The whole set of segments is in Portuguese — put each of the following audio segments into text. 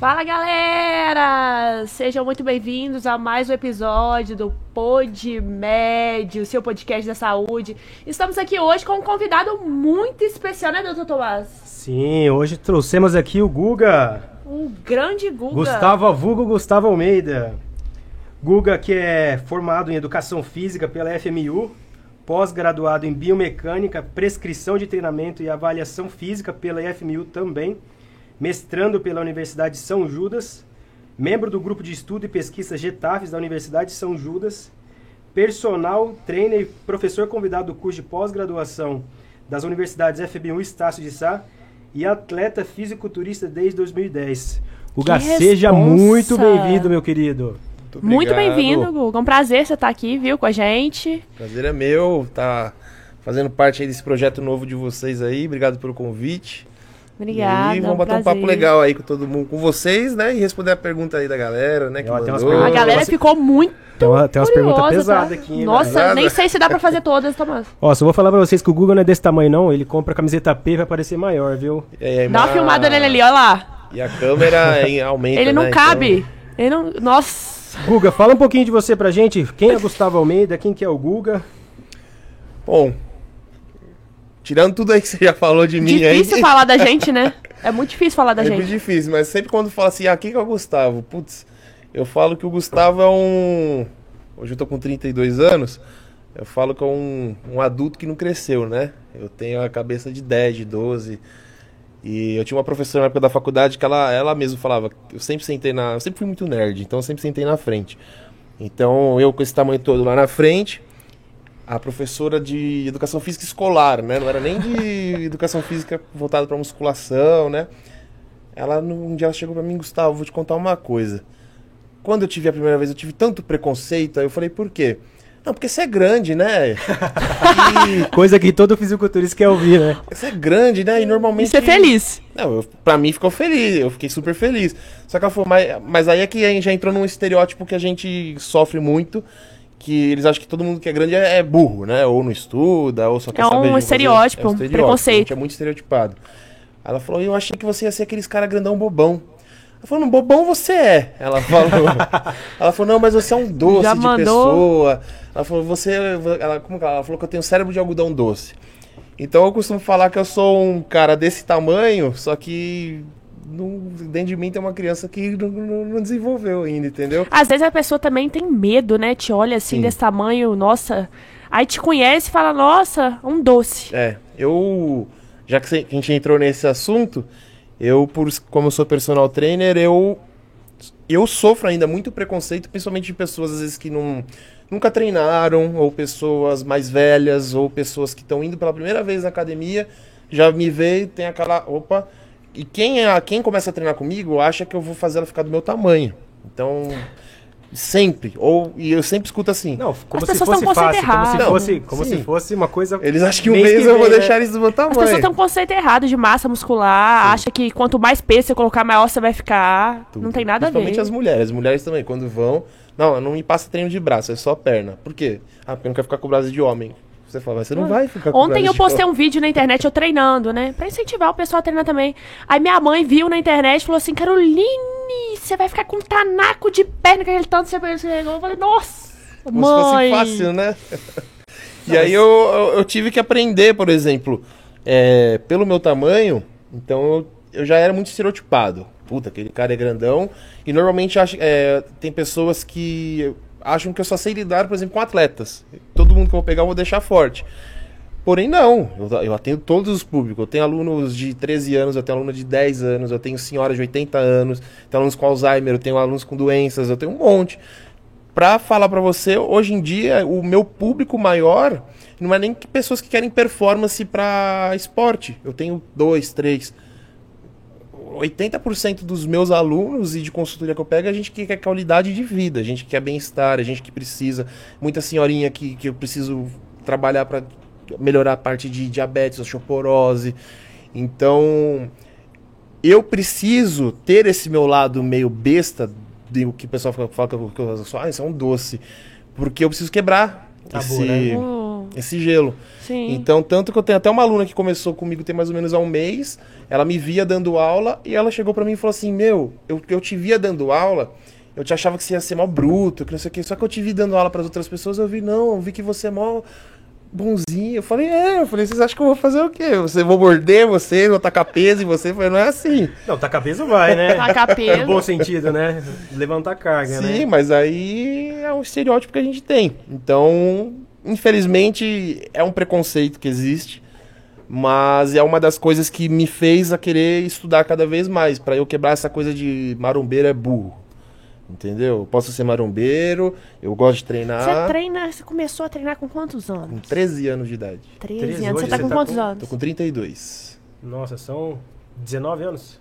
Fala galera! Sejam muito bem-vindos a mais um episódio do Pod Médio, seu podcast da saúde. Estamos aqui hoje com um convidado muito especial, né, doutor Tomás? Sim, hoje trouxemos aqui o Guga. O grande Guga. Gustavo Avugo Gustavo Almeida. Guga, que é formado em Educação Física pela FMU, pós-graduado em Biomecânica, Prescrição de Treinamento e Avaliação Física pela FMU também mestrando pela Universidade de São Judas, membro do grupo de estudo e pesquisa Getafes da Universidade de São Judas, personal, trainer e professor convidado do curso de pós-graduação das universidades FBU Estácio de Sá e atleta fisiculturista desde 2010. Guga, seja muito bem-vindo, meu querido. Muito, muito bem-vindo, Guga. É um prazer você estar aqui, viu, com a gente. Prazer é meu, tá fazendo parte desse projeto novo de vocês aí. Obrigado pelo convite. Obrigada. E vamos bater um papo legal aí com todo mundo, com vocês, né? E responder a pergunta aí da galera, né? Que mandou. A galera ficou muito. Tem, uma, tem umas perguntas pesadas tá? aqui. Nossa, Pesada. nem sei se dá pra fazer todas, Tomás. Ó, só vou falar pra vocês que o Google não é desse tamanho, não. Ele compra camiseta P e vai parecer maior, viu? É, dá uma filmada nele ali, olha lá. E a câmera aumenta. Ele não né? cabe. Então... Ele não. Nossa. Guga, fala um pouquinho de você pra gente. Quem é Gustavo Almeida? Quem que é o Guga? Bom, tirando tudo aí que você já falou de mim aí. Difícil falar da gente, né? É muito difícil falar da é gente. É muito difícil, mas sempre quando fala assim, ah, quem que é o Gustavo? Putz, eu falo que o Gustavo é um. Hoje eu tô com 32 anos. Eu falo que é um, um adulto que não cresceu, né? Eu tenho a cabeça de 10, de 12. E eu tinha uma professora na época da faculdade que ela, ela mesma falava, eu sempre sentei na. Eu sempre fui muito nerd, então eu sempre sentei na frente. Então eu com esse tamanho todo lá na frente, a professora de educação física escolar, né? Não era nem de educação física voltada para musculação, né? Ela um dia ela chegou para mim, Gustavo, vou te contar uma coisa. Quando eu tive a primeira vez, eu tive tanto preconceito, aí eu falei, por quê? Não, porque você é grande, né? e... Coisa que todo fisiculturista quer ouvir, né? Você é grande, né? E normalmente. E você é feliz. Não, eu, pra mim ficou feliz, eu fiquei super feliz. Só que ela falou, mas, mas aí é que a gente já entrou num estereótipo que a gente sofre muito, que eles acham que todo mundo que é grande é, é burro, né? Ou não estuda, ou só quer é saber um estereótipo, é um estereótipo, preconceito. É muito estereotipado. Ela falou, eu achei que você ia ser aqueles cara grandão bobão. Ela falou, não, bobão você é. Ela falou, ela falou, não, mas você é um doce Já de mandou... pessoa. Ela falou, você, ela, como que ela, ela falou que eu tenho cérebro de algodão doce. Então eu costumo falar que eu sou um cara desse tamanho, só que dentro de mim tem uma criança que não, não, não, desenvolveu ainda, entendeu? Às vezes a pessoa também tem medo, né? Te olha assim Sim. desse tamanho, nossa. Aí te conhece e fala, nossa, um doce. É, eu. Já que a gente entrou nesse assunto, eu, por, como eu sou personal trainer, eu. Eu sofro ainda muito preconceito, principalmente de pessoas, às vezes, que não, nunca treinaram, ou pessoas mais velhas, ou pessoas que estão indo pela primeira vez na academia, já me vê e tem aquela. Opa, e quem, é, quem começa a treinar comigo acha que eu vou fazer ela ficar do meu tamanho. Então, sempre. Ou, e eu sempre escuto assim. Não, como As se fosse fácil, como se fosse, como se fosse uma coisa. Eles acham que um mês eu vou né? deixar eles do meu tamanho. As pessoas têm um conceito errado de massa muscular, Sim. acha que quanto mais peso você colocar, maior você vai ficar. Tudo. Não tem nada a ver. Principalmente as mulheres. As mulheres também, quando vão. Não, não me passa treino de braço, é só perna. Por quê? Ah, porque eu não quero ficar com o braço de homem. Você fala, mas você não vai ficar com Ontem eu postei um vídeo na internet eu treinando, né? Pra incentivar o pessoal a treinar também. Aí minha mãe viu na internet e falou assim: Caroline, você vai ficar com um tanaco de perna que aquele tanto você pegou. Eu falei, nossa, Como mãe. se fosse fácil, né? e aí eu, eu, eu, tive que aprender, por exemplo, é, pelo meu tamanho, então eu, eu já era muito estereotipado. Puta, aquele cara é grandão. E normalmente é, tem pessoas que acham que eu só sei lidar, por exemplo, com atletas. Todo mundo que eu vou pegar eu vou deixar forte. Porém, não. Eu, eu atendo todos os públicos. Eu tenho alunos de 13 anos, eu tenho aluno de 10 anos, eu tenho senhoras de 80 anos, tenho alunos com Alzheimer, eu tenho alunos com doenças, eu tenho um monte. Pra falar para você, hoje em dia, o meu público maior não é nem pessoas que querem performance para esporte. Eu tenho dois, três 80% dos meus alunos e de consultoria que eu pego, a gente que quer qualidade de vida, a gente que quer bem-estar, a gente que precisa. Muita senhorinha que, que eu preciso trabalhar para melhorar a parte de diabetes, osteoporose. Então, eu preciso ter esse meu lado meio besta, do que o pessoal fala, que eu, que eu sou, ah, isso é um doce. Porque eu preciso quebrar Tabu, esse... né? Esse gelo. Sim. Então, tanto que eu tenho até uma aluna que começou comigo tem mais ou menos há um mês, ela me via dando aula e ela chegou pra mim e falou assim: Meu, eu, eu te via dando aula, eu te achava que você ia ser mó bruto, que não sei o quê, só que eu te vi dando aula pras outras pessoas, eu vi, não, eu vi que você é mó bonzinho. Eu falei, é, eu falei, vocês acham que eu vou fazer o quê? Você vou morder você, vou tacar peso em você? Eu falei, não é assim. Não, tacar peso vai, né? Tacar peso. No bom sentido, né? Levantar carga, Sim, né? mas aí é um estereótipo que a gente tem. Então, infelizmente, é um preconceito que existe, mas é uma das coisas que me fez a querer estudar cada vez mais, pra eu quebrar essa coisa de marombeiro é burro. Entendeu? Eu posso ser marombeiro, eu gosto de treinar. Você treina, você começou a treinar com quantos Com anos? 13 anos de idade. 13, 13, anos. Você tá você com tá quantos com- anos? Tô com 32. Nossa, são 19 anos.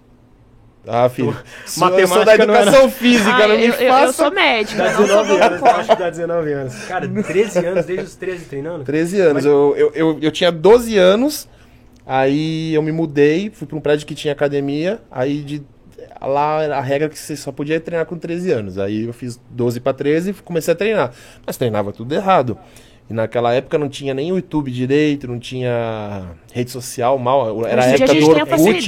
Ah, filho. sou- eu matemática sou da não educação física, Ah, não me eu, eu- eu faça. sou médica. Dá não sou 19 anos, eu acho que dá 19 anos. Cara, 13 anos, desde os 13 treinando? 13 anos. Mas- Eu, eu, eu, eu tinha 12 anos, aí eu me mudei, fui pra um prédio que tinha academia, aí de lá a regra é que você só podia treinar com 13 anos. Aí eu fiz 12 pra 13 e comecei a treinar. Mas treinava tudo errado. E naquela época não tinha nem o YouTube direito, não tinha rede social mal. Era Hoje em a dia a época gente do tem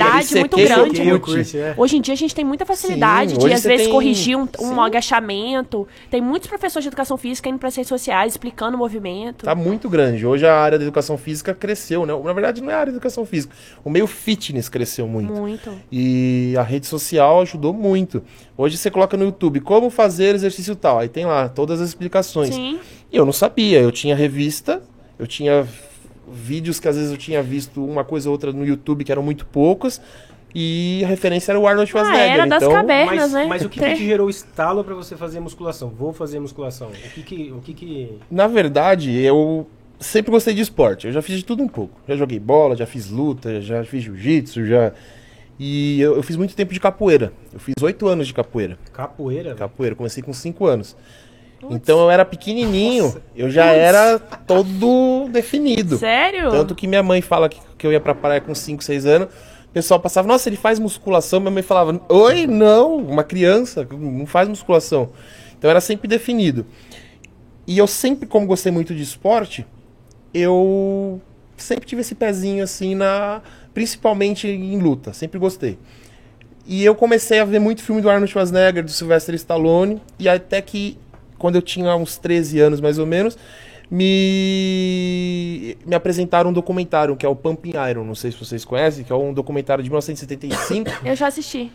a LCQ, muito grande. Orkut. é. Hoje em dia a gente tem muita facilidade Sim, de, às vezes, tem- corrigir um, um agachamento. Tem muitos professores de educação física indo para as redes sociais explicando o movimento. Tá muito grande. Hoje a área da educação física cresceu, né? Na verdade, não é a área da educação física. O meio fitness cresceu muito. Muito. E a rede social ajudou muito. Hoje você coloca no YouTube como fazer exercício tal. Aí tem lá todas as explicações. Sim. E eu não sabia. Eu tinha revista, eu tinha vídeos que às vezes eu tinha visto uma coisa ou outra no YouTube que eram muito poucos. E a referência era o Arnold Schwarzenegger. era das então, cavernas. Mas, né? mas o que, que te gerou estalo pra você fazer musculação? Vou fazer musculação. O que que... O que, que... Na verdade, eu sempre gostei de esporte. Eu já fiz de tudo um pouco. Já joguei bola, já fiz luta, já fiz jiu-jitsu, já. E eu, eu fiz muito tempo de capoeira. Eu fiz oito anos de capoeira. Capoeira? Capoeira, comecei com cinco anos. Então eu era pequenininho, Nossa. eu já era todo definido. Sério? Tanto que minha mãe fala que, que eu ia pra praia com 5, 6 anos. O pessoal passava, nossa, ele faz musculação. Minha mãe falava, oi, não, uma criança não faz musculação. Então era sempre definido. E eu sempre, como gostei muito de esporte, eu sempre tive esse pezinho assim na. Principalmente em luta, sempre gostei. E eu comecei a ver muito filme do Arnold Schwarzenegger, do Sylvester Stallone, e até que quando eu tinha uns 13 anos mais ou menos, me, me apresentaram um documentário que é o Pumping Iron, não sei se vocês conhecem, que é um documentário de 1975 Eu já assisti.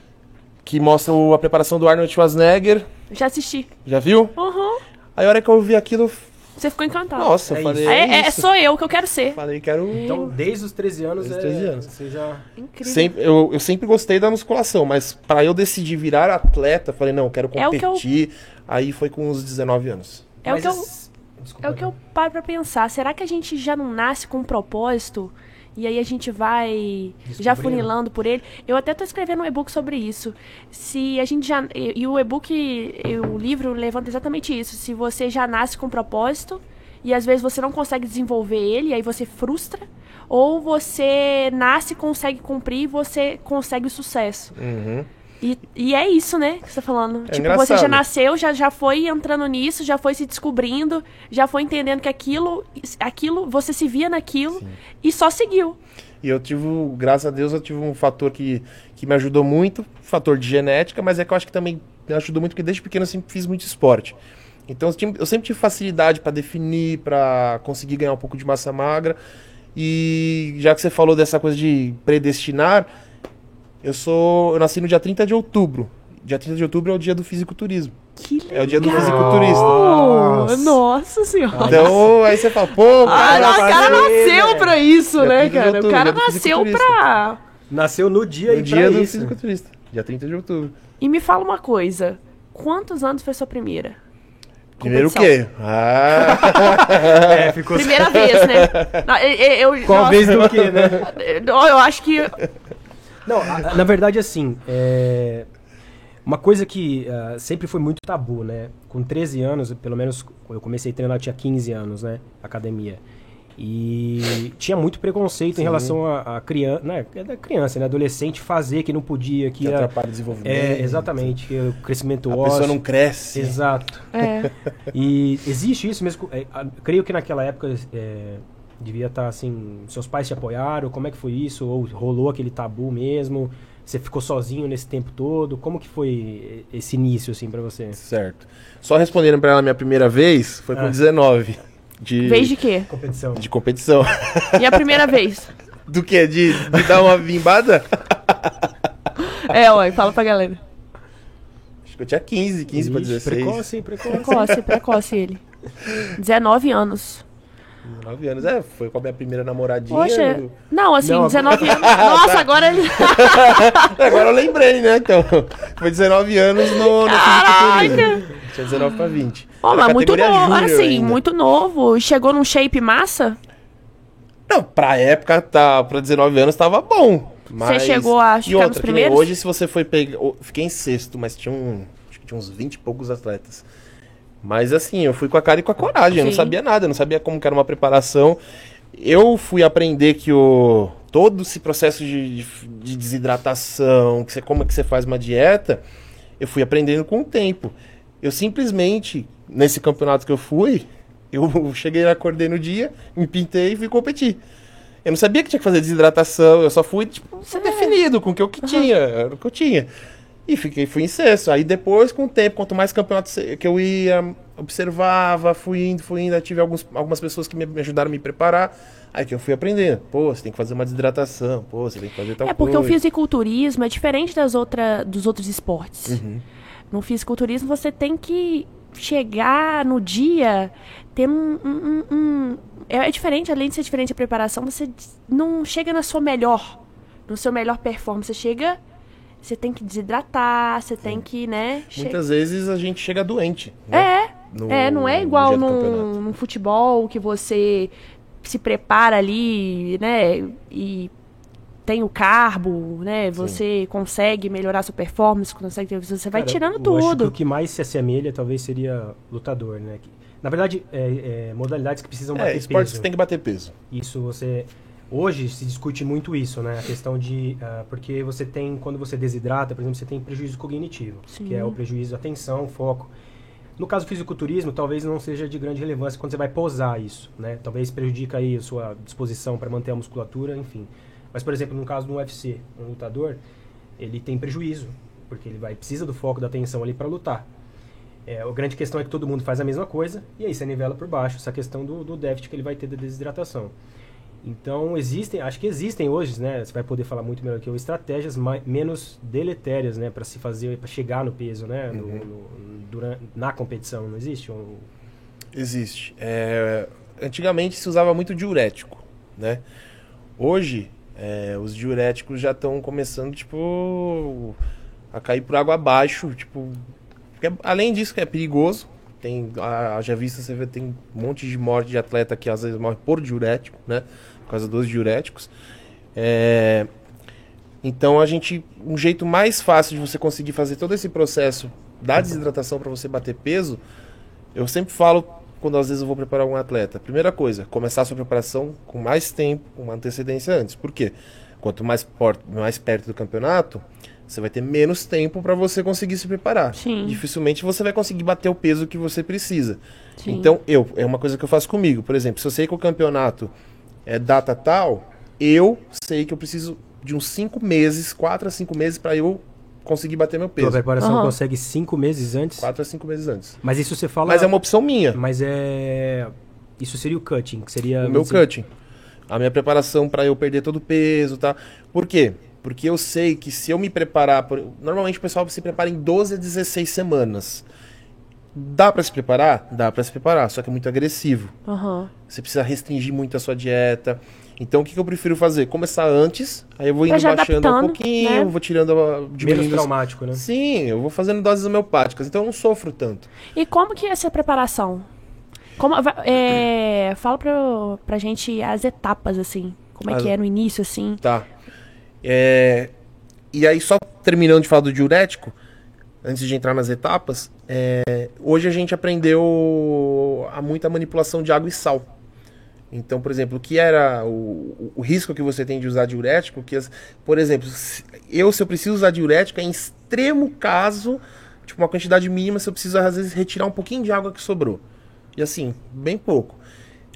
que mostra a preparação do Arnold Schwarzenegger. Eu já assisti. Já viu? Uhum. Aí a hora que eu vi aquilo, Você ficou encantado. nossa, eu É falei, isso. É, é, é, sou eu que eu quero ser. Falei, quero Então, desde os 13 anos, Desde os 13 é, anos. você já... Incrível. Sempre, eu, eu sempre gostei da musculação, mas pra eu decidir virar atleta, falei, não, eu quero É o que eu- competir. Aí foi com uns 19 anos. É o Mas que eu, Desculpa, é o que eu paro pra pensar. Será que a gente já não nasce com um propósito? E aí a gente vai já funilando por ele. Eu até tô escrevendo um e-book sobre isso. Se a gente já. E, e o e-book, e o livro levanta exatamente isso. Se você já nasce com um propósito e às vezes você não consegue desenvolver ele, aí você frustra. Ou você nasce, consegue cumprir e você consegue o sucesso. Uhum. E, e é isso, né, que você tá falando. É tipo, engraçado. você já nasceu, já, já foi entrando nisso, já foi se descobrindo, já foi entendendo que aquilo, aquilo, você se via naquilo e só seguiu. E eu tive, graças a Deus, eu tive um fator que, que me ajudou muito, fator de genética, mas é que eu acho que também me ajudou muito, porque desde pequeno eu sempre fiz muito esporte. Então eu, sempre tive facilidade pra definir, pra conseguir ganhar um pouco de massa magra. E já que você falou dessa coisa de predestinar, eu sou. Eu nasci no dia 30 de outubro. Dia 30 de outubro é o dia do fisiculturismo. Que legal. É o dia do fisiculturista. Nossa. Nossa senhora. Então, aí você fala, pô, Ah, cara, o cara fazer, nasceu pra isso, Dia né, 30 de cara? O cara nasceu pra. Nasceu no dia no e dia pra do isso. fisiculturista. Dia 30 de outubro. E me fala uma coisa: quantos anos foi sua primeira? Primeiro o quê? Ah, É, ficou... Primeira vez, né? Não, eu, eu- Qual nossa, vez do quê, né? eu- eu acho que. Não, a- a- na verdade, assim, é... uma coisa que ah, sempre foi muito tabu, né? Com 13 anos, pelo menos, eu comecei a treinar, eu tinha 15 anos, né? Academia. E tinha muito preconceito Sim. em relação a, a criança, né? é da criança, né? Adolescente fazer que não podia, que, Que ia- atrapalha o desenvolvimento. É, exatamente, que o crescimento A ósseo. pessoa não cresce. Exato. É. E existe isso mesmo. é, a- creio que naquela época é, devia estar assim. Seus pais te apoiaram? Como é que foi isso? Ou rolou aquele tabu mesmo? Você ficou sozinho nesse tempo todo? Como que foi esse início assim pra você? Certo. Só respondendo pra ela minha primeira vez, foi com Ah. 19. De, Vez de quê? Competição. de competição. E a primeira vez? Do que? De, de dar uma bimbada? É, ué, fala pra galera. Acho que eu tinha 15, 15 pra Ixi, 16. Precoce, precoce. Precoce, precoce ele. 19 anos. 19 anos. É, foi com a minha primeira namoradinha. Poxa, eu- não, assim, Não, 19 anos. Nossa, agora. Agora eu lembrei, né? Então, foi 19 anos no, no Caraca! Tinha 19 pra 20. Ó, Era mas muito novo, assim, ainda. muito novo. Chegou num shape massa? Não, pra época, tá, pra 19 anos tava bom. Mas... chegou a E ficar outra, nos primeiros? Hoje, se você foi pegar... Fiquei em sexto, mas tinha, um, acho que tinha uns 20 e poucos atletas. Mas assim, eu fui com a cara e com a coragem. Eu não sabia nada, eu não sabia como era uma preparação. Eu fui aprender que o... Todo esse processo de, de, de desidratação, que você, como é que você faz uma dieta, eu fui aprendendo com o tempo. Eu simplesmente, nesse campeonato que eu fui, eu cheguei, acordei no dia, me pintei e fui competir. Eu não sabia que tinha que fazer desidratação, eu só fui, tipo, Você- definido com o que eu que tinha, era o que eu tinha. E fiquei, fui em sexto. Aí depois, com o tempo, quanto mais campeonatos que eu ia, observava, fui indo, fui indo, aí tive alguns, algumas pessoas que me ajudaram a me preparar. Aí que eu fui aprendendo. Pô, você tem que fazer uma desidratação, pô, você tem que fazer tal É porque o coisa. fisiculturismo é diferente das outra, dos outros esportes. Uhum. No fisiculturismo você tem que chegar no dia, ter um. um- um- é, é diferente, além de ser diferente a preparação, você não chega na sua melhor, no seu melhor performance. Você chega, você tem que desidratar, você tem que, né? che- Muitas vezes a gente chega doente. né? É, No- é, não é igual num, num futebol que você se prepara ali, né? E tem o carbo, né? Você consegue melhorar sua performance, consegue, você vai Cara, tirando eu acho que tudo. o que mais se assemelha talvez seria lutador, né? Na verdade, é, é, modalidades que precisam É, bater esportes peso. que tem que bater peso. Isso você. Hoje se discute muito isso, né? A questão de. ah, porque você tem. Quando você desidrata, por exemplo, você tem prejuízo cognitivo, Sim. que é o prejuízo da atenção, foco. No caso do fisiculturismo, talvez não seja de grande relevância quando você vai posar isso, né? Talvez prejudica aí a sua disposição para manter a musculatura, enfim. Mas, por exemplo, no caso do UFC, um lutador, ele tem prejuízo, porque ele vai precisa do foco da atenção ali para lutar. É, a grande questão é que todo mundo faz a mesma coisa, e aí você nivela por baixo essa questão do, do déficit que ele vai ter da desidratação. Então, existem, acho que existem hoje, né? Você vai poder falar muito melhor que eu, estratégias mai- menos deletérias, né? Para se fazer, para chegar no peso, né? no- Uhum. no- durante, na competição, não existe? Um, Existe. É, antigamente se usava muito diurético, né? Hoje, é, os diuréticos já estão começando, tipo, a cair por água abaixo, tipo... porque, além disso, que é perigoso, tem, a, já vista, você vê, tem um monte de morte de atleta que às vezes morre por diurético, né? Por causa dos diuréticos. É, então, a gente... Um jeito mais fácil de você conseguir fazer todo esse processo da desidratação para você bater peso eu sempre falo, quando às vezes eu vou preparar um atleta, primeira coisa, começar a sua preparação com mais tempo, com uma antecedência antes. Por quê? Quanto mais, por- mais perto do campeonato, você vai ter menos tempo para você conseguir se preparar. Sim. Dificilmente você vai conseguir bater o peso que você precisa. Sim. Então, eu, é uma coisa que eu faço comigo. Por exemplo, se eu sei que o campeonato é data tal, eu sei que eu preciso de uns 5 meses, 4 a 5 meses para eu conseguir bater meu peso. preparação Aham. consegue cinco meses antes. 4 a 5 meses antes. Mas isso você fala. Mas é uma opção minha. Mas é. Isso seria o cutting, que seria. o meu dizer, cutting. A minha preparação para eu perder todo o peso, tá? Por quê? Porque eu sei que se eu me preparar, por- normalmente o pessoal se prepara em 12 a 16 semanas. Dá para se preparar? Dá para se preparar, só que é muito agressivo. Aham. Você precisa restringir muito a sua dieta. Então o que, que eu prefiro fazer? Começar antes, aí eu vou indo baixando um pouquinho, né? vou tirando a Menos traumático, né? Sim, eu vou fazendo doses homeopáticas, então eu não sofro tanto. E como que é essa preparação? Como, é, fala pra, pra gente as etapas, assim. Como é As- que é no início, assim. Tá. É, E aí, só terminando de falar do diurético, antes de entrar nas etapas, é, hoje a gente aprendeu a muita manipulação de água e sal. Então, por exemplo, o que era o, o risco que você tem de usar diurético, que, as- por exemplo, se- eu se eu preciso usar diurético é em extremo caso, tipo uma quantidade mínima, se eu preciso às vezes retirar um pouquinho de água que sobrou. E assim, bem pouco.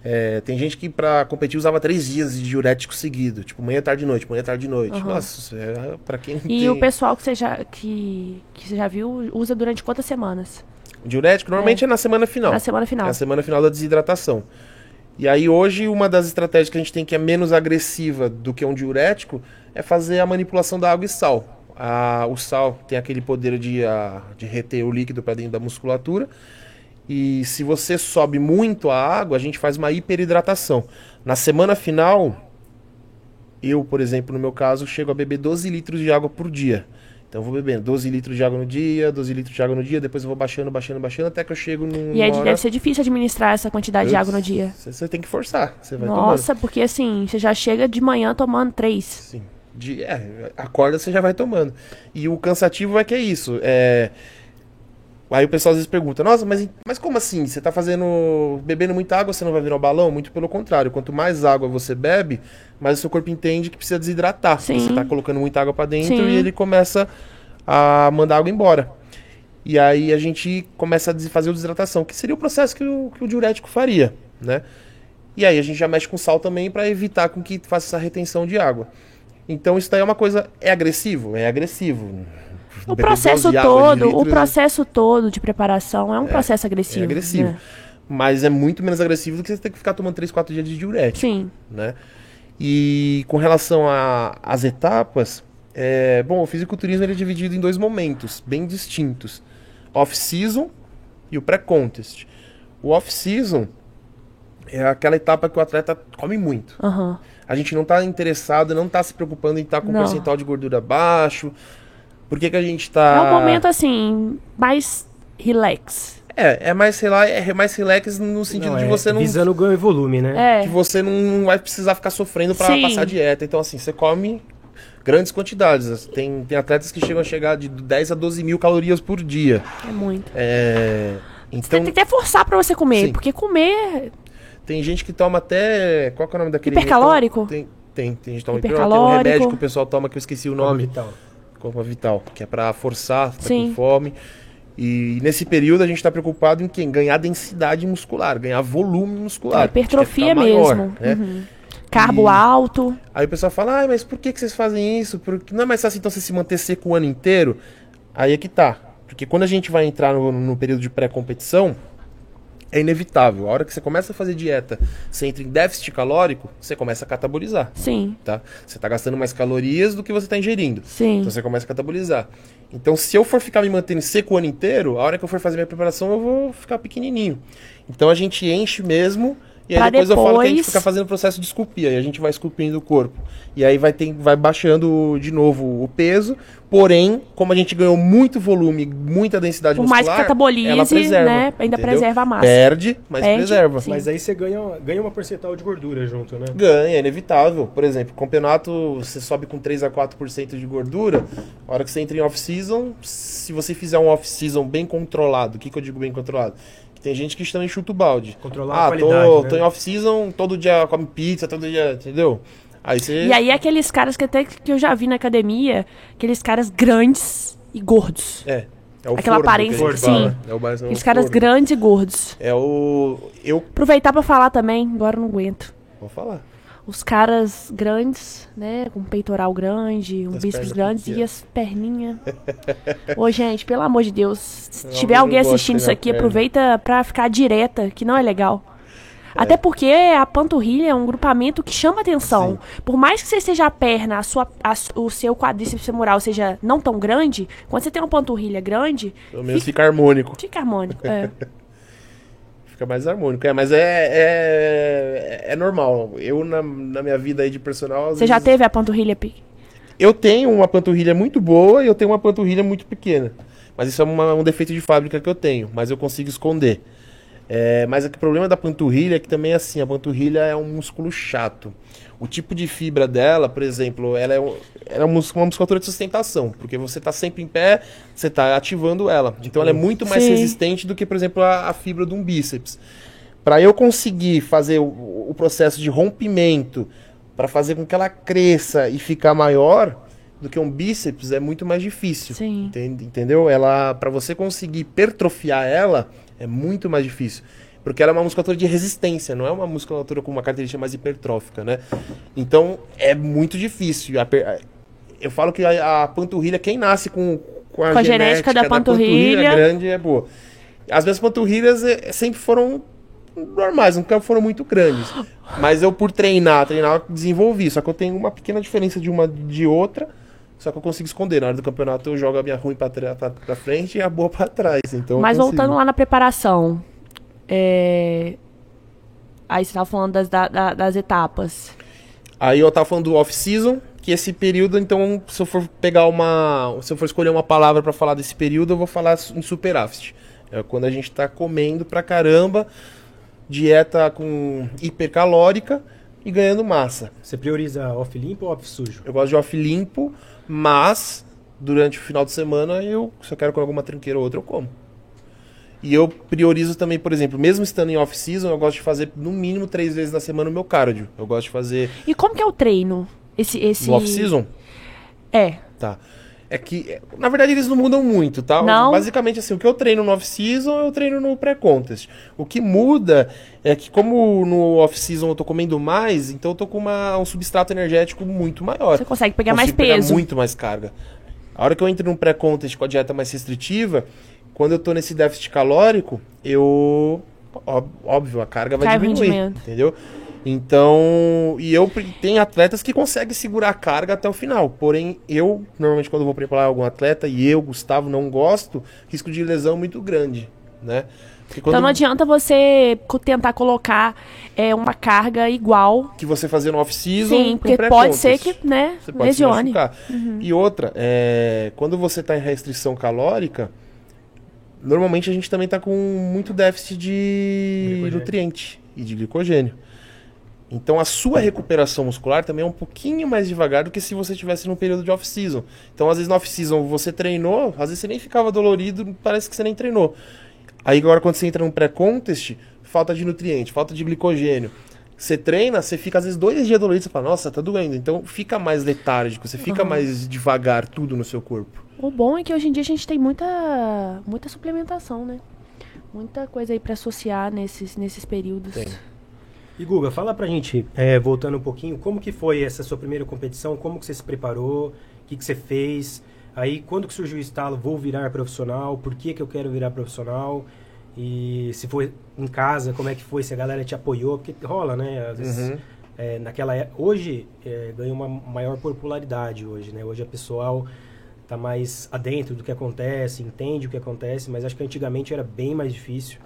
É, tem gente que pra competir usava três dias de diurético seguido, tipo manhã, tarde e noite, manhã, tarde noite. Aham. Nossa, é pra quem E tem... o pessoal que você já, que, que você já viu usa durante quantas semanas? Diurético normalmente é, na semana final. Na semana final. É a semana final da desidratação. E aí hoje uma das estratégias que a gente tem que é menos agressiva do que um diurético é fazer a manipulação da água e sal. A- o sal tem aquele poder de, a- de reter o líquido para dentro da musculatura. E se você sobe muito a água, a gente faz uma hiperidratação. Na semana final, eu, por exemplo, no meu caso, chego a beber 12 litros de água por dia. Então eu vou bebendo 12 litros de água no dia, 12 litros de água no dia, depois eu vou baixando, baixando, baixando, até que eu chego num. E aí hora... deve ser difícil administrar essa quantidade de água no dia. Você, tem que forçar, você vai tomando. Nossa, porque assim, você já chega de manhã tomando três. Sim. De, é, acorda, você já vai tomando. E o cansativo é que é isso. É... Aí o pessoal às vezes pergunta, nossa, mas, mas como assim? Você tá fazendo. bebendo muita água, você não vai virar um balão? Muito pelo contrário. Quanto mais água você bebe, mais o seu corpo entende que precisa desidratar. Sim. Você tá colocando muita água para dentro Sim. e ele começa a mandar água embora. E aí a gente começa a fazer a desidratação, que seria o processo que o, que o diurético faria, né? E aí a gente já mexe com sal também para evitar com que faça essa retenção de água. Então isso daí é uma coisa é agressivo, é agressivo. O processo 12 água de todo, o litros processo todo de preparação é um processo agressivo. é agressivo. né? Mas é muito menos agressivo do que você ter que ficar tomando 3, 4 dias de diurético. Sim. né? E com relação às etapas, é, bom, o fisiculturismo ele é dividido em dois momentos bem distintos: off-season e o pré-contest. O off-season é aquela etapa que o atleta come muito. Aham. A gente não está interessado, não está se preocupando em estar com um Não. percentual de gordura baixo. Por que, que a gente está. É um momento assim, mais relax. É, é mais, sei lá, é mais relax no sentido Não, de é você não Visando ganho e volume, né? É. que você não vai precisar ficar sofrendo para passar dieta. Então, assim, você come grandes quantidades. Tem, tem atletas que chegam a chegar de 10 a 12 mil calorias por dia. É muito. É, Você então, tem que até forçar pra você comer, Sim. porque comer tem gente que toma até. Qual que é o nome daquele? Hipercalórico? Tem, tem, tem gente que toma Hipercalórico. Tem um remédio que o pessoal toma que eu esqueci o nome. Vital. Coma Vital, que é pra forçar, tá Sim. com fome. E nesse período a gente tá preocupado em quem? Ganhar densidade muscular, ganhar volume muscular. é hipertrofia ficar mesmo. maior, né? Uhum. Carbo E- alto. Aí o pessoal fala, ah, mas por que, que vocês fazem isso? Porque não é mais fácil então você se manter seco o ano inteiro? Aí é que tá. Porque quando a gente vai entrar no, no período de pré-competição, é inevitável. A hora que você começa a fazer dieta, você entra em déficit calórico, você começa a catabolizar, Sim, tá? Você tá gastando mais calorias do que você tá ingerindo. sim. Então você começa a catabolizar. Então, se eu for ficar me mantendo seco o ano inteiro, a hora que eu for fazer minha preparação, eu vou ficar pequenininho. Então a gente enche mesmo, e aí Pra depois, eu falo que a gente depois- fica fazendo o processo de esculpir, aí a gente vai esculpindo o corpo. E aí vai, ter, vai baixando de novo o peso, porém, como a gente ganhou muito volume, muita densidade Por mais que muscular, catabolize, ela preserva, né, ainda entendeu? preserva a massa. Perde, mas Perde, preserva. sim. Mas aí você ganha, ganha uma percentual de gordura junto, né? Ganha, é inevitável. Por exemplo, campeonato, você sobe com 3 a 4% de gordura. A hora que você entra em off-season, se você fizer um off-season bem controlado, o que, que eu digo bem controlado? Que tem gente que também chuta o balde. Controlar ah, a qualidade, tô, né? tô em off-season, todo dia come pizza, todo dia, entendeu? Aí você. E aí aqueles caras que até que eu já vi na academia, aqueles caras grandes e gordos. É. É o Aquela que aparência, gente sim. É o, mais- é o Aqueles caras forno. grandes e gordos. É o. Eu. Aproveitar pra falar também, embora eu não aguento. Vou falar. Os caras grandes, né? Com peitoral grande, um As bíceps grandes e as perninhas. Ô, gente, pelo amor de Deus, se Eu tiver alguém assistindo isso aqui, perna. aproveita pra ficar direta, que não é legal. Até porque a panturrilha é um grupamento que chama atenção. Por mais que você seja a perna, a sua, a o seu quadríceps femoral seja não tão grande, quando você tem uma panturrilha grande, Pelo menos fica harmônico. fica harmônico. É. Fica mais harmônico. É, mas é, é, é normal. Eu, na, na minha vida aí de personal. Você já vezes- teve a panturrilha pique? Eu tenho uma panturrilha muito boa e eu tenho uma panturrilha muito pequena. Mas isso é uma- um defeito de fábrica que eu tenho, mas eu consigo esconder. É, mas o problema da panturrilha é que também é assim, a panturrilha é um músculo chato. O tipo de fibra dela, por exemplo, ela é, um- ela é uma mus- uma musculatura de sustentação, porque você está sempre em pé, você está ativando ela. Então ela é muito mais Sim. resistente do que, por exemplo, a, a fibra de um bíceps. Para eu conseguir fazer o, o processo de rompimento para fazer com que ela cresça e ficar maior do que um bíceps é muito mais difícil. Sim. Entende- Entendeu? Ela, para você conseguir hipertrofiar ela, é muito mais difícil. Porque ela é uma musculatura de resistência, não é uma musculatura com uma característica mais hipertrófica, né? Então, é muito difícil. Eu falo que a, a panturrilha, quem nasce com, com a, Com a genética da panturrilha. grande é boa. As minhas panturrilhas eh, sempre foram normais, nunca foram muito grandes. Mas eu, por treinar, treinar, desenvolvi. Só que eu tenho uma pequena diferença de uma de outra. Só que eu consigo esconder. Na hora do campeonato eu jogo a minha ruim pra, pra, pra frente e a boa pra trás. Então Mas voltando lá na preparação. É, Aí você tava falando das, da- da- das etapas. Aí eu tava falando do off-season, que esse período, então, se eu for pegar uma. Se eu for escolher uma palavra pra falar desse período, eu vou falar em superávit. É quando a gente tá comendo pra caramba, dieta com hipercalórica e ganhando massa. Você prioriza off limpo ou off sujo? Eu gosto de off limpo, mas durante o final de semana eu, se eu quero comer alguma tranqueira ou outra, eu como. E eu priorizo também, por exemplo, mesmo estando em off-season, eu gosto de fazer no mínimo três vezes na semana o meu cardio. Eu gosto de fazer E como que é o treino? Esse, esse... no off-season. É. Tá. É que, na verdade, eles não mudam muito, tá? Não? Basicamente, assim, o que eu treino no off-season, eu treino no pré-contest. O que muda é que, como no off-season eu tô comendo mais, então eu tô com uma- um substrato energético muito maior. Você consegue pegar mais Consigo pegar peso. muito mais carga. A hora que eu entro num pré-contest com a dieta mais restritiva, quando eu tô nesse déficit calórico, eu. Óbvio, a carga vai Cai diminuir. Entendeu? Então. E eu tem atletas que conseguem segurar a carga até o final. Porém, eu, normalmente, quando vou preparar algum atleta, e eu, Gustavo, não gosto, risco de lesão muito grande. Né? Quando Então não adianta você tentar colocar é, uma carga igual. que você fazer no off-season. Sim, porque pode ser que, né, Você pode se lesione. machucar. E outra, é, quando você está em restrição calórica, normalmente a gente também está com muito déficit de Glicogênio. nutriente e de glicogênio. Então a sua recuperação muscular também é um pouquinho mais devagar do que se você estivesse num período de off-season. Então, às vezes, no off-season você treinou, às vezes você nem ficava dolorido, parece que você nem treinou. Aí agora quando você entra num pré-contest, falta de nutriente, falta de glicogênio. Você treina, você fica às vezes dois dias dolorido, você fala, nossa, tá doendo. Então fica mais letárgico, você fica mais devagar tudo no seu corpo. O bom é que hoje em dia a gente tem muita, muita suplementação, né? Muita coisa aí pra associar nesses, nesses períodos. Tem. E Guga, fala pra gente, é, voltando um pouquinho, como que foi essa sua primeira competição? Como que você se preparou? O que, que você fez? Aí, quando que surgiu o estalo, vou virar profissional? Por que, que eu quero virar profissional? E se foi em casa, como é que foi? Se a galera te apoiou? Porque rola, né? Às vezes, Uhum. é, naquela é- Hoje, é, ganhou uma maior popularidade hoje, né? Hoje a pessoal tá mais adentro do que acontece, entende o que acontece, mas acho que antigamente era bem mais difícil.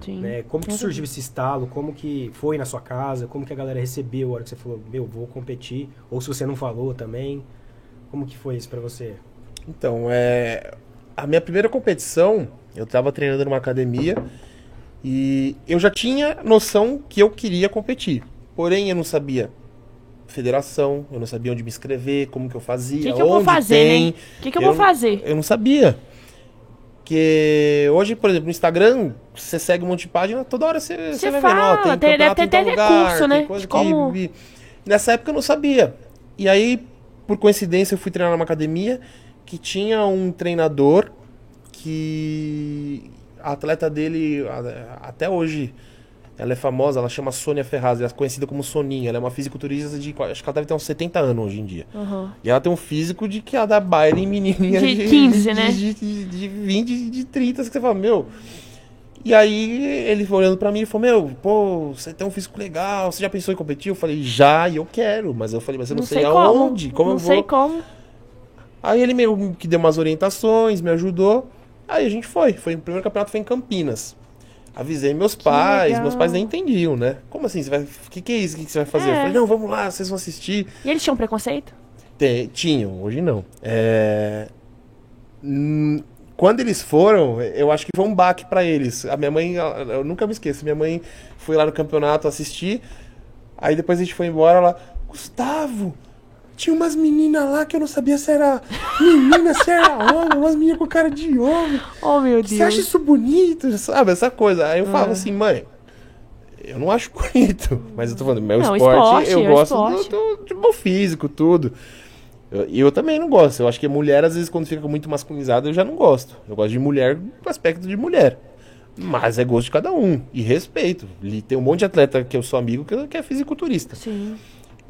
Sim. né? Como que Com surgiu esse estalo? Como que foi na sua casa? Como que a galera recebeu a hora que você falou, meu, vou competir? Ou se você não falou também, como que foi isso pra você? Então, é. A minha primeira competição, eu tava treinando numa academia e eu já tinha noção que eu queria competir. Porém, eu não sabia federação, eu não sabia onde me inscrever, como que eu fazia, O que, que eu vou onde fazer, tem. né? O que, que eu, vou fazer? Eu não sabia. Que hoje, por exemplo, no Instagram, você segue um monte de página, toda hora você, Você vai vendo, ó, fala, tem tem- deve campeonato ter em tal até lugar, recurso, tem né, coisa de que- como- e Nessa época eu não sabia. E aí, por coincidência, eu fui treinar numa academia que tinha um treinador que a atleta dele, até hoje, ela é famosa, ela chama Sônia Ferraz, ela é conhecida como Soninha, ela é uma fisiculturista de, acho que ela deve ter uns 70 anos hoje em dia. Aham. E ela tem um físico de que ela dá baile em menininha De 15, né? De, de, de 20, de 30, que você fala, meu... E aí ele foi olhando pra mim e falou, meu, pô, você tem um físico legal, você já pensou em competir? Eu falei, já, e eu quero. Mas eu falei, mas eu não, sei, aonde, como não eu vou. sei como. Aí ele meio que deu umas orientações, me ajudou. Aí a gente foi. foi o primeiro campeonato foi em Campinas. Avisei meus pais, legal. meus pais nem entendiam, né? Como assim? Você vai. O que, que é isso? O que, que você vai fazer? Eu É. falei, não, vamos lá, vocês vão assistir. E eles tinham preconceito? Tem- tinham, hoje não. É, Quando eles foram, eu acho que foi um baque pra eles. A minha mãe, eu nunca me esqueço, minha mãe foi lá no campeonato assistir. Aí depois a gente foi embora, ela, Gustavo, tinha umas meninas lá que eu não sabia se era menina, se era homem, umas meninas com cara de homem. Oh, meu Você acha Deus. isso bonito? Sabe, essa coisa. Aí eu Ah. falava assim, mãe, Eu não acho bonito, mas eu tô falando, meu Não, esporte, esporte, eu é gosto esporte. do, do, de bom físico, tudo. Eu- E eu, também não gosto. Eu acho que mulher, às vezes, quando fica muito masculinizada, eu já não gosto. Eu gosto de mulher com aspecto de mulher. Mas é gosto de cada um. E respeito. E tem um monte de atleta que eu sou amigo que, que é fisiculturista. Sim.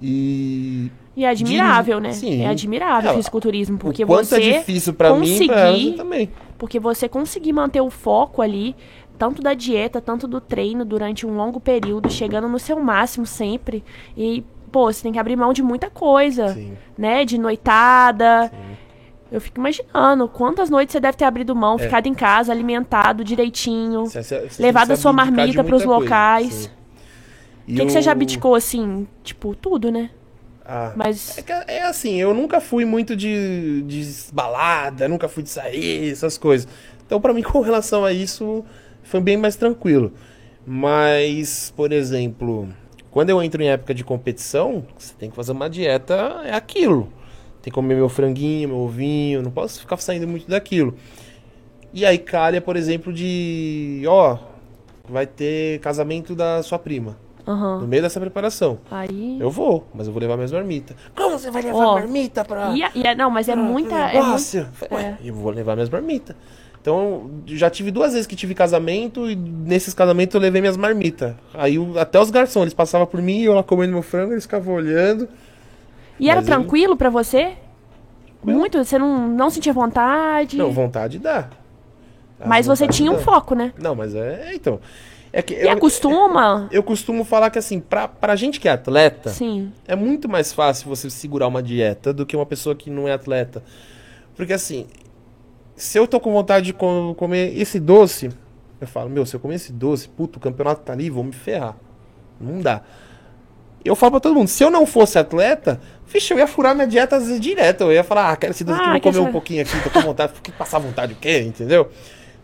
E E é admirável, né? Sim. É admirável É, o fisiculturismo, porque o quanto você é difícil pra mim, pra também. Porque você conseguir manter o foco ali, tanto da dieta, tanto do treino, durante um longo período, chegando no seu máximo sempre. E, pô, você tem que abrir mão de muita coisa, Sim. né? De noitada. Eu fico imaginando quantas noites você deve ter abrido mão, É. ficado em casa, alimentado direitinho, Você- levado a sua de marmita pros coisa. locais. Sim. O que, que você já abdicou, assim? Tipo, tudo, né? Ah, Mas. É, é assim, eu nunca fui muito de, de balada, nunca fui de sair, essas coisas. Então, pra mim, com relação a isso, foi bem mais tranquilo. Mas, por exemplo, quando eu entro em época de competição, você tem que fazer uma dieta, é aquilo. Tem que comer meu franguinho, meu ovinho, não posso ficar saindo muito daquilo. E aí calha, por exemplo, de, ó, vai ter casamento da sua prima, Aham. no meio dessa preparação. Aí. Eu vou, mas eu vou levar minhas marmitas. Como você vai levar Ó, marmita pra. E, a- não, mas é Ah, muita. que É muito, negócio. Ué, eu vou levar minhas marmitas. Então, já tive duas vezes que tive casamento e nesses casamentos eu levei minhas marmitas. Aí até os garçons, eles passavam por mim, eu lá comendo meu frango, eles ficavam olhando. e era mas eu- tranquilo pra você? Muito? Você não, não sentia vontade? Não, vontade dá. A mas você vontade tinha um dá. foco, né? Não, mas é, então. É que E acostuma? eu costumo falar que assim, pra, pra gente que é atleta, Sim. É muito mais fácil você segurar uma dieta do que uma pessoa que não é atleta. Porque assim, se eu tô com vontade de co- comer esse doce, eu falo, meu, se eu comer esse doce, puto, o campeonato tá ali, vou me ferrar. Não dá. Eu falo pra todo mundo, se eu não fosse atleta, vixe, eu ia furar minha dieta às vezes direto. Eu ia falar, ah, quero esse doce aqui, Ah, vou quer comer um pouquinho aqui, tô com vontade, porque passar vontade o quê, entendeu?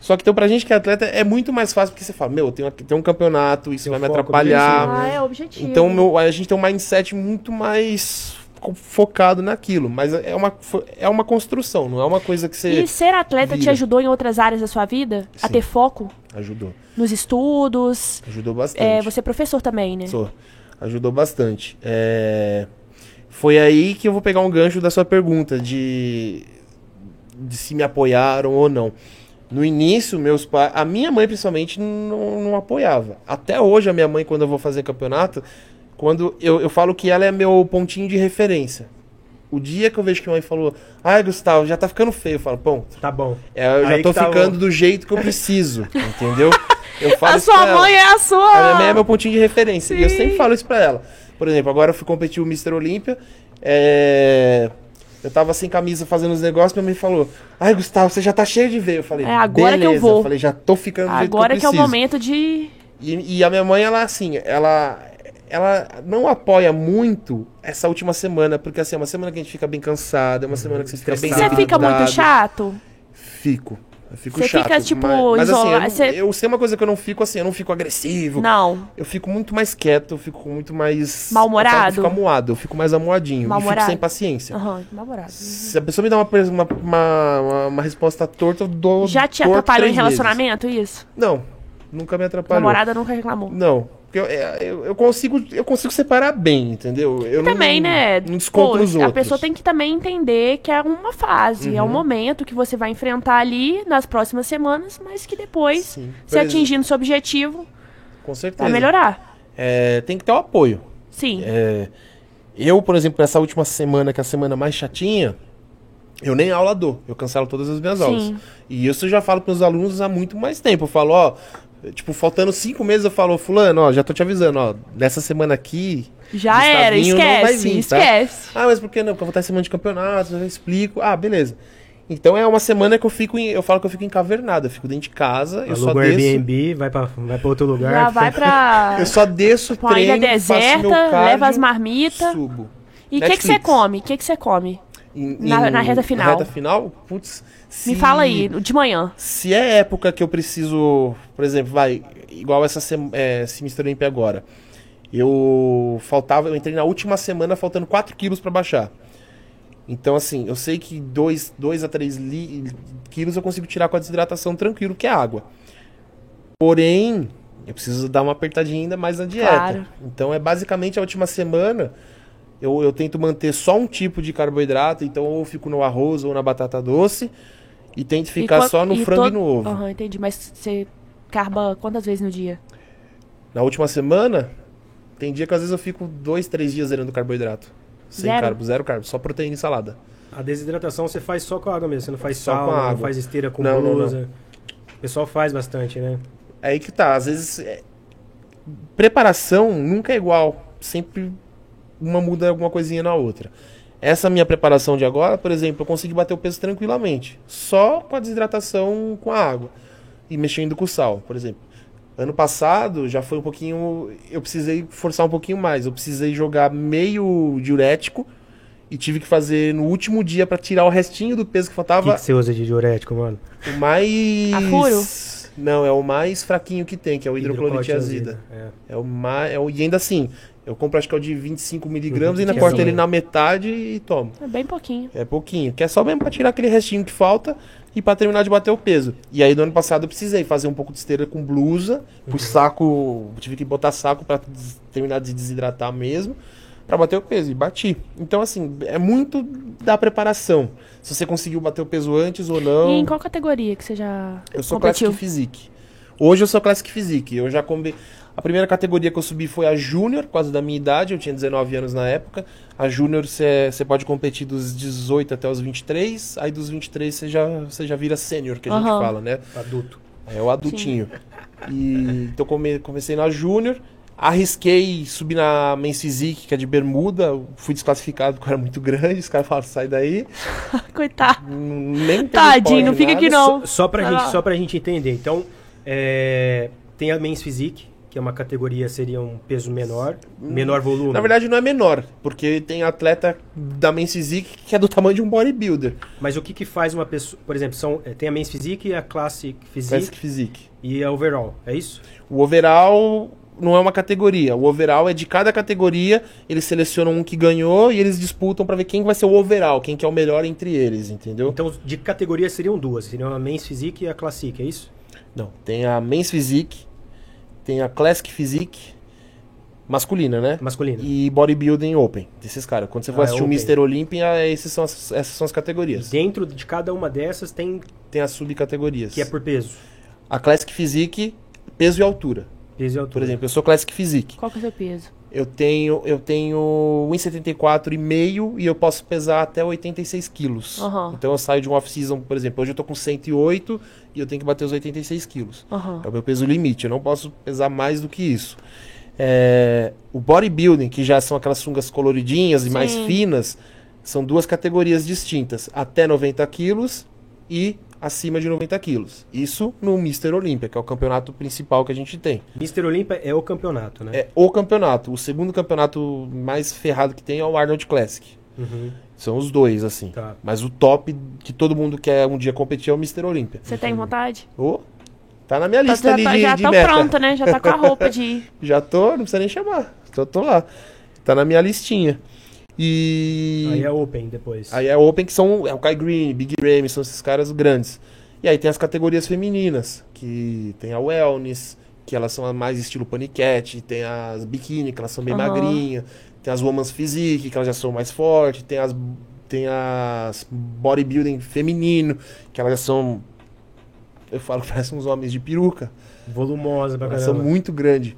Só que então pra gente que é atleta é muito mais fácil, porque você fala, meu, tem, tem um campeonato, isso Tem vai me atrapalhar. Ah, é o objetivo. Então meu, a gente tem um mindset muito mais focado naquilo. Mas é uma, é uma construção, não é uma coisa que você E ser atleta te vira. ajudou em outras áreas da sua vida? A Sim. ter foco ajudou. nos estudos? Ajudou bastante. É, você é professor também, né? Sou. Ajudou bastante. É, Foi aí que eu vou pegar um gancho da sua pergunta de, de se me apoiaram ou não. No início, meus pais. A minha mãe, principalmente, não, não apoiava. Até hoje, a minha mãe, quando eu vou fazer campeonato, quando eu, eu falo que ela é meu pontinho de referência. O dia que eu vejo que minha mãe falou, ai, Gustavo, já tá ficando feio, eu falo, ponto. Tá bom. É, eu já Aí tô que tá ficando bom. do jeito que eu preciso, entendeu? Eu falo A sua ela. mãe é a sua. A minha mãe é meu pontinho de referência. E eu Sim. sempre falo isso pra ela. Por exemplo, agora eu fui competir o Mr. Olímpia. é, Eu tava sem camisa fazendo os negócios, minha mãe falou: Ai, Gustavo, você já tá cheio de ver. Eu falei, É, agora que eu "Beleza." vou. falei, já tô ficando do jeito Agora que que eu é o momento de. E, e a minha mãe, ela assim, ela. Ela não apoia muito essa última semana, porque assim, é uma semana que a gente fica bem cansado, é uma semana que você fica bem Você fica muito chato? Fico. Eu fico Você chato. fica, tipo, mas, mas assim, eu, não- eu sei uma coisa que eu não fico assim, eu não fico agressivo. Não. Eu fico muito mais quieto, eu fico muito mais. Mal-humorado? Eu fico amuado, eu fico mais amuadinho. E fico Mal-humorado? sem paciência. Aham, namorado. Se a pessoa me dá uma, uma, uma, uma- resposta torta, eu dou. Já te atrapalhou em três vezes. relacionamento isso? Não, nunca me atrapalhou. Namorada nunca reclamou. Não. Porque eu, é, eu, eu consigo, eu consigo separar bem, entendeu? Eu também, não, né? Não desconto Pô, a pessoa tem que também entender que é uma fase, é um Uhum. momento que você vai enfrentar ali nas próximas semanas, mas que depois, Sim. se Por atingindo seu objetivo, Com certeza. vai melhorar. É, tem que ter o apoio. Sim. É, eu, por exemplo, essa última semana, que é a semana mais chatinha, eu nem aula dou. Eu cancelo todas as minhas Sim. aulas. E isso eu já falo para os alunos há muito mais tempo. Eu falo, ó, tipo, faltando cinco meses, eu falo, fulano, ó, já tô te avisando, ó, nessa semana aqui. Já era, Gustavinho não vai esquece, vir, tá? esquece. Ah, mas por que não? Porque eu vou estar em semana de campeonato, eu explico. Ah, beleza. Então é uma semana que eu fico em, eu falo que eu fico encavernado, eu fico dentro de casa, eu só Aluga desço. Airbnb, vai pra, vai pra outro lugar. Já vai pra Eu só desço, pra uma ilha treino, meu deserta, cardio, leva as marmitas. subo. E o que, que você come? O que, que você come? Em- Na- em- na reta final. Na reta final, putz. Me se- fala aí, de manhã. Se é época que eu preciso, por exemplo, vai, igual essa sem, é, Semestre Olímpia agora. Eu faltava, eu entrei na última semana faltando 4 quilos pra baixar. Então, assim, eu sei que 2 a 3 quilos eu consigo tirar com a desidratação tranquilo, que é água. Porém, eu preciso dar uma apertadinha ainda mais na dieta. Claro. Então é basicamente a última semana eu, eu tento manter só um tipo de carboidrato, então ou eu fico no arroz ou na batata doce e tento ficar só no e frango to- e no ovo. Aham, entendi. Mas você carba quantas vezes no dia? Na última semana, tem dia que às vezes eu fico dois, três dias zerando carboidrato. Sem Zero? carbo, zero carbo, só proteína e salada. A desidratação você faz só com água mesmo, você não faz Só sal, com não água. faz esteira com Não, não, não. blusa. O pessoal faz bastante, né? É aí que tá, às vezes é, preparação nunca é igual, sempre uma muda alguma coisinha na outra. Essa minha preparação de agora, por exemplo, eu consegui bater o peso tranquilamente, só com a desidratação com a água e mexendo com o sal, por exemplo. Ano passado já foi um pouquinho, eu precisei forçar um pouquinho mais, eu precisei jogar meio diurético e tive que fazer no último dia pra tirar o restinho do peso que O que, faltava, que você usa de diurético, mano? o mais A furo? Não, é o mais fraquinho que tem, que é o hidroclorite azida. É. É o mais. É o... E ainda assim, eu compro acho que é o de 25 miligramas e ainda que é corto assim, ele na metade e tomo. É bem pouquinho. É pouquinho. Que é só mesmo pra tirar aquele restinho que falta e pra terminar de bater o peso. E aí, no ano passado, eu precisei fazer um pouco de esteira com blusa. Pus saco. Tive que botar saco pra terminar de desidratar mesmo. Pra bater o peso. E bati. Então, assim, é muito da preparação. Se você conseguiu bater o peso antes ou não. E em qual categoria que você já Eu sou competiu? Classic Physique. Hoje eu sou Classic Physique. Eu já combi... A primeira categoria que eu subi foi a Júnior, por causa da minha idade. Eu tinha 19 anos na época. A Júnior você pode competir dos 18 até os 23. Aí dos 23 você já, você já vira sênior, que a gente Aham. fala, né? Adulto. É o adultinho. E então come- comecei na Júnior. Arrisquei subir na Men's Physique, que é de bermuda. Fui desclassificado porque era muito grande. Os caras falaram, sai daí. Coitado. Nem Tadinho, não fica nada. aqui não. Só, só, pra gente, só pra gente entender. Então, é, tem a Men's Physique, que é uma categoria, seria um peso menor, menor volume. Na verdade não é menor, porque tem atleta da Men's Physique que é do tamanho de um bodybuilder. Mas o que que faz uma pessoa... Por exemplo, são, é, tem a Men's Physique e a Classic Physique Classic Physique. e a Overall, é isso? O overall não é uma categoria. O overall é de cada categoria, eles selecionam um que ganhou e eles disputam pra ver quem vai ser o overall, quem que é o melhor entre eles, entendeu? Então, de categoria seriam duas. Seriam a Men's Physique e a Classic, é isso? Não, tem a Men's Physique, tem a Classic Physique masculina, né? Masculina. E bodybuilding open, desses caras. Quando você for Ah, é assistir o open. Mr. Olympia, esses são as- essas são as E categorias. dentro de cada uma dessas tem Tem as subcategorias. que é por peso. A Classic Physique, peso e altura. Peso e altura. Por exemplo, eu sou Classic Physique. Qual que é o seu peso? Eu tenho, eu tenho 1,74 e meio e eu posso pesar até 86 quilos. Aham. Então eu saio de um off-season, por exemplo, hoje eu tô com 108 e eu tenho que bater os 86 quilos. Aham. É o meu peso limite, eu não posso pesar mais do que isso. É, o bodybuilding, que já são aquelas sungas coloridinhas e mais Sim. finas, são duas categorias distintas. Até 90 quilos e acima de 90 quilos. Isso no Mr. Olympia, que é o campeonato principal que a gente tem. Mr. Olympia é o campeonato, né? É o campeonato. O segundo campeonato mais ferrado que tem é o Arnold Classic. Uhum, São os dois, assim. tá. Mas o top que todo mundo quer um dia competir é o Mr. Olympia. Você tem vontade? Ô, tá na minha Tá- lista já ali tá, de, já de tá meta. pronta, né? Já tá com a roupa de ir. Já tô, não precisa nem chamar. Tô, tô lá. Tá na minha listinha. E. Aí é Open depois. Aí é Open, que são. É o Kai Green, Big Ramy, são esses caras grandes. E aí tem as categorias femininas, que tem a Wellness, que elas são mais estilo paniquete, tem as biquíni, que elas são bem Aham. magrinhas, tem as Woman's Physique, que elas já são mais fortes, tem as, tem as bodybuilding feminino, que elas já são. Eu falo que parecem uns homens de peruca. Volumosa pra Elas são caramba. muito grandes.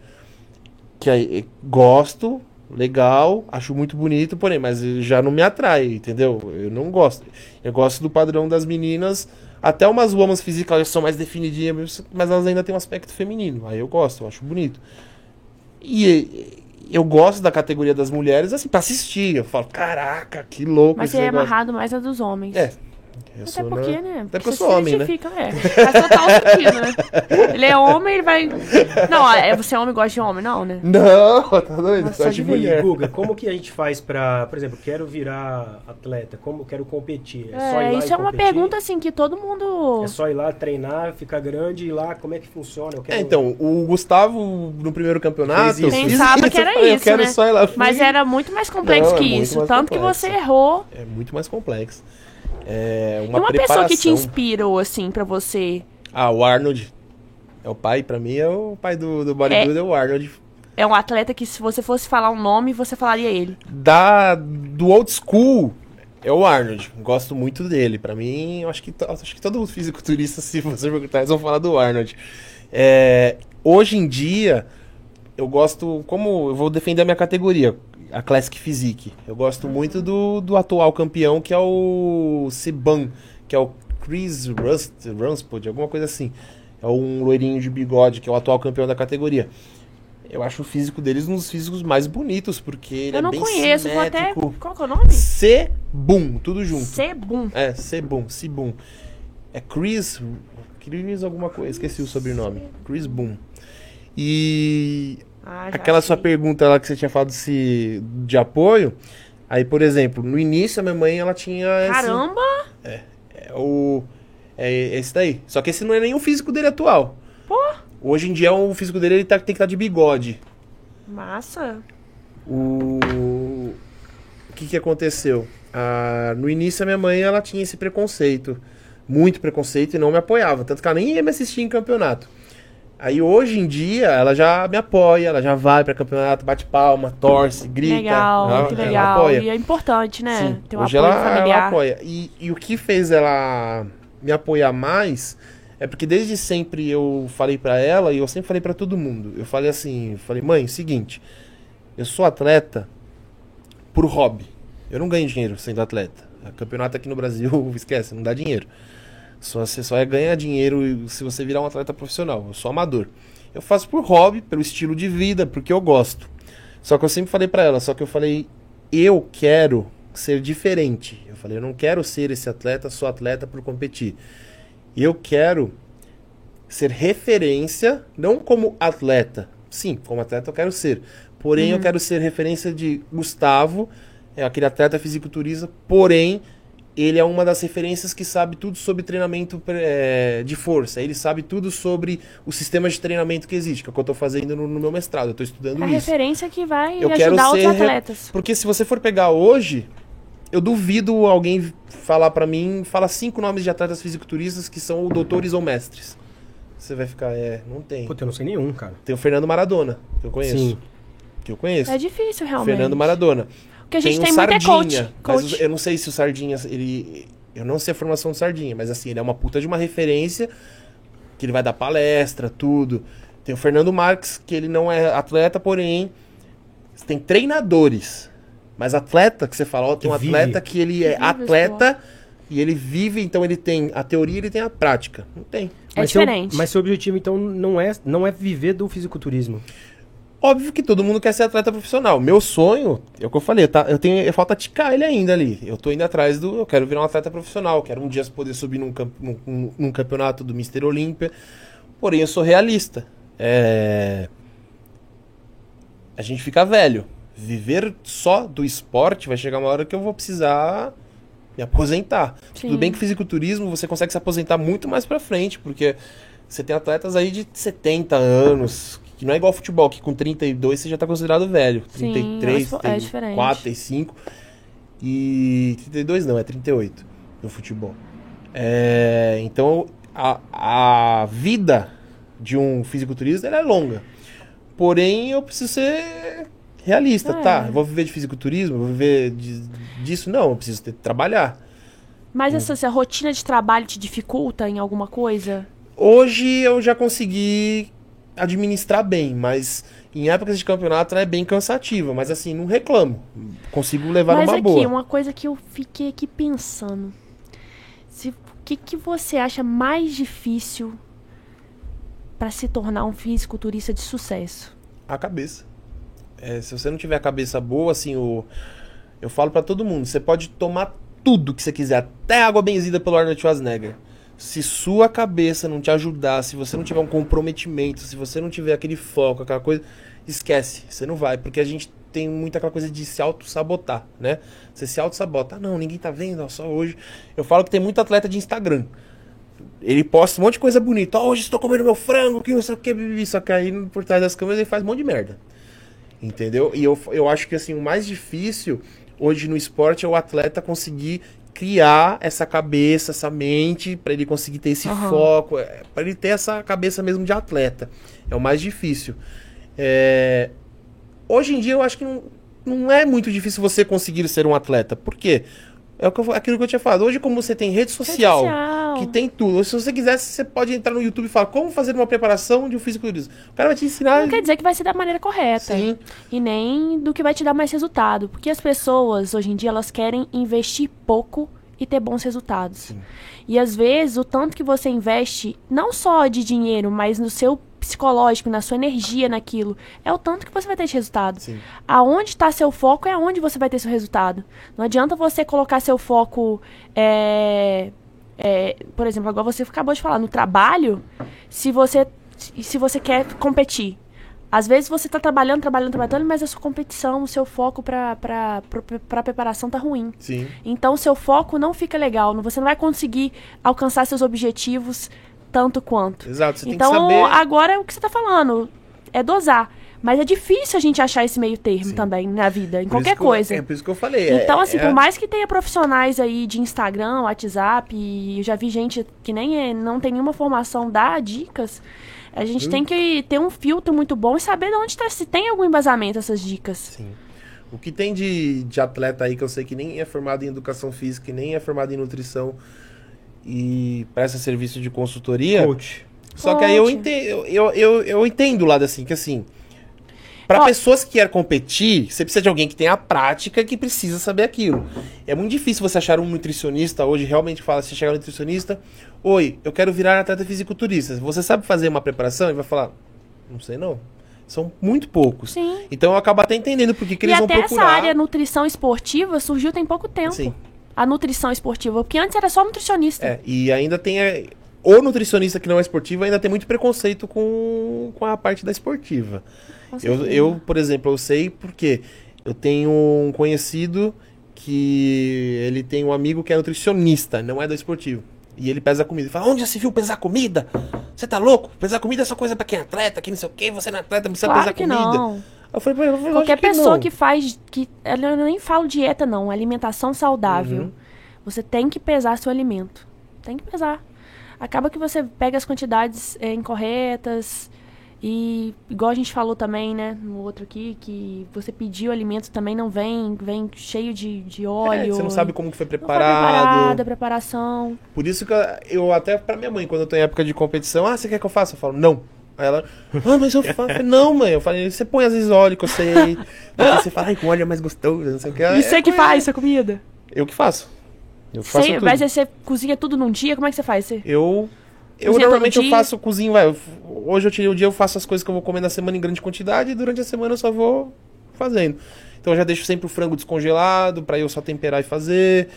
Que aí, eh, gosto, legal, acho muito bonito, porém, mas já não me atrai, entendeu? Eu não gosto. Eu gosto do padrão das meninas, até umas womas físicas elas são mais definidinhas, mas elas ainda têm um aspecto feminino. Aí eu gosto, eu acho bonito. E eh, eu gosto da categoria das mulheres, assim, pra assistir. Eu falo, caraca, que louco Mas esse você é negócio. amarrado mais a dos homens. É. Eu Até sou, porque, né? né? Até porque eu você sou homem, né? É. Faz total sentido, né? Ele é homem, ele vai. Não, é, você é homem e gosta de homem, não, né? Não, tá doido? Só de. E, mulher. Guga, como que a gente faz pra, por exemplo, quero virar atleta, como quero competir? só ir É, lá isso e é uma competir? pergunta assim que todo mundo. É só ir lá treinar, ficar grande e ir lá, como é que funciona? Eu quero... É, então, o Gustavo, no primeiro campeonato, isso. Pensava que era isso, Eu quero né? só ir lá. Mas era muito mais complexo Não, é que isso. Tanto que complexo. você errou. É muito mais complexo. É E uma, uma preparação. pessoa que te inspirou, assim, pra você. Ah, o Arnold. É o pai, pra mim, é o pai do, do bodybuilder, é o Arnold. É um atleta que se você fosse falar um nome, você falaria ele. Da, do old school, é o Arnold. Gosto muito dele. Pra mim, acho que, acho que todo fisiculturista, se você perguntar, eles vão falar do Arnold. É, hoje em dia, eu gosto, como eu vou defender a minha categoria, a Classic Physique. Eu gosto muito do, do atual campeão, que é o Siban, que é o Chris Rust, Runspod, alguma coisa assim. É um loirinho de bigode, que é o atual campeão da categoria. Eu acho o físico deles um dos físicos mais bonitos, porque ele Eu é não bem conheço, vou até. simétrico. Qual que é o nome? Sebum, tudo junto. Sebum. É, Sebum, Sibum. É Chris. Chris alguma coisa, esqueci o sobrenome. Chris Boom. E Ah, aquela sua pergunta lá que você tinha falado se, de apoio. Aí, por exemplo, no início a minha mãe ela tinha esse, Caramba! é o é esse daí. Só que esse não é nem o físico dele atual. Pô! Hoje em dia o físico dele ele tá, tem que estar de bigode. Massa. O, o que que aconteceu? Ah, no início a minha mãe ela tinha esse preconceito, muito preconceito e não me apoiava, tanto que ela nem ia me assistir em campeonato. Aí hoje em dia ela já me apoia, ela já vai pra campeonato, bate palma, torce, grita. legal, ela, muito ela legal. apoia. E é importante, né? Sim, Ter um hoje apoio ela, ela familiar. apoia. E, e o que fez ela me apoiar mais é porque desde sempre eu falei pra ela e eu sempre falei pra todo mundo. Eu falei assim, eu falei, mãe, seguinte, eu sou atleta por hobby. Eu não ganho dinheiro sendo atleta. Campeonato aqui no Brasil, esquece, não dá dinheiro. Só, você só é ganhar dinheiro se você virar um atleta profissional. Eu sou amador. Eu faço por hobby, pelo estilo de vida, porque eu gosto. Só que eu sempre falei pra ela, só que eu falei, eu quero ser diferente. Eu falei, eu não quero ser esse atleta, sou atleta por competir. Eu quero ser referência, não como atleta. Sim, como atleta eu quero ser. Porém, eu quero ser referência de Gustavo, é aquele atleta fisiculturista, porém, ele é uma das referências que sabe tudo sobre treinamento eh, de força. Ele sabe tudo sobre o sistema de treinamento que existe, que é o que eu estou fazendo no, no meu mestrado. Eu estou estudando É a isso. referência que vai Eu ajudar outros atletas. Porque se você for pegar hoje, eu duvido alguém falar pra mim, fala cinco nomes de atletas fisiculturistas que são doutores ou mestres. Você vai ficar, é, não tem. Puta, eu não sei nenhum, cara. Tem o Fernando Maradona, que eu conheço. Sim. Que eu conheço. É difícil, realmente. Fernando Maradona. O que a gente tem tem, o muito é Sardinha. coach. Mas coach. eu não sei se o Sardinha, ele... Eu não sei a formação do Sardinha, mas assim, ele é uma puta de uma referência, que ele vai dar palestra, tudo. Tem o Fernando Marques, que ele não é atleta, porém, tem treinadores. Mas atleta, que você fala, ó, tem um Que vive. atleta que ele é atleta e ele vive, então ele tem a teoria e ele tem a prática. Não tem. É Mas seu- diferente. mas seu objetivo, então, não é, não é viver do fisiculturismo. Óbvio que todo mundo quer ser atleta profissional. Meu sonho, é o que eu falei, tá? Eu tenho, falta ticar ele ainda ali. Eu tô indo atrás do, eu quero virar um atleta profissional, quero um dia poder subir num, camp- num- num- campeonato do Mr. Olímpia. Porém, eu sou realista. É... A gente fica velho. Viver só do esporte vai chegar uma hora que eu vou precisar me aposentar. Sim. Tudo bem que fisiculturismo você consegue se aposentar muito mais pra frente, porque você tem atletas aí de 70 anos, que não é igual ao futebol, que com 32 você já tá considerado velho. Sim, 33, é diferente. 34, 35. E 32 não, é 38 no futebol. É, então a, a vida de um fisiculturista é longa. Porém, eu preciso ser realista, É. tá? Eu vou viver de fisiculturismo, vou viver de- disso? Não, eu preciso ter, trabalhar. Mas essa, se a rotina de trabalho te dificulta em alguma coisa? Hoje eu já consegui administrar bem, mas em épocas de campeonato ela é bem cansativa. Mas assim, não reclamo. Consigo levar Mas numa aqui, boa. uma coisa que eu fiquei aqui pensando. Se, o que, que você acha mais difícil pra se tornar um fisiculturista de sucesso? A cabeça. É, se você não tiver a cabeça boa, assim, o... eu falo pra todo mundo, você pode tomar tudo que você quiser, até água benzida pelo Arnold Schwarzenegger. Se sua cabeça não te ajudar, se você não tiver um comprometimento, se você não tiver aquele foco, aquela coisa, esquece, você não vai, porque a gente tem muito aquela coisa de se auto-sabotar, né? Você se auto-sabota. Ah, não, ninguém tá vendo, só hoje. Eu falo que tem muito atleta de Instagram. Ele posta um monte de coisa bonita. Ó, hoje estou comendo meu frango, que não sei o que, só que aí por trás das câmeras ele faz um monte de merda. Entendeu? E eu, eu acho que assim, o mais difícil hoje no esporte é o atleta conseguir criar essa cabeça, essa mente, para ele conseguir ter esse Aham. foco, é, para ele ter essa cabeça mesmo de atleta. É o mais difícil. É, Hoje em dia eu acho que não, não é muito difícil você conseguir ser um atleta. Por quê? É que eu- aquilo que eu tinha falado. Hoje, como você tem rede social, social. que tem tudo. Se você quisesse, você pode entrar no YouTube e falar como fazer uma preparação de um fisiculturismo. O cara vai te ensinar. Não quer dizer que vai ser da maneira correta. Sim. E nem do que vai te dar mais resultado. Porque as pessoas, hoje em dia, elas querem investir pouco e ter bons resultados. E às vezes, o tanto que você investe, não só de dinheiro, mas no seu psicológico, na sua energia naquilo, é o tanto que você vai ter de resultado. Sim. Aonde está seu foco é aonde você vai ter seu resultado. Não adianta você colocar seu foco, é, é, por exemplo, agora você acabou de falar, no trabalho, se você, se você quer competir. Às vezes você está trabalhando, trabalhando, trabalhando, mas a sua competição, o seu foco para a preparação tá ruim. Sim. Então, o seu foco não fica legal. Você não vai conseguir alcançar seus objetivos tanto quanto. Exato. Você então, tem que saber. agora é o que você tá falando. É dosar. Mas é difícil a gente achar esse meio termo Sim. também na vida, em Por qualquer eu- coisa. é por isso que eu falei. é- Então, assim, é- por mais que tenha profissionais aí de Instagram, WhatsApp, e eu já vi gente que nem é, não tem nenhuma formação, dá dicas, a gente Hum. tem que ter um filtro muito bom e saber de onde tá, se tem algum embasamento essas dicas. Sim. O que tem de, de atleta aí que eu sei que nem é formado em educação física nem é formado em nutrição e presta serviço de consultoria. Coach. Só que aí eu Coach. entendo, eu, eu, eu entendo o lado assim, que assim. Para pessoas que querem competir, você precisa de alguém que tenha a prática que precisa saber aquilo. É muito difícil você achar um nutricionista hoje realmente que fala, você chegar um nutricionista, oi, eu quero virar atleta fisiculturista. Você sabe fazer uma preparação? Ele vai falar, não sei não. São muito poucos. Sim. Então eu acabo até entendendo porque que e eles vão até procurar. essa área nutrição esportiva surgiu tem pouco tempo. Sim. A nutrição esportiva, porque antes era só nutricionista. É, e ainda tem a- o nutricionista que não é esportivo ainda tem muito preconceito com, com a parte da esportiva. Eu, eu, por exemplo, eu sei porque eu tenho um conhecido que ele tem um amigo que é nutricionista, não é do esportivo. E ele pesa comida. Ele fala, onde já se viu pesar comida? Você tá louco? Pesar comida é só coisa pra quem é atleta, quem não sei o quê, você não é atleta, precisa Claro pesar que comida. não. Eu falei, Qualquer pessoa não. que faz. que Eu nem falo dieta, não. Alimentação saudável. Uhum. Você tem que pesar seu alimento. Tem que pesar. Acaba que você pega as quantidades é, incorretas. E igual a gente falou também, né, no outro aqui, que você pediu alimento também não vem, vem cheio de, de É, óleo. você não sabe como que foi Não foi preparado. preparado, a preparação. Por isso que eu, eu até pra minha mãe, quando eu tô em época de competição, ah, você quer que eu faça? Eu falo, não. Aí ela, ah, mas eu faço. Falei, não, mãe. Eu falei, você põe às vezes óleo que eu sei. Você fala, ai, com óleo é mais gostoso, não sei o que. E você que é, faz essa comida? Eu que faço. Eu que faço mas você cozinha tudo num dia? Como é que você faz? Você... Eu. Eu Cozinha normalmente eu faço cozinho, vai. Hoje eu tirei o dia, eu faço as coisas que eu vou comer na semana em grande quantidade e durante a semana eu só vou fazendo. Então eu já deixo sempre o frango descongelado pra eu só temperar e fazer.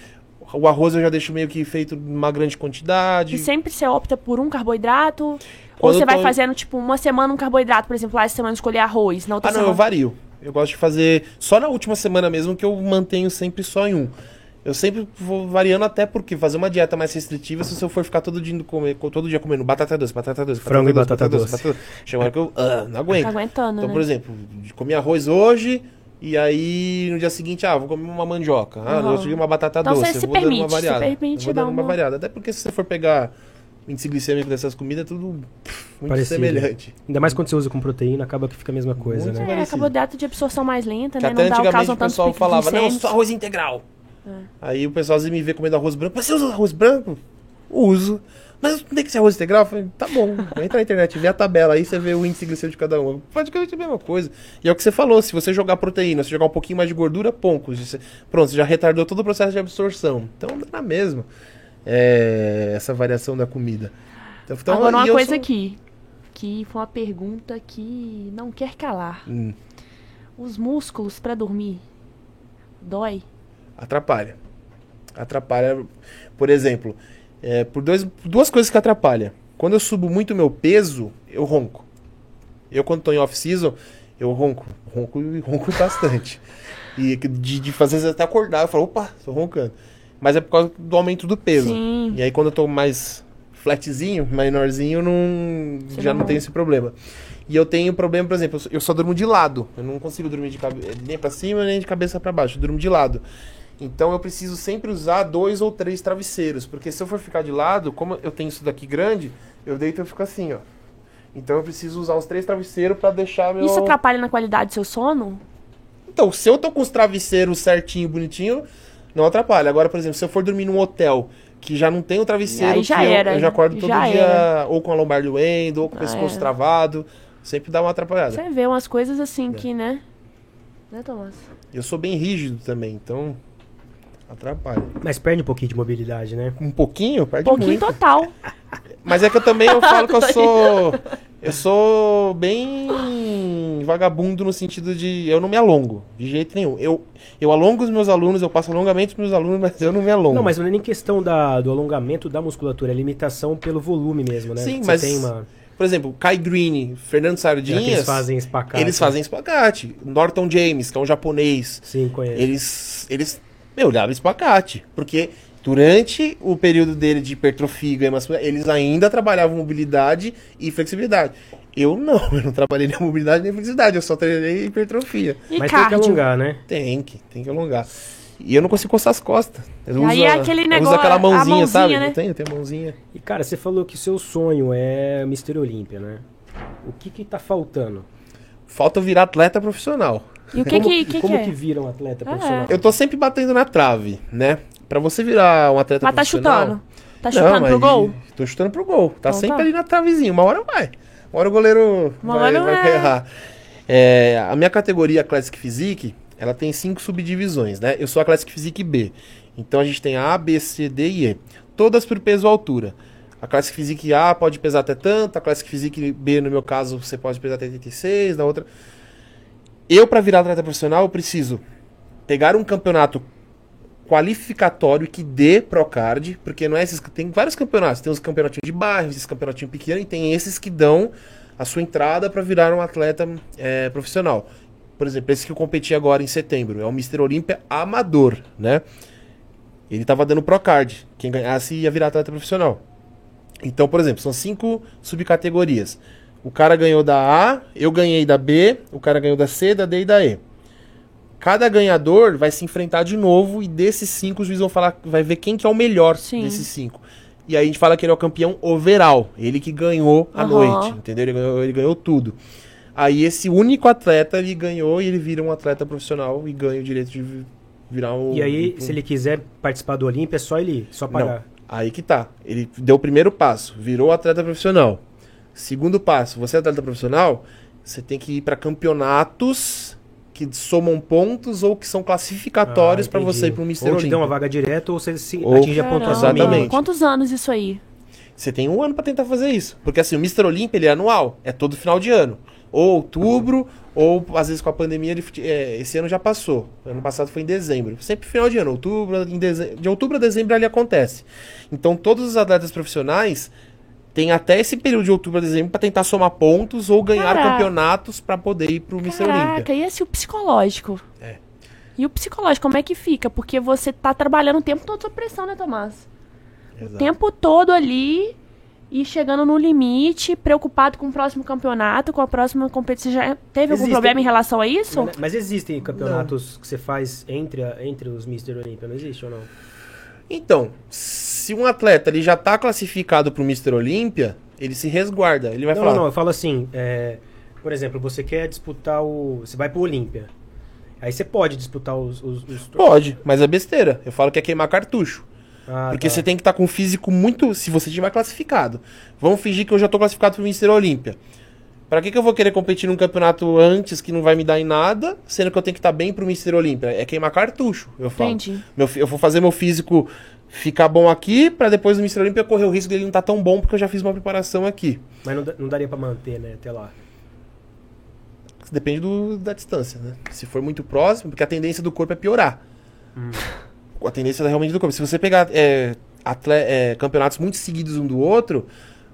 O arroz eu já deixo meio que feito numa grande quantidade. E sempre você opta por um carboidrato? Ou Quando você eu vai fazendo, tipo, uma semana um carboidrato, por exemplo, lá essa semana escolher arroz, na outra Ah, não, eu semana... vario. Eu gosto de fazer só na última semana mesmo que eu mantenho sempre só em um. Eu sempre vou variando até porque fazer uma dieta mais restritiva, se eu for ficar todo dia, comer, todo dia comendo batata doce, batata doce, Frango e batata batata doce. batata doce. Chega uma hora que eu ah, não aguento. Tá aguentando, Então, né? por exemplo, comer arroz hoje e aí no dia seguinte, ah, vou comer uma mandioca. Ah, no Aham. outro dia uma batata Então, doce. você eu se vou dando permite, uma se variada. permite eu vou dar dando uma uma- variada. Até porque se você for pegar o índice glicêmico dessas comidas, é tudo pff, muito Parecido. semelhante. Ainda mais quando você usa com proteína, acaba que fica a mesma coisa, Muito né? É, parecido. carboidrato de absorção mais lenta, Que né? até Não dá, antigamente causam o tantos pessoal falava, não, só arroz integral. É. Aí o pessoal às vezes me vê comendo arroz branco. Mas você usa arroz branco? Uso. Mas não tem que ser arroz integral? Eu falei, tá bom. Entra na internet, vê a tabela aí, você vê o índice glicêmico de cada um. Praticamente a mesma coisa. E é o que você falou, se você jogar proteína, se jogar um pouquinho mais de gordura, pouco. Pronto, você já retardou todo o processo de absorção. Então dá na mesma. É, essa variação da comida. Então, Agora, uma coisa sou- aqui, que foi uma pergunta que não quer calar. Hum, Os músculos pra dormir, dói? atrapalha. Atrapalha. Por exemplo, é, por dois, duas coisas que atrapalham. Quando eu subo muito meu peso, eu ronco. Eu, quando tô em off-season, eu ronco. Ronco e ronco bastante. E de, de fazer até acordar, eu falo, opa, tô roncando. Mas é por causa do aumento do peso. Sim. E aí quando eu tô mais flatzinho, menorzinho, não, já não tenho esse problema. E eu tenho problema, por exemplo, eu só- durmo de lado. Eu não consigo dormir de cabe... nem pra cima nem de cabeça pra baixo. Eu durmo de lado. Então eu preciso sempre usar dois ou três travesseiros, porque se eu for ficar de lado, como eu tenho isso daqui grande, eu deito e eu fico assim, ó. Então eu preciso usar os três travesseiros para deixar meu. Isso atrapalha na qualidade do seu sono? Então, se eu tô com os travesseiros certinho, bonitinho, não atrapalha. Agora, por exemplo, se eu for dormir num hotel que já não tem o travesseiro, Aí já que eu- era, eu, já acordo todo já dia era. ou com a lombar doendo, ou com o Ah, pescoço é. travado. Sempre dá uma atrapalhada. Você vê umas coisas É. assim que, né? Né, Tomás? Eu sou bem rígido também, então atrapalha. Mas perde um pouquinho de mobilidade, né? Um pouquinho, perde Pouquinho muito. total. Mas é que eu também eu falo que eu sou. Eu sou bem vagabundo no sentido de eu não me alongo, de jeito nenhum. Eu, eu alongo os meus alunos, eu passo alongamento pros meus alunos, mas eu não me alongo. Não, mas não é nem questão da, do alongamento da musculatura, é limitação pelo volume mesmo, né? Sim, Você mas- tem uma. Por exemplo, Kai Green, Fernando Sardinhas, eles fazem espacate. eles fazem espacate. Norton James, que é um japonês, Sim, conheço. eles, eles, meu, davam espacate. Porque durante o período dele de hipertrofia e ganho eles ainda trabalhavam mobilidade e flexibilidade. Eu não, eu não trabalhei nem mobilidade nem flexibilidade, eu só treinei hipertrofia. E Mas tem que cardio? alongar, né? Tem que, tem que alongar. E eu não consigo coçar as costas. Eu aí uso é aquele eu uso negócio- aquela a mãozinha, mãozinha, sabe? né? Não tem, eu tenho a mãozinha. E cara, você falou que o seu sonho é Mr. Olímpia, né? O que que tá faltando? Falta eu virar atleta profissional. E o que como que, que, como que que é? vira um atleta Ah, profissional? Eu tô sempre batendo na trave, né? Pra você virar um atleta Mas tá profissional... chutando. Tá chutando pro mas gol? Tô chutando pro gol. Tá Então sempre tá. ali na travezinha. Uma hora vai. Uma hora o goleiro Uma vai, hora vai vai. errar. É, a minha categoria Classic Physique, ela tem cinco subdivisões, né? Eu sou a Classic Physique B. Então a gente tem a A, B, C, D e E. Todas por peso ou altura. A Classic Physique A pode pesar até tanto, a Classic Physique B, no meu caso, você pode pesar até 86, na outra... Eu, pra virar atleta profissional, eu preciso pegar um campeonato qualificatório que dê Procard, porque não é esses tem vários campeonatos, tem os campeonatinhos de bairro, esses campeonatinhos pequenos, e tem esses que dão a sua entrada para virar um atleta é, profissional. Por exemplo, esse que eu competi agora em setembro, é o Mr. Olímpia amador, né? Ele tava dando Procard, quem ganhasse ia virar atleta profissional. Então, por exemplo, são cinco subcategorias. O cara ganhou da A, eu ganhei da B, o cara ganhou da C, da D e da E. Cada ganhador vai se enfrentar de novo e desses cinco os juízes vão falar, vai ver quem que é o melhor Sim. desses cinco. E aí a gente fala que ele é o campeão overall, ele que ganhou a Aham. noite, entendeu? Ele ganhou, ele ganhou tudo. Aí esse único atleta ele ganhou e ele vira um atleta profissional e ganha o direito de vi- virar um. E aí, um- se ele quiser participar do Olímpia, é só ele só pagar. não, aí que tá. Ele deu o primeiro passo, virou atleta profissional. Segundo passo, você é atleta profissional, você tem que ir para campeonatos que somam pontos ou que são classificatórios Ah, para você ir pro Mr. Ou te dão uma vaga direta, ou você se Ou- atinge a pontuação Exatamente. mínima. Quantos anos isso aí? Você tem um ano para tentar fazer isso. Porque assim, o Mr. Olímpia ele é anual, é todo final de ano. Ou outubro, ou às vezes com a pandemia, ele, é, esse ano já passou. Ano passado foi em dezembro. Sempre final de ano, outubro, em deze... de outubro a dezembro ali acontece. Então todos os atletas profissionais têm até esse período de outubro a dezembro para tentar somar pontos ou ganhar Caraca. campeonatos para poder ir pro Mr. Olímpia. Caraca, e esse o psicológico? É. E o psicológico, como é que fica? Porque você tá trabalhando o tempo todo sob pressão, né, Tomás? O Exato. tempo todo ali e chegando no limite, preocupado com o próximo campeonato, com a próxima competição. Você já teve algum Existem- problema em relação a isso? Mas, mas existem campeonatos que você faz entre, a- entre os Mr. Olímpia, não existe ou não? Então, se um atleta ele já tá classificado pro Mr. Olímpia, ele se resguarda. Ele vai não, falar. não, eu falo assim, é, por exemplo, você quer disputar o... Você vai pro Olímpia. Aí você pode disputar os... os, os- Pode, mas é besteira. Eu falo que é queimar cartucho. Ah, porque tá. você tem que estar com um físico muito. Se você tiver classificado. Vamos fingir que eu já tô classificado pro Mr. Olímpia. Pra que, que eu vou querer competir num campeonato antes que não vai me dar em nada, sendo que eu tenho que estar bem pro Mr. Olímpia? É queimar cartucho, eu falo. Entendi. Meu eu vou fazer meu físico ficar bom aqui, pra depois no Mr. Olímpia correr o risco dele não estar tão bom, porque eu já fiz uma preparação aqui. Mas não, não daria pra manter, né, até lá. Depende do- da distância, né? Se for muito próximo, porque a tendência do corpo é piorar. A tendência realmente do corpo. Se você pegar é, atle- é, campeonatos muito seguidos um do outro,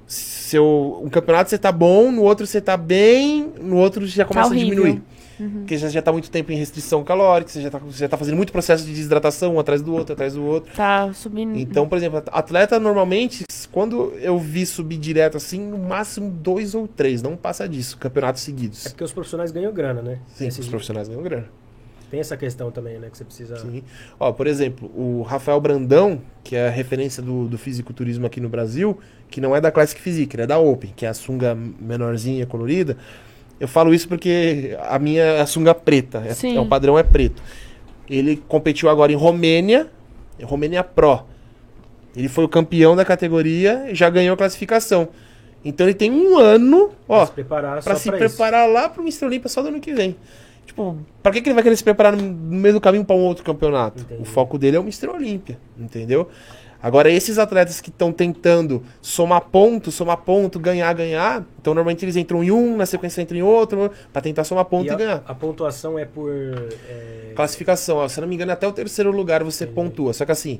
seu, um campeonato você tá bom, no outro você tá bem, no outro já começa a horrível. diminuir. Porque você já tá muito tempo em restrição calórica, você já tá, já tá fazendo muito processo de desidratação um atrás do outro, atrás do outro. Tá subindo. Então, por exemplo, atleta normalmente, quando eu vi subir direto assim, no máximo dois ou três, não passa disso, campeonatos seguidos. É porque os profissionais ganham grana, né? Sim, os profissionais ganham grana. Tem essa questão também, né? Que você precisa. Sim. Ó, por exemplo, o Rafael Brandão, que é a referência do, do fisiculturismo aqui no Brasil, que não é da Classic Physique, ele é da Open, que é a sunga menorzinha, colorida. Eu falo isso porque a minha é a sunga preta, é, é o padrão é preto. Ele competiu agora em Romênia, Romênia Pro. Ele foi o campeão da categoria e já ganhou a classificação. Então ele tem um ano, ó, pra se preparar Pra só se pra preparar lá pro Mr. Olímpia só do ano que vem. Tipo, pra que, que ele vai querer se preparar no, meio do caminho pra um outro campeonato? Entendi. O foco dele é o Mr. Olímpia, entendeu? Agora, esses atletas que estão tentando somar ponto, somar ponto, ganhar, ganhar, então normalmente eles entram em um, na sequência entram em outro, pra tentar somar ponto isso. e, E a, ganhar. a pontuação é por. é, Classificação, ó, se não me engano, até o terceiro lugar você Entendi. pontua. Só que assim,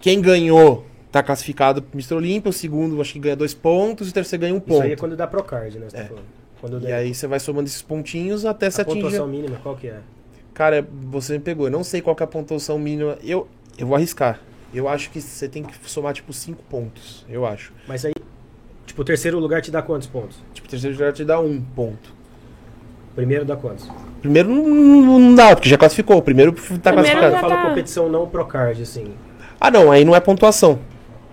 quem ganhou tá classificado pro Mr. Olímpia, o segundo acho que ganha dois pontos, o terceiro ganha um Isso ponto. aí é quando dá Procard, né? você tá É. Quando E der- aí você vai somando esses pontinhos até a você atingir. pontuação mínima, qual que é? Cara, você me pegou. Eu não sei qual que é a pontuação mínima. Eu, eu vou arriscar. Eu acho que você tem que somar, tipo, 5 pontos. Eu acho. Mas aí, tipo, o terceiro lugar te dá quantos pontos? Tipo, o terceiro lugar te dá um ponto. O primeiro dá quantos? Primeiro não, não- não dá, porque já classificou. O primeiro tá Primeiro classificado. Falo tá. competição não Procard, assim. Ah, não. Aí não é pontuação.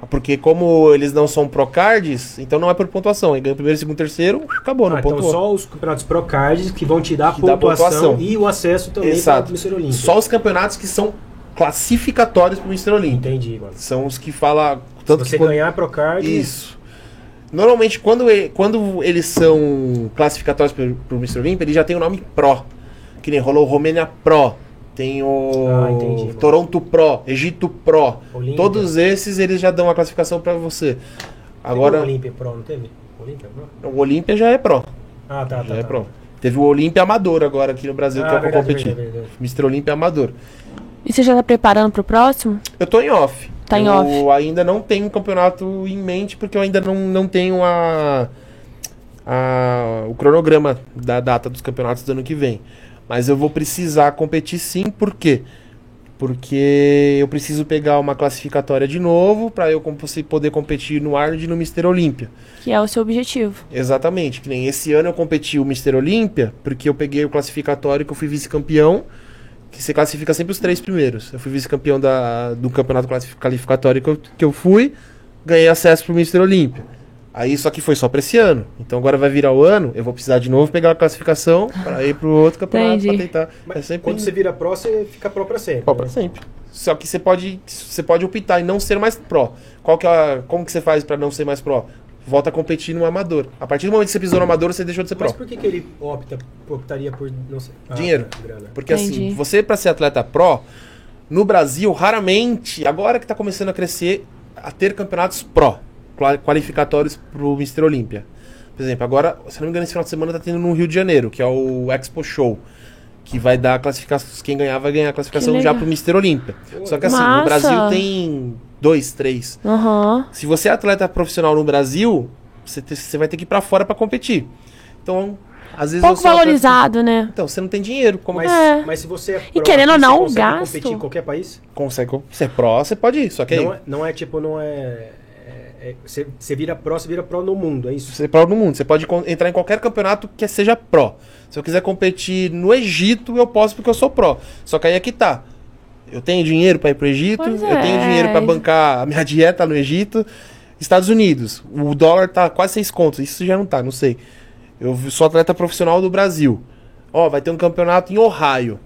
Porque como eles não são procards, então não é por pontuação. Aí ganha o primeiro, segundo, terceiro, acabou, não Ah, então pontuou. só os campeonatos Procards que vão te dar Que pontuação, pontuação. e o acesso também Exato. para o. Só os campeonatos que são classificatórios pro Mr. Olímpia. Entendi, mano. São os que fala Se tanto você que quando- ganhar Procard, Isso. Normalmente, quando, e- quando eles são classificatórios pro, pro Mr. Olympia, ele já tem o nome Pro. Que nem rolou o Romênia Pro. Tem o Ah, entendi, mano. Toronto Pro, Egito Pro. Olímpia. Todos esses eles já dão a classificação pra você. Agora... O Olímpia Pro, não teve? Olímpia Pro? o Olímpia já é Pro. Ah, tá, tá. Já é tá. Pro. Teve o Olímpia Amador agora aqui no Brasil, que Ah, é pra verdade, competir. verdade, verdade. Mr. Olímpia Amador. E você já tá preparando pro próximo? Eu tô em off. Tá em eu off. ainda não tenho um campeonato em mente, porque eu ainda não, não tenho a, a- o cronograma da data dos campeonatos do ano que vem. Mas eu vou precisar competir sim, por quê? Porque eu preciso pegar uma classificatória de novo para eu poder competir no Arnold e no Mr. Olímpia. Que é o seu objetivo. Exatamente, que nem esse ano eu competi o Mr. Olímpia, porque eu peguei o classificatório que eu fui vice-campeão, que você classifica sempre os três primeiros. Eu fui vice-campeão da- do campeonato qualificatório que eu, que eu fui, ganhei acesso pro Mr. Olímpia. Aí só que foi só pra esse ano. Então agora vai virar o ano, eu vou precisar de novo pegar a classificação para ir pro outro campeonato Entendi. pra tentar. Mas é sempre quando você vira Pro, você fica Pro pra sempre. Pro né? pra sempre. Só que você pode, você pode optar em não ser mais pro. Qual que é a, como que você faz pra não ser mais pro? Volta a competir no amador. A partir do momento que você pisou no amador, você deixou de ser pro. Mas por que, que ele opta, optaria por não sei. Ah, Dinheiro. grana. Porque assim, Entendi. você pra ser atleta pro, no Brasil, raramente, agora que tá começando a crescer, a ter campeonatos pro, qual- qualificatórios pro Mr. Olímpia. Por exemplo, agora, se não me engano, esse final de semana tá tendo no Rio de Janeiro, que é o Expo Show. Que vai dar a classificação. Quem ganhar vai ganhar a classificação já pro Mr. Olímpia. Só que assim, Massa. no Brasil tem dois, três. Aham. Se você é atleta profissional no Brasil, você, te- você vai ter que ir pra fora pra competir. Então, às vezes Pouco eu sou atleta- valorizado, né? Então, você não tem dinheiro. Como Mas, É. mas se você é E pro querendo ou não, você gasto- competir em qualquer país? consegue ser pró, você pode ir. Só que aí, Não é, não é tipo, não é. é- é- você, você vira Pro, você vira Pro no mundo, é isso? você é pró no mundo. Você pode entrar em qualquer campeonato que seja pró. Se eu quiser competir no Egito, eu posso porque eu sou pró. Só que aí é que tá. Eu tenho dinheiro pra ir pro Egito, Pois eu tenho é. dinheiro pra bancar a minha dieta no Egito. Estados Unidos, o dólar tá quase 6 contos. Isso já não tá, não sei. Eu sou atleta profissional do Brasil. Ó, vai ter um campeonato em Ohio.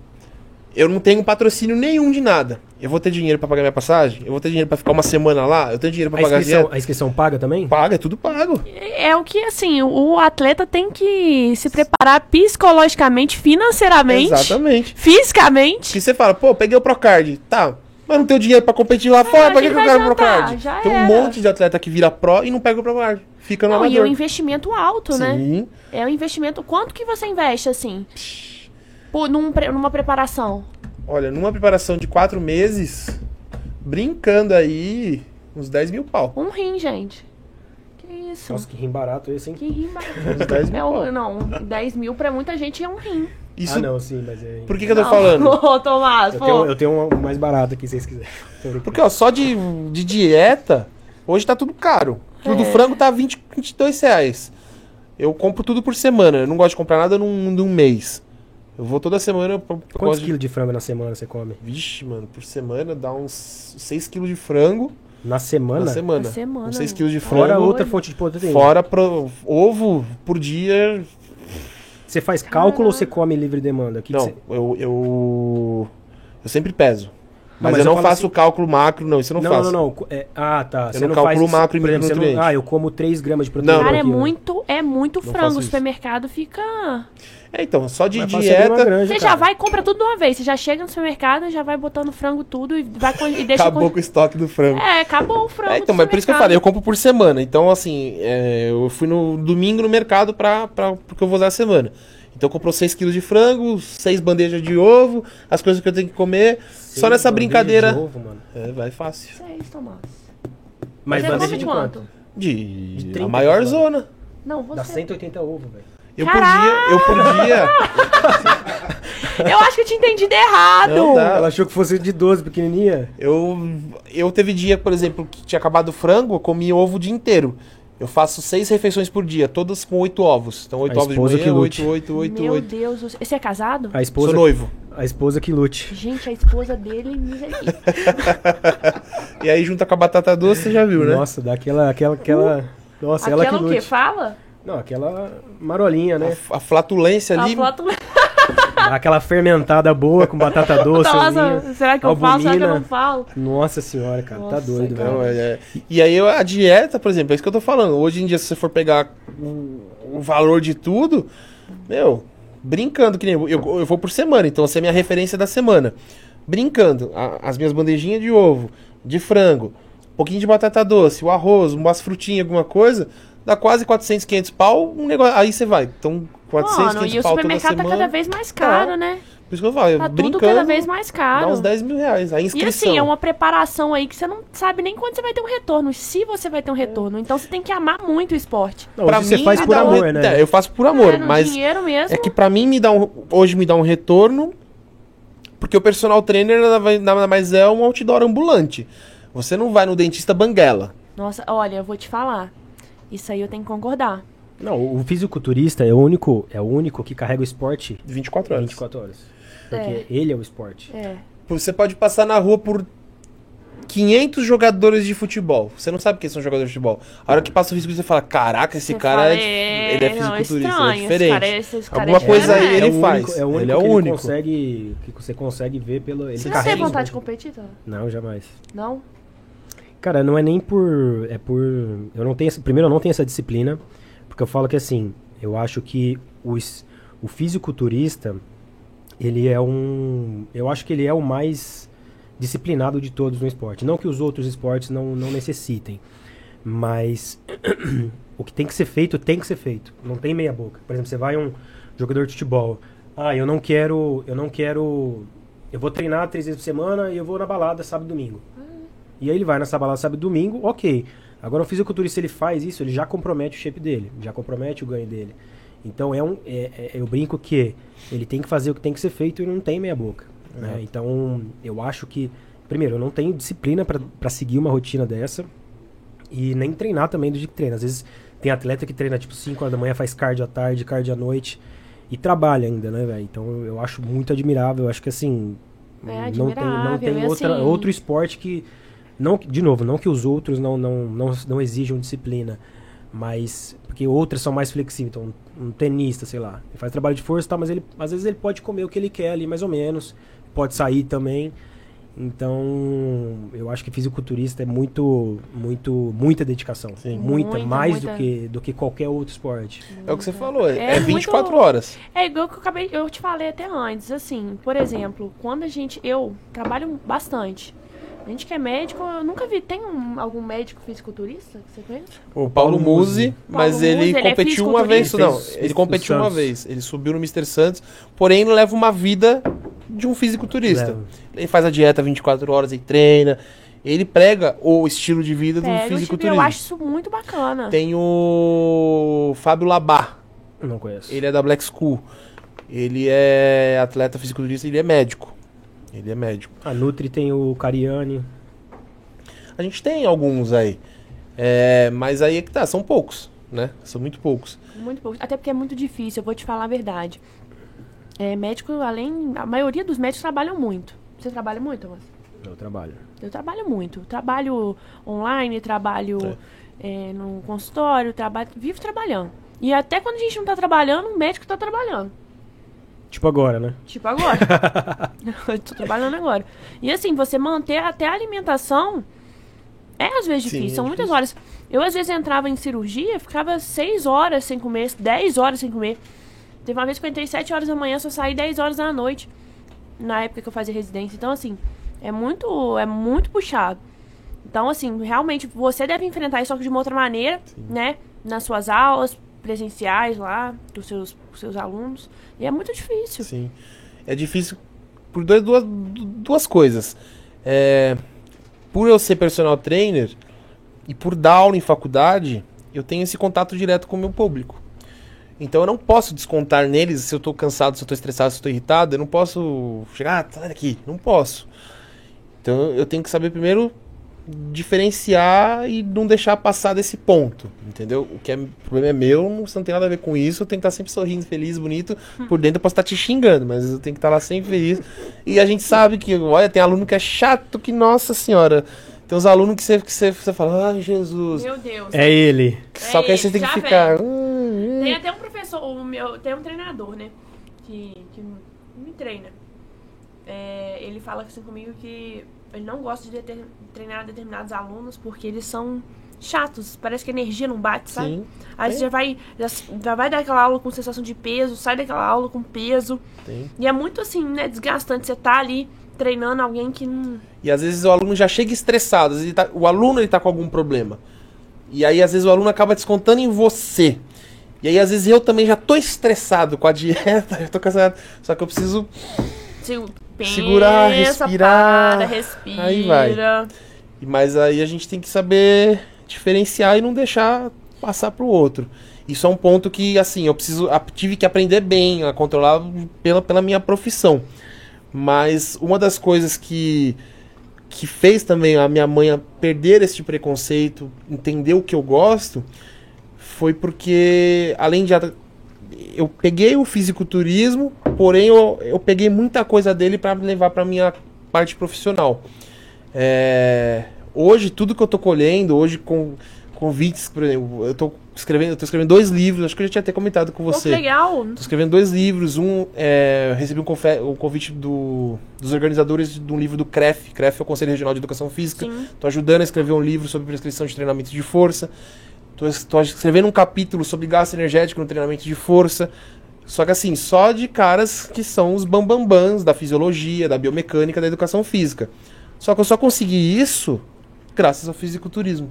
Eu não tenho patrocínio nenhum de nada. Eu vou ter dinheiro pra pagar minha passagem? Eu vou ter dinheiro pra ficar uma semana lá? Eu tenho dinheiro pra A pagar a inscrição, a inscrição paga também? Paga, é tudo pago. É o que, assim, o atleta tem que se preparar psicologicamente, financeiramente, Exatamente. fisicamente. Se você fala, pô, peguei o Procard, tá, mas não tenho dinheiro pra competir lá fora, pra que, que que eu quero o adiantar? Procard? Já Tem um era. monte de atleta que vira Pro e não pega o Procard. Fica no Não, e é amador. um investimento alto, né? Sim. É um investimento. Quanto que você investe, assim? Pô, num numa preparação? Olha, numa preparação de quatro meses, brincando aí, uns 10 mil pau. Um rim, gente. Que isso? Nossa, que rim barato esse, hein? Que rim, Uns 10 mil é pau. o, Não, 10 mil pra muita gente é um rim. Isso, Ah, não, sim, mas é. por que, que eu tô Não. falando? Ô, Tomás, Eu pô. tenho, eu tenho um mais barato aqui, se vocês quiserem. Porque, ó, só de, de dieta, hoje tá tudo caro. O quilo do É. frango tá 20, 22 reais. Eu compro tudo por semana. Eu não gosto de comprar nada num, num mês. Eu vou toda semana. Pra, pra Quantos de- quilos de frango na semana você come? Vixe, mano, por semana dá uns 6 quilos de frango Na semana? na semana. Na semana, Uns 6 né? quilos de Fora frango. outra fonte de proteína. Fora pro, ovo por dia. Você faz cálculo ou você come livre demanda? O que que não, você- eu, eu. Eu sempre peso. Mas, mas eu eu não faço assim- cálculo macro, não. Isso eu não, Não, faço. não, não. É, ah, tá. Eu você não não calculo faz macro e você não-. Ah, eu como 3 gramas de proteína. Não. Cara, é muito, é muito Não frango. O supermercado fica. É, então, só de Mas dieta. granja, Você já cara. vai e compra tudo de uma vez. Você já chega no supermercado, já vai botando frango tudo e vai con- e deixa Acabou com o estoque do frango. É, acabou o frango. É, então, do mas por isso que eu falei, eu compro por semana. Então, assim, é, eu fui no domingo no mercado pra, pra, porque eu vou usar a semana. Então, comprou 6 quilos de frango, 6 bandejas de ovo, as coisas que eu tenho que comer. Só Seis nessa bandejas brincadeira. de ovo, mano. É, vai fácil. Seis, Tomás. Mas Você bandeja de quanto? De, De a 30 maior que zona. Não, Dá você. 180 ovos, velho. Eu por dia, eu por dia. Eu acho que eu tinha entendido errado. Não dá. Ela achou que fosse de 12, pequenininha. Eu, eu teve dia, por exemplo, que tinha acabado o frango, eu comi ovo o dia inteiro. Eu faço seis refeições por dia, todas com oito ovos. Então, oito A ovos de esposa manhã, que oito, lute. oito, oito, Meu oito. Deus. Você é casado? A esposa, Sou noivo. a esposa que lute. Gente, a esposa dele. misericórdia. E aí, junto com a batata doce, você já viu, né? Nossa, dá aquela. aquela, aquela Nossa, ela que Aquela o quê? lute. Fala? Não, aquela marolinha, né? A, a flatulência A ali. foto. Dá aquela fermentada boa com batata doce. Nossa, será que eu falo? Será que eu não falo? Nossa senhora, cara, tá Nossa, doido, cara. Velho. é- é. E aí a dieta, por exemplo, é isso que eu tô falando. Hoje em dia, se você for pegar o, o valor de tudo, meu, brincando, que nem eu, eu, eu vou por semana, então essa é a minha referência da semana. Brincando, a- as minhas bandejinhas de ovo, de frango, um pouquinho de batata doce, o arroz, umas frutinhas, alguma coisa, dá quase 400, 500 pau, um negócio, aí você vai. Então, 400, Mano, 500 e o pau toda supermercado tá semana. cada vez mais caro, Tá. né? Por isso que eu falo, Tá brincando, tudo cada vez mais dá caro. uns 10 mil reais. A E inscrição. assim, é uma preparação aí que você não sabe nem quando você vai ter um retorno, e se você vai ter um retorno. Então você tem que amar muito o esporte. Não, Pra hoje você mim, faz por dá um amor, re- né? É, eu faço por amor, é, no mas dinheiro mesmo. é que pra mim me dá um, hoje me dá um retorno, porque o personal trainer nada mais é um outdoor ambulante. Você não vai no dentista banguela. Nossa, olha, eu vou te falar. Isso aí eu tenho que concordar. Não, o fisiculturista é o único, é o único que carrega o esporte 24 horas. 24 horas. Porque É. ele é o esporte. É. Você pode passar na rua por 500 jogadores de futebol. Você não sabe quem são jogadores de futebol. A hora que passa o fisiculturista, você fala: Caraca, esse Você cara fala, é, dif- ele é não, fisiculturista, estranho, é esse diferente. cara é- esse cara Alguma é coisa aí ele o faz. Único, é o único Ele é o que único. consegue, que você consegue ver pelo. Ele Você não tem o vontade de esporte. competir, tá? Não, jamais. Não? Cara, não é nem por. É por. Eu não tenho. Primeiro, eu não tenho essa disciplina. Porque eu falo que assim. Eu acho que os, o fisiculturista. Ele é um. Eu acho que ele é o mais disciplinado de todos no esporte. Não que os outros esportes não, não necessitem. Mas. o que tem que ser feito, tem que ser feito. Não tem meia boca. Por exemplo, você vai um jogador de futebol. Ah, eu não quero. Eu não quero. Eu vou treinar três vezes por semana e eu vou na balada sábado e domingo. E aí ele vai nessa balada sábado e domingo, ok. Agora o fisiculturista ele faz isso, ele já compromete o shape dele, já compromete o ganho dele. Então é um, é- é- eu brinco que ele tem que fazer o que tem que ser feito e não tem meia boca. né? Então eu acho que primeiro eu não tenho disciplina para seguir uma rotina dessa e nem treinar também do jeito que treina. Às vezes tem atleta que treina tipo 5 horas da manhã, faz cardio à tarde, cardio à noite e trabalha ainda, né, velho? Então eu acho muito admirável. Eu acho que assim É não tem, não tem outra, assim- outro esporte que não, de novo, não que os outros não, não, não, não exijam disciplina, mas porque outras são mais flexíveis. Então, um tenista, sei lá, ele faz trabalho de força, e tal, mas ele às vezes ele pode comer o que ele quer ali, mais ou menos, pode sair também. Então, eu acho que fisiculturista é muito, muito, muita dedicação, Sim. muita, Muita, mais muita. do que do que qualquer outro esporte. É o que você falou, é, É é 24 muito- horas. É igual que eu acabei, eu te falei até antes, assim, por exemplo, quando a gente, eu trabalho bastante. A gente que é médico, eu nunca vi, tem um- algum médico fisiculturista que você conhece? O Paulo Musi, mas Paulo ele ele é competiu uma vez, fisiculturista? não, ele competiu uma vez, ele subiu no Mr. Santos, porém ele leva uma vida de um fisiculturista. Leva. Ele faz a dieta 24 horas e treina, ele prega o estilo de vida do Pega, eu, tipo, fisiculturismo. eu acho isso muito bacana. Tem o Fábio Labar, Não conheço. ele é da Black School. Ele é atleta fisiculturista, ele é médico. Ele é médico. A Nutri tem o Cariani. A gente tem alguns aí. É, mas aí é que tá, são poucos, né? São muito poucos. Muito pouco. Até porque é muito difícil, eu vou te falar a verdade. É, médico, além. A maioria dos médicos trabalham muito. Você trabalha muito, Thomas? Eu trabalho. Eu trabalho muito. Trabalho online, trabalho é, no consultório, trabalho, vivo trabalhando. E até quando a gente não tá trabalhando, o médico tá trabalhando. Tipo agora, né? Tipo agora. eu tô trabalhando agora. E assim, você manter até a alimentação é às vezes Sim, difícil. é São muitas difícil. horas. Eu às vezes entrava em cirurgia, ficava 6 horas sem comer, 10 horas sem comer. Teve uma vez que eu entrei 7 horas da manhã, só saí 10 horas da noite. Na época que eu fazia residência. Então, assim, é muito, é muito puxado. Então, assim, realmente, você deve enfrentar isso só que de uma outra maneira, né? Nas suas aulas presenciais lá, dos seus, seus alunos. E é muito difícil. Sim. É difícil por dois- duas, duas coisas. É, por eu ser personal trainer e por dar aula em faculdade, eu tenho esse contato direto com o meu público. Então eu não posso descontar neles se eu tô cansado, se eu tô estressado, se eu tô irritado. Eu não posso chegar, ah, sai daqui. Não posso. Então eu tenho que saber primeiro diferenciar e não deixar passar desse ponto, entendeu? O que é o problema é meu, não, isso não tem nada a ver com isso, eu tenho que estar sempre sorrindo, feliz, bonito, por dentro eu posso estar te xingando, mas eu tenho que estar lá sempre feliz. E a gente sabe que, olha, tem aluno que é chato que, nossa senhora, tem uns alunos que você, que você, você fala, ai Jesus, Meu Deus. É ele. só que aí você ele, tem que ficar... "Hum, hum". Tem até um professor, o meu, tem um treinador, né? Que, que me treina. É, ele fala assim comigo que ele não gosta de deter- treinar determinados alunos porque eles são chatos. Parece que a energia não bate, sabe? Sim, Aí você já vai, já, já vai dar aquela aula com sensação de peso, sai daquela aula com peso. tem. E é muito assim, né, desgastante. Você tá ali treinando alguém que não. E às vezes o aluno já chega estressado, ele tá- o aluno ele tá com algum problema. E aí às vezes o aluno acaba descontando em você. E aí às vezes eu também já tô estressado com a dieta, já tô cansado, só que eu preciso Se, pensa, Segurar, respirar, Para, respira. aí vai. E- Mas aí a gente tem que saber diferenciar e não deixar passar pro outro. Isso é um ponto que, assim, eu preciso. Tive que aprender bem a controlar pela, pela minha profissão. Mas uma das coisas que, que fez também a minha mãe perder esse preconceito, entender o que eu gosto, foi porque, além de. Eu peguei o fisiculturismo, porém eu, eu peguei muita coisa dele para levar para minha parte profissional. É, hoje, tudo que eu tô colhendo, hoje com convites, por exemplo, eu tô escrevendo, eu tô escrevendo dois livros, acho que eu já tinha até comentado com que você. legal. Tô escrevendo dois livros. Um, é, recebi um, um convite do- dos organizadores de um livro do CREF. CREF é o Conselho Regional de Educação Física. Sim. Tô ajudando a escrever um livro sobre prescrição de treinamento de força. Tô, es- tô escrevendo um capítulo sobre gasto energético no treinamento de força. Só que assim, só de caras que são os bambambãs da fisiologia, da biomecânica, da educação física. Só que eu só consegui isso graças ao fisiculturismo.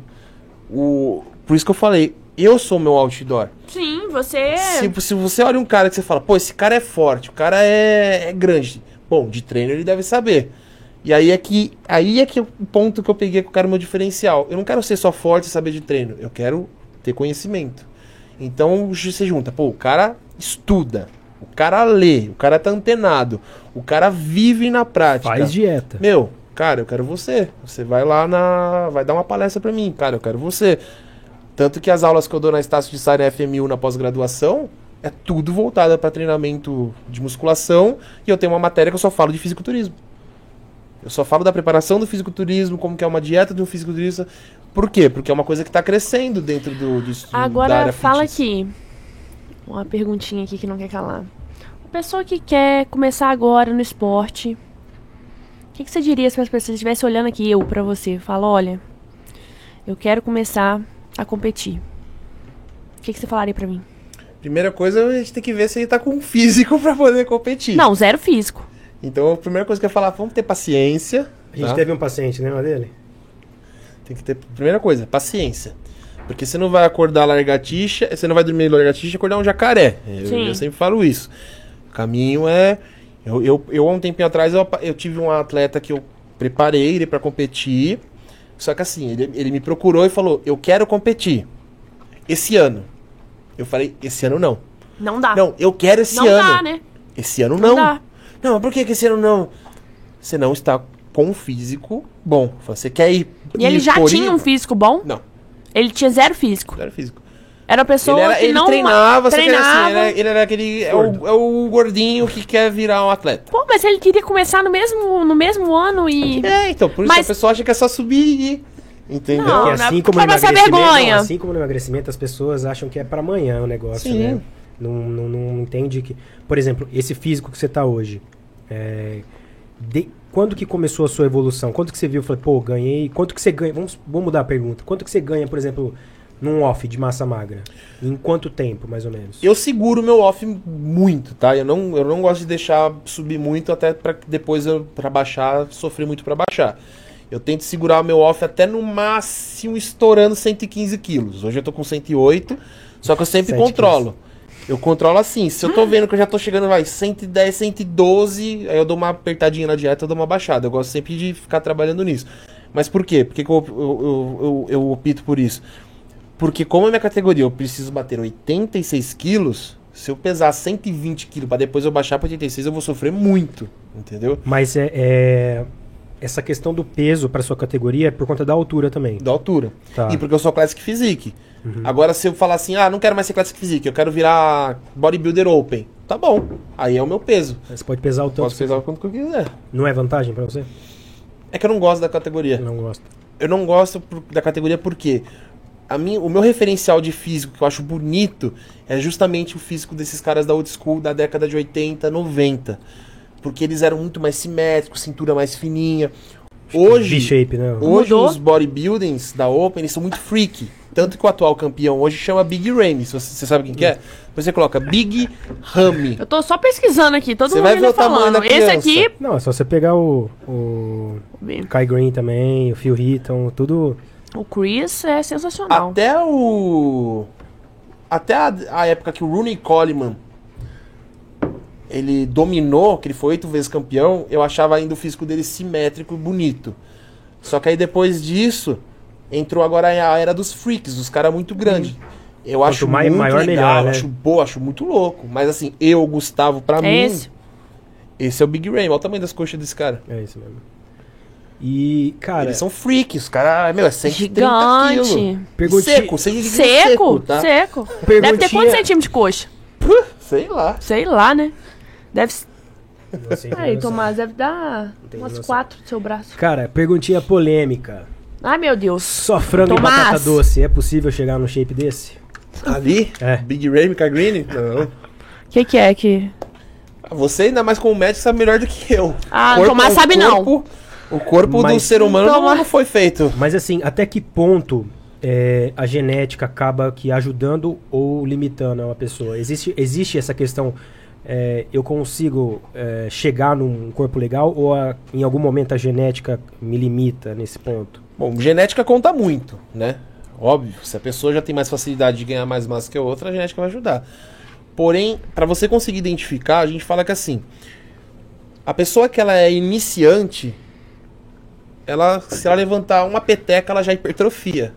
O, por isso que eu falei, eu sou o meu outdoor. Sim, você. Se, se você olha um cara que você fala, pô, esse cara é forte, o cara é, é grande. Bom, de treino ele deve saber. E aí é que aí é que é o ponto que eu peguei que eu quero meu diferencial. Eu não quero ser só forte e saber de treino, eu quero ter conhecimento. Então você junta, pô, o cara estuda, o cara lê, o cara tá antenado, o cara vive na prática. Faz dieta. Meu, cara, eu quero você. Você vai lá na. Vai dar uma palestra pra mim, cara, eu quero você. Tanto que as aulas que eu dou na Estácio de Sara FMU na pós-graduação é tudo voltada para treinamento de musculação e eu tenho uma matéria que eu só falo de fisiculturismo. Eu só falo da preparação do fisiculturismo, como que é uma dieta de um fisiculturista. Por quê? Porque é uma coisa que está crescendo dentro do, do da Agora fala fitness. aqui. Uma perguntinha aqui que não quer calar. Uma pessoa que quer começar agora no esporte. O que, que você diria se as pessoas estivessem olhando aqui, eu pra você? Fala, olha, eu quero começar a competir. O que, que você falaria pra mim? Primeira coisa, a gente tem que ver se ele tá com um físico para poder competir. Não, zero físico. Então a primeira coisa que eu ia falar, vamos ter paciência. A gente tá? teve um paciente, lembra dele? Tem que ter, primeira coisa, paciência. Porque você não vai acordar lagartixa, você não vai dormir lagartixa e acordar um jacaré. Eu, eu sempre falo isso. O caminho é. Eu, eu, eu há um tempinho atrás, eu, eu tive um atleta que eu preparei ele para competir. Só que assim, ele, ele me procurou e falou: Eu quero competir. Esse ano. Eu falei: Esse ano não. Não dá. Não, eu quero esse não ano. dá, né? Esse ano Não não. dá. Não, mas por que, ano não? Você não está com um físico bom. Você quer ir. E ele já tinha ir? um físico bom? Não. Ele tinha zero físico. Zero físico. Era uma pessoa ele era- que ele não treinava, só que era assim, treinava. ele era, ele era aquele. É o, é o gordinho que quer virar um atleta. Pô, mas ele queria começar no mesmo, no mesmo ano e. É, então, por isso Mas- a pessoa acha que é só subir e ir. Entendeu? Não, Porque né? assim como, no emagrecimento, vergonha. não, assim como no emagrecimento, as pessoas acham que é para amanhã o negócio, Sim. né? Não, não, não entende que... Por exemplo, esse físico que você tá hoje, é, de- quando que começou a sua evolução? Quanto que você viu? Falei, pô, ganhei... Quanto que você ganha? Vamos, vamos mudar a pergunta. Quanto que você ganha, por exemplo, num off de massa magra? Em quanto tempo, mais ou menos? Eu seguro meu off muito, tá? Eu não, eu não gosto de deixar subir muito até pra que depois eu para baixar, sofrer muito pra baixar. Eu tento segurar o meu off até no máximo estourando 115 quilos. Hoje eu tô com 108, só que eu sempre 7 controlo. Eu controlo assim, se eu tô vendo que eu já tô chegando, vai, 110, 112, aí eu dou uma apertadinha na dieta, eu dou uma baixada. Eu gosto sempre de ficar trabalhando nisso. Mas por quê? Por que, que eu, eu, eu, eu, opto por isso? Porque como é minha categoria, eu preciso bater 86 quilos, se eu pesar 120 quilos pra depois eu baixar pra 86, eu vou sofrer muito, entendeu? Mas é, é- essa questão do peso para sua categoria é por conta da altura também. Da altura. Tá. E porque eu sou Classic Physique. Agora, se eu falar assim, ah, não quero mais ser Classic Physique, eu quero virar Bodybuilder Open. Tá bom. Aí é o meu peso. Você pode pesar o tanto. Posso pesar o quanto que eu quiser. Não é vantagem para você? É que eu não gosto da categoria. Não gosto. Eu não gosto por- da categoria porque a minha, o meu referencial de físico que eu acho bonito é justamente o físico desses caras da old school da década de 80, 90. Porque eles eram muito mais simétricos, cintura mais fininha. Hoje, V-shape, né? hoje Mudou? os bodybuildings da Open eles são muito freak. Tanto que o atual campeão hoje chama Big Ramy. Você, você sabe quem que é? Você coloca Big Ramy. Eu tô só pesquisando aqui, todo Você mundo vai ver o tamanho falando. da Esse aqui. Não, é só você pegar o, o Kai Green também, o Phil Heaton, tudo. O Chris é sensacional. Até o. Até a, a época que o Rooney Coleman ele dominou, que ele foi oito vezes campeão, eu achava ainda o físico dele simétrico e bonito. Só que aí depois disso, entrou agora a era dos freaks, dos caras muito grandes. Eu acho mai- muito maior, legal, melhor, né? acho, pô, acho muito louco. Mas assim, eu, Gustavo, pra É mim, esse. esse é o Big Ram. Olha o tamanho das coxas desse cara. É isso mesmo. E, cara, Eles são freaks, os caras, meu, é 130 quilos. Gigante. perguntinha, Seco, seco, Seco, tá? seco. Deve ter Perguntinha- quantos centímetros de coxa? Sei lá. Sei lá, né? Deve sei, Aí. Tomás, deve dar umas noção. quatro do seu braço. Cara, perguntinha polêmica. Ai, meu Deus. Só frango Tomás. e batata doce, é possível chegar num shape desse? Ali? É. Big a Green? Não. O que, que é que. Você, ainda mais como médico, sabe melhor do que eu. Ah, Corpo- Tomás o sabe não. corpo- O corpo do Mas- ser humano não, Toma- não foi feito. Mas assim, até que ponto é, a genética acaba que ajudando ou limitando uma pessoa? Existe, existe essa questão, é, eu consigo é, chegar num corpo legal ou a- em algum momento a genética me limita nesse ponto? Bom, genética conta muito, né? Óbvio, se a pessoa já tem mais facilidade de ganhar mais massa que a outra, a genética vai ajudar. Porém, para você conseguir identificar, a gente fala que assim, a pessoa que ela é iniciante, ela se ela levantar uma peteca, ela já hipertrofia.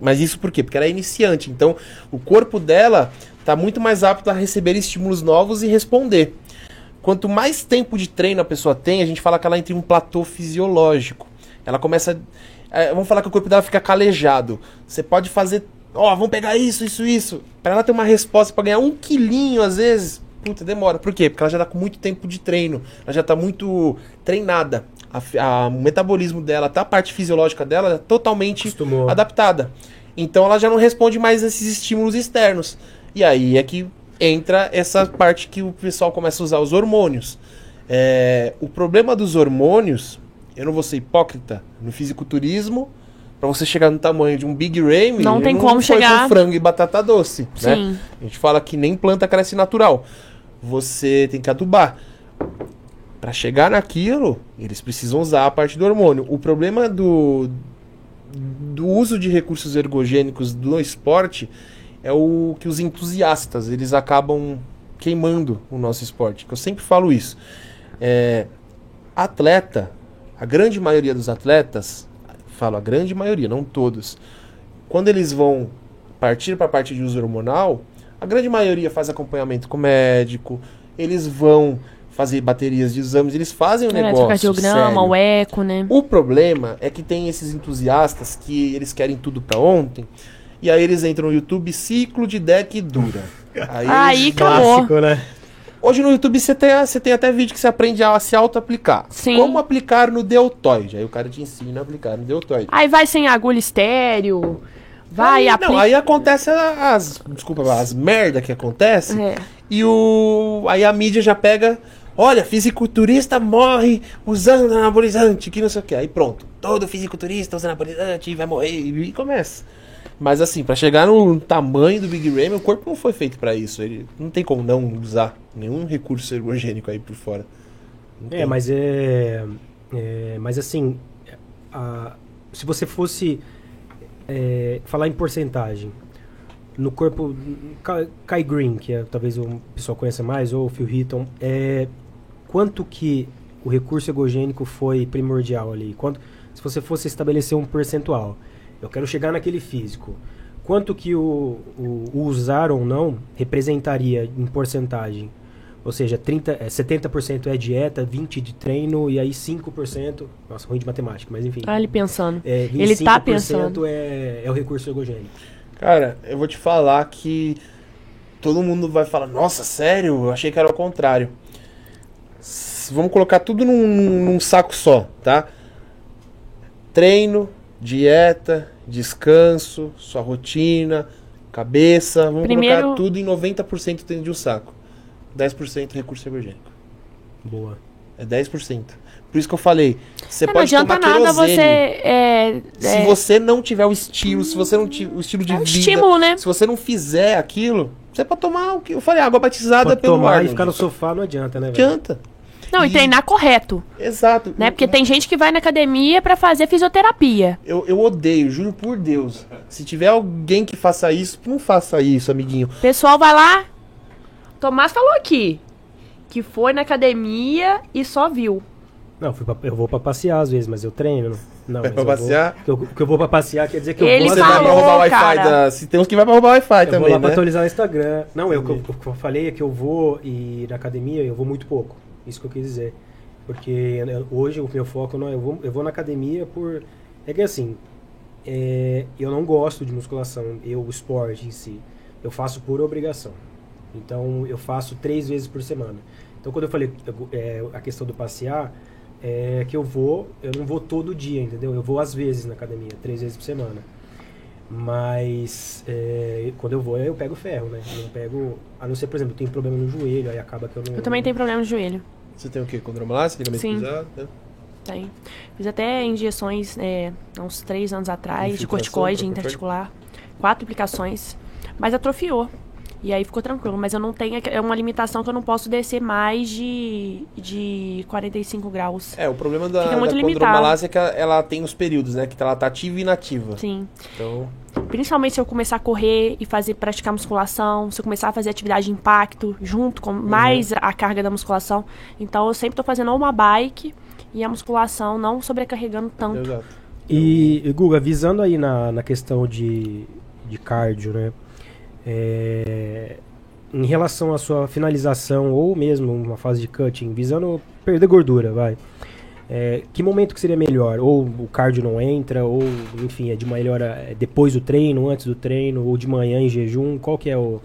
Mas isso por quê? Porque ela é iniciante. Então, o corpo dela está muito mais apto a receber estímulos novos e responder. Quanto mais tempo de treino a pessoa tem, a gente fala que ela entra em um platô fisiológico. Ela começa. é, vamos falar que o corpo dela fica calejado. Você pode fazer. Ó, vamos pegar isso, isso, isso. Para ela ter uma resposta para ganhar um quilinho, às vezes. Puta, demora. Por quê? Porque ela já tá com muito tempo de treino. Ela já tá muito treinada. A a- o metabolismo dela, até a parte fisiológica dela, é totalmente Acostumou. adaptada. Então ela já não responde mais a esses estímulos externos. E aí é que entra essa parte que o pessoal começa a usar os hormônios. É, o problema dos hormônios, eu não vou ser hipócrita, no fisiculturismo, para você chegar no tamanho de um Big Ramy, Não tem como foi chegar. com frango e batata doce, né? Sim. A gente fala que nem planta cresce natural. Você tem que adubar. Para chegar naquilo, eles precisam usar a parte do hormônio. O problema do, do uso de recursos ergogênicos no esporte é o que os entusiastas eles acabam queimando o nosso esporte. Eu sempre falo isso. É, atleta, a grande maioria dos atletas, falo a grande maioria, não todos, quando eles vão partir para a parte de uso hormonal, a grande maioria faz acompanhamento com médico, eles vão fazer baterias de exames, eles fazem o negócio. Eletrocardiograma, sério. o eco, né? O problema é que tem esses entusiastas que eles querem tudo pra ontem E aí eles entram no YouTube ciclo de deck dura. Aí, Aí eles- acabou. Clássico, né? Hoje no YouTube você tem, você tem até vídeo que você aprende a se auto-aplicar. Sim. Como aplicar no deltoide. Aí o cara te ensina a aplicar no deltoide. Aí vai sem agulha estéreo, vai, aí, aplica... Não, aí acontece as. Desculpa, as merda que acontece. É. E o. Aí a mídia já pega. Olha, fisiculturista morre usando anabolizante, que não sei o que. Aí pronto. Todo fisiculturista usa anabolizante vai morrer. E começa. Mas assim, pra chegar no tamanho do Big Ram, o corpo não foi feito pra isso. Ele não tem como não usar nenhum recurso ergogênico aí por fora. É, mas é, é, mas assim, a- se você fosse é, falar em porcentagem, no corpo Kai- Green, que é, talvez o pessoal conheça mais, ou Phil Hitton, é, quanto que o recurso egogênico foi primordial ali? Quanto, se você fosse estabelecer um percentual, eu quero chegar naquele físico. Quanto que o, o- o usar ou não representaria em porcentagem? Ou seja, 30, é, 70% é dieta, 20% de treino e aí 5%. Nossa, ruim de matemática, mas enfim. Olha ele pensando. É, Ele tá 25% pensando. É, é o recurso ergogênico. Cara, eu vou te falar que todo mundo vai falar, nossa, sério? Eu achei que era o contrário. S- Vamos colocar tudo num, num saco só, tá? Treino, dieta, descanso, sua rotina, cabeça. Vamos Primeiro- colocar tudo em 90% dentro de um saco. 10% recurso ergogênico. Boa. É 10%. Por isso que eu falei, você É, não pode adianta tomar nada querosene. você... É, Se é, você não tiver o estilo, se você não tiver o estilo de é um vida, estímulo, né? se você não fizer aquilo, você pode tomar o que eu falei, água batizada Pode pelo tomar Arnold. e ficar no sofá não adianta, né, Não velho? adianta. Não, e E- treinar correto, Exato. né? Porque tem gente que vai na academia pra fazer fisioterapia. Eu, eu odeio, juro por Deus. Se tiver alguém que faça isso, não faça isso, amiguinho. Pessoal vai lá... Tomás falou aqui que foi na academia e só viu. Não, fui pra- eu vou pra passear às vezes, mas eu treino. Não, Vai mas pra eu vou- passear? que eu, que eu vou pra passear quer dizer que eu Ele vou Você lá- vai pra falou, roubar o Wi-Fi da. Se tem uns que vai pra roubar o Wi-Fi Eu vou também, lá pra né? atualizar o Instagram. Não, eu, o que eu- eu falei é que eu vou e na academia eu vou muito pouco. Isso que eu quis dizer. Porque hoje o meu foco não é. Eu vou, eu vou na academia por. É que assim. é, eu não gosto de musculação, eu, o esporte em si. Eu faço por obrigação. Então eu faço três vezes por semana. Então quando eu falei é, a questão do passear, é que eu vou, eu não vou todo dia, entendeu? Eu vou às vezes na academia, três vezes por semana. Mas é, quando eu vou, eu pego ferro, né? Eu não pego. A não ser, por exemplo, eu tenho problema no joelho, aí acaba que eu não. Eu também tenho problema no joelho. Você tem o quê? Condromalácia, ligamento Sim. cruzado? né? Tem. Fiz até injeções é, há uns três anos atrás de corticoide interarticular. Quatro aplicações. Mas atrofiou. E aí ficou tranquilo. Mas eu não tenho. É uma limitação que eu não posso descer mais de, de 45 graus. É, o problema da, Fica muito da é que ela, ela tem os períodos, né? Que ela tá ativa e inativa. Sim. Então, Principalmente se eu começar a correr e fazer praticar musculação, se eu começar a fazer atividade de impacto junto com mais a carga da musculação. Então eu sempre tô fazendo ou uma bike e a musculação não sobrecarregando tanto. exato. E, e, Guga, visando aí na, na questão de, de cardio, né? É, em relação à sua finalização ou mesmo uma fase de cutting, visando perder gordura, vai. É, que momento que seria melhor? Ou o cardio não entra, ou enfim, é de melhora é depois do treino, antes do treino, ou de manhã em jejum? Qual que é o,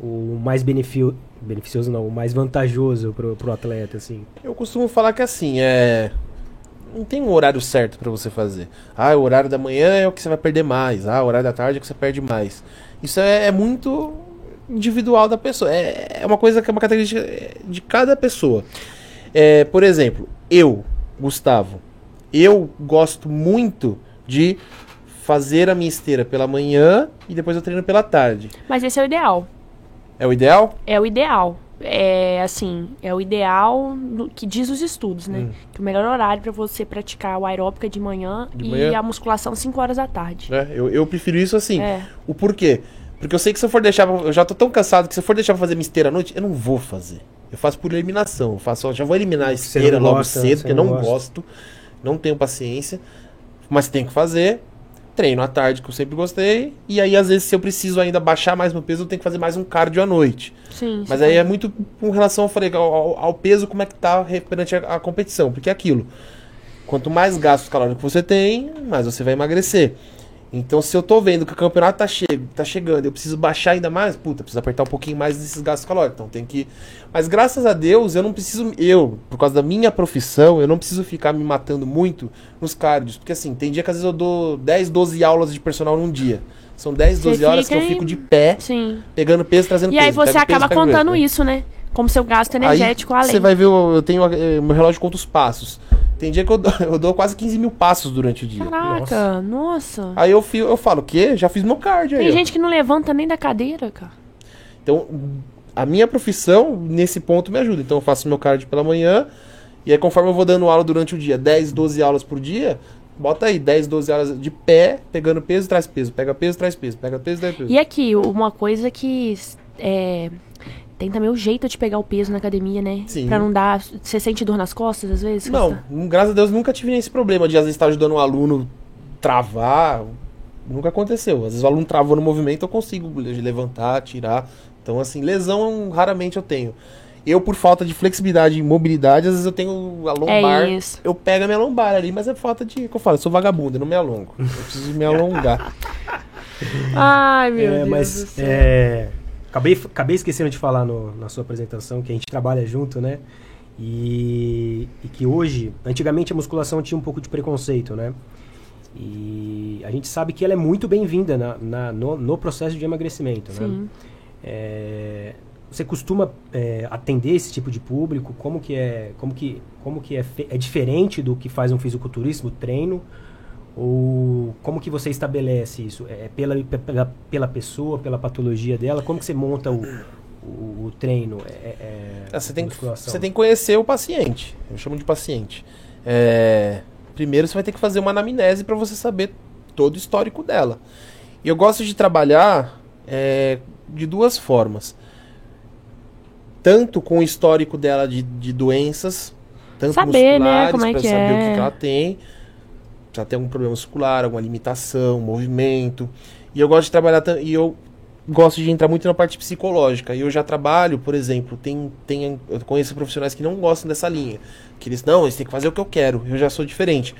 o mais benefio, beneficioso, não, o mais vantajoso pro, pro atleta, assim? Eu costumo falar que assim, é. Não tem um horário certo pra você fazer. Ah, o horário da manhã é o que você vai perder mais. Ah, o horário da tarde é o que você perde mais. Isso é, é muito individual da pessoa. É, é uma coisa que é uma característica de cada pessoa. É, por exemplo, eu, Gustavo, eu gosto muito de fazer a minha esteira pela manhã e depois eu treino pela tarde. Mas esse é o ideal. É o ideal? É o ideal. É assim, é o ideal no- que diz os estudos, né? Hum. Que o melhor horário pra você praticar o aeróbica é de manhã De e manhã? a musculação 5 horas da tarde. Né? Eu, eu prefiro isso assim. É. O porquê? Porque eu sei que se eu for deixar. Eu já tô tão cansado que se eu for deixar pra fazer minha esteira à noite, eu não vou fazer. Eu faço por eliminação. Eu faço, ó, já vou eliminar a esteira logo gosta, cedo, porque não não gosto. Não tenho paciência. Mas tenho que fazer. Treino à tarde, que eu sempre gostei. E aí, às vezes, se eu preciso ainda baixar mais meu peso, eu tenho que fazer mais um cardio à noite. Sim. Mas sim. aí é muito com relação, eu falei, ao, ao- ao peso, como é que tá perante a, a competição. Porque é aquilo. Quanto mais gastos calóricos você tem, mais você vai emagrecer. Então, se eu tô vendo que o campeonato tá, che tá chegando, eu preciso baixar ainda mais, puta, preciso apertar um pouquinho mais desses gastos calóricos. Então, tem que. Mas graças a Deus, eu não preciso. Eu, por causa da minha profissão, eu não preciso ficar me matando muito nos cardios. Porque, assim, tem dia que às vezes eu dou 10, 12 aulas de personal num dia. São 10, 12 Você horas que eu fico de pé, Sim. pegando peso, trazendo E peso. aí você peso, acaba pego contando peso. isso, né? Como seu gasto energético Aí, além. Você vai ver, eu eu tenho eh, meu relógio conta os passos. Tem dia que eu dou, eu dou quase 15 mil passos durante o dia. Caraca, nossa. Aí eu, fio, eu falo, o quê? Já fiz meu cardio aí. Tem ó. gente que não levanta nem da cadeira, cara. Então, a minha profissão, nesse ponto, me ajuda. Então, eu faço meu cardio pela manhã. E aí, conforme eu vou dando aula durante o dia, 10, 12 aulas por dia, bota aí 10, 12 aulas de pé, pegando peso, traz peso. Pega peso, traz peso. Pega peso, traz peso. E aqui, uma coisa que é, tem também o jeito de pegar o peso na academia, né? Sim. Pra não dar. Você sente dor nas costas às vezes? Não, graças a Deus nunca tive esse problema de às vezes estar ajudando um aluno travar. Nunca aconteceu. Às vezes o aluno travou no movimento, eu consigo levantar, tirar. Então, assim, lesão raramente eu tenho. Eu, por falta de flexibilidade e mobilidade, às vezes eu tenho a lombar. É isso. Eu pego a minha lombar ali, mas é falta de. Como eu falo, eu sou vagabundo, eu não me alongo. Eu preciso me alongar. Ai, meu É, Deus. do mas céu. é, acabei, acabei esquecendo de falar no- na sua apresentação que a gente trabalha junto, né? E, e que hoje, antigamente a musculação tinha um pouco de preconceito, né? E a gente sabe que ela é muito bem-vinda na, na- no, no processo de emagrecimento, né? Sim. É, você costuma é, atender esse tipo de público? Como que é, como que, como que é, é diferente do que faz um fisiculturista, o treino? Ou como que você estabelece isso? É pela, pela, pela pessoa, pela patologia dela? Como que você monta o, o, o treino? É, é, Ah, você, tem que, você tem que conhecer o paciente. Eu chamo de paciente. É, primeiro você vai ter que fazer uma anamnese para você saber todo o histórico dela. E eu gosto de trabalhar é, de duas formas. Tanto com o histórico dela de, de doenças, tanto Saber, né, musculares, como é pra saber o é. que, que ela tem. Ela tem algum problema muscular, alguma limitação, movimento. E eu gosto de trabalhar e eu gosto de entrar muito na parte psicológica. E eu já trabalho, por exemplo, tem, tem eu conheço profissionais que não gostam dessa linha. Que eles, não, eles têm que fazer o que eu quero. Eu já sou diferente.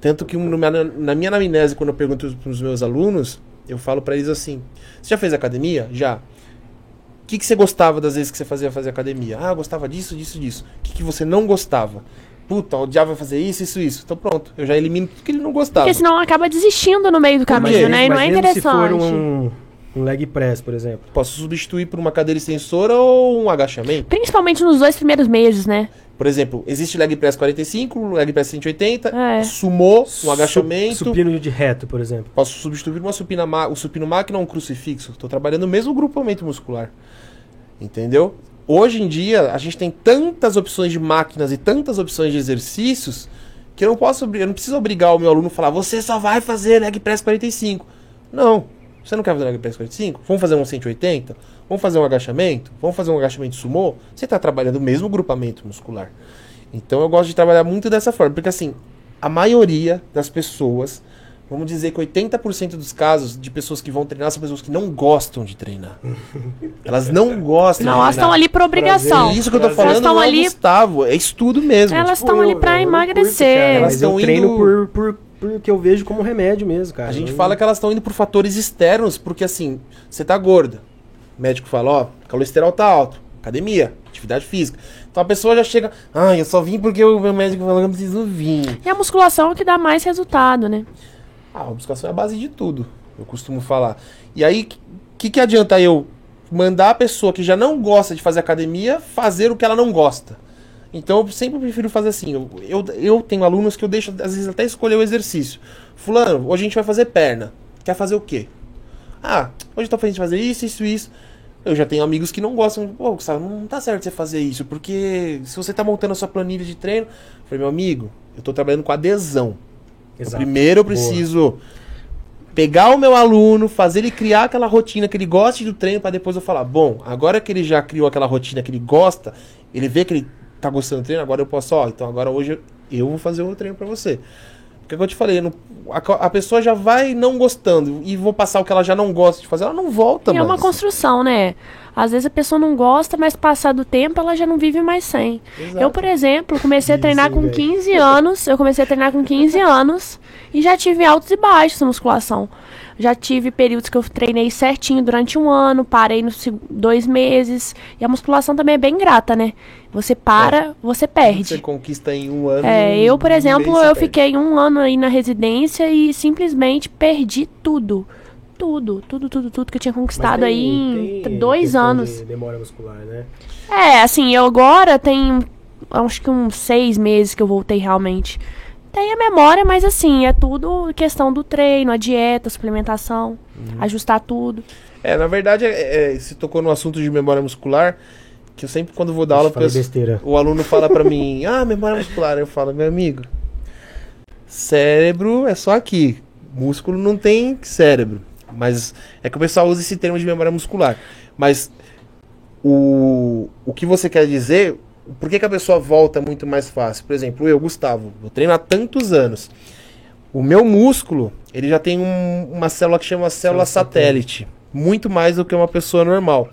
Tanto que na minha anamnese, quando eu pergunto para os meus alunos, eu falo para eles assim: Você já fez academia? Já. O que, que você gostava das vezes que você fazia fazer academia? Ah, gostava disso, disso, disso. O que, que você não gostava? Puta, eu odiava fazer isso, isso, isso. Então pronto, eu já elimino tudo que ele não gostava. Porque senão acaba desistindo no meio do caminho, né? E não é mesmo se for interessante. um, um leg press, por exemplo. Posso substituir por uma cadeira extensora ou um agachamento? Principalmente nos dois primeiros meses, né? Por exemplo, existe leg press 45, leg press 180, É. sumô, um agachamento. Su- supino de reto, por exemplo. Posso substituir uma supina o supino máquina ou um crucifixo. Estou trabalhando o mesmo grupamento muscular. Entendeu? Hoje em dia, a gente tem tantas opções de máquinas e tantas opções de exercícios que eu não posso, eu não preciso obrigar o meu aluno a falar, você só vai fazer leg press 45. Não. Você não quer fazer leg press 45? Vamos fazer um 180? Vamos fazer um agachamento? Vamos fazer um agachamento sumô? Você está trabalhando o mesmo grupamento muscular. Então eu gosto de trabalhar muito dessa forma, porque assim, a maioria das pessoas, vamos dizer que 80% dos casos de pessoas que vão treinar são pessoas que não gostam de treinar. Elas não gostam Não, de elas estão ali por obrigação. É isso que eu tô Elas falando, estão não é ali- Gustavo, é estudo mesmo. Elas Tipo, estão ali eu- pra eu não emagrecer. curto, cara, Elas mas eu estão treino indo- por, por, por que eu vejo como remédio mesmo, cara. A gente Não- fala que elas estão indo por fatores externos, porque assim, você tá gorda. O médico fala, ó, colesterol tá alto. Academia, atividade física. Então a pessoa já chega, ah, eu só vim porque o meu médico falou que eu preciso vir. E a musculação é o que dá mais resultado, né? Ah, a musculação é a base de tudo, eu costumo falar. E aí, o que, que adianta eu mandar a pessoa que já não gosta de fazer academia fazer o que ela não gosta? Então eu sempre prefiro fazer assim. Eu, eu, eu tenho alunos que eu deixo, às vezes, até escolher o exercício. Fulano, hoje a gente vai fazer perna. Quer fazer o quê? Ah, hoje eu tô fazendo fazer isso, isso, isso. Eu já tenho amigos que não gostam. Pô, Gustavo, não tá certo você fazer isso, porque se você tá montando a sua planilha de treino. Eu falei, meu amigo, eu tô trabalhando com adesão. Exato. Primeiro eu Boa. preciso pegar o meu aluno, fazer ele criar aquela rotina que ele goste do treino, para depois eu falar, bom, agora que ele já criou aquela rotina que ele gosta, ele vê que ele tá gostando do treino, agora eu posso, ó, então agora hoje eu- vou fazer o treino para você. Porque como eu te falei, não- a, a pessoa já vai não gostando e vou passar o que ela já não gosta de fazer, ela não volta E é mais. uma construção, né? Às vezes a pessoa não gosta, mas passar do tempo ela já não vive mais sem. Exato. Eu, por exemplo, comecei a treinar sem, com velho. 15 anos. Eu comecei a treinar com 15 anos e já tive altos e baixos na musculação. Já tive períodos que eu treinei certinho durante um ano, parei nos dois meses. E a musculação também é bem grata, né? Você para, você Você perde. conquista em um ano. É, eu, por exemplo, você eu perde. fiquei um ano aí na residência e simplesmente perdi tudo. Tudo, tudo, tudo, tudo que eu tinha conquistado tem- aí em tem dois anos. de memória muscular, né? É, assim, eu agora tenho acho que uns seis meses que eu voltei realmente. Tem a memória, mas assim, é tudo questão do treino, a dieta, a suplementação, Uhum. ajustar tudo. É, na verdade, é, é, você tocou no assunto de memória muscular, que eu sempre, quando vou dar aula, penso- besteira. o aluno fala pra mim, ah, memória muscular. Eu falo, meu amigo, cérebro é só aqui. Músculo não tem cérebro. Mas é que o pessoal usa esse termo de memória muscular. Mas o, o que você quer dizer, por que, que a pessoa volta muito mais fácil? Por exemplo, eu, Gustavo, eu treino há tantos anos. O meu músculo, ele já tem um- uma célula que chama célula Célula satélite. Muito mais do que uma pessoa normal.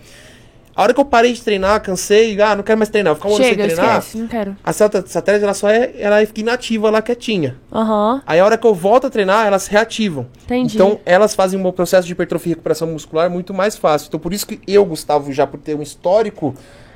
A hora que eu parei de treinar, cansei, ah, não quero mais treinar, vou ficar um ano Chega, sem treinar. esquece, não quero. A célula satélite, ela só é, ela fica inativa lá, quietinha. Aham, Aí a hora que eu volto a treinar, elas reativam. entendi. Então, elas fazem um processo de hipertrofia e recuperação muscular muito mais fácil. Então, por isso que eu, Gustavo, já por ter um histórico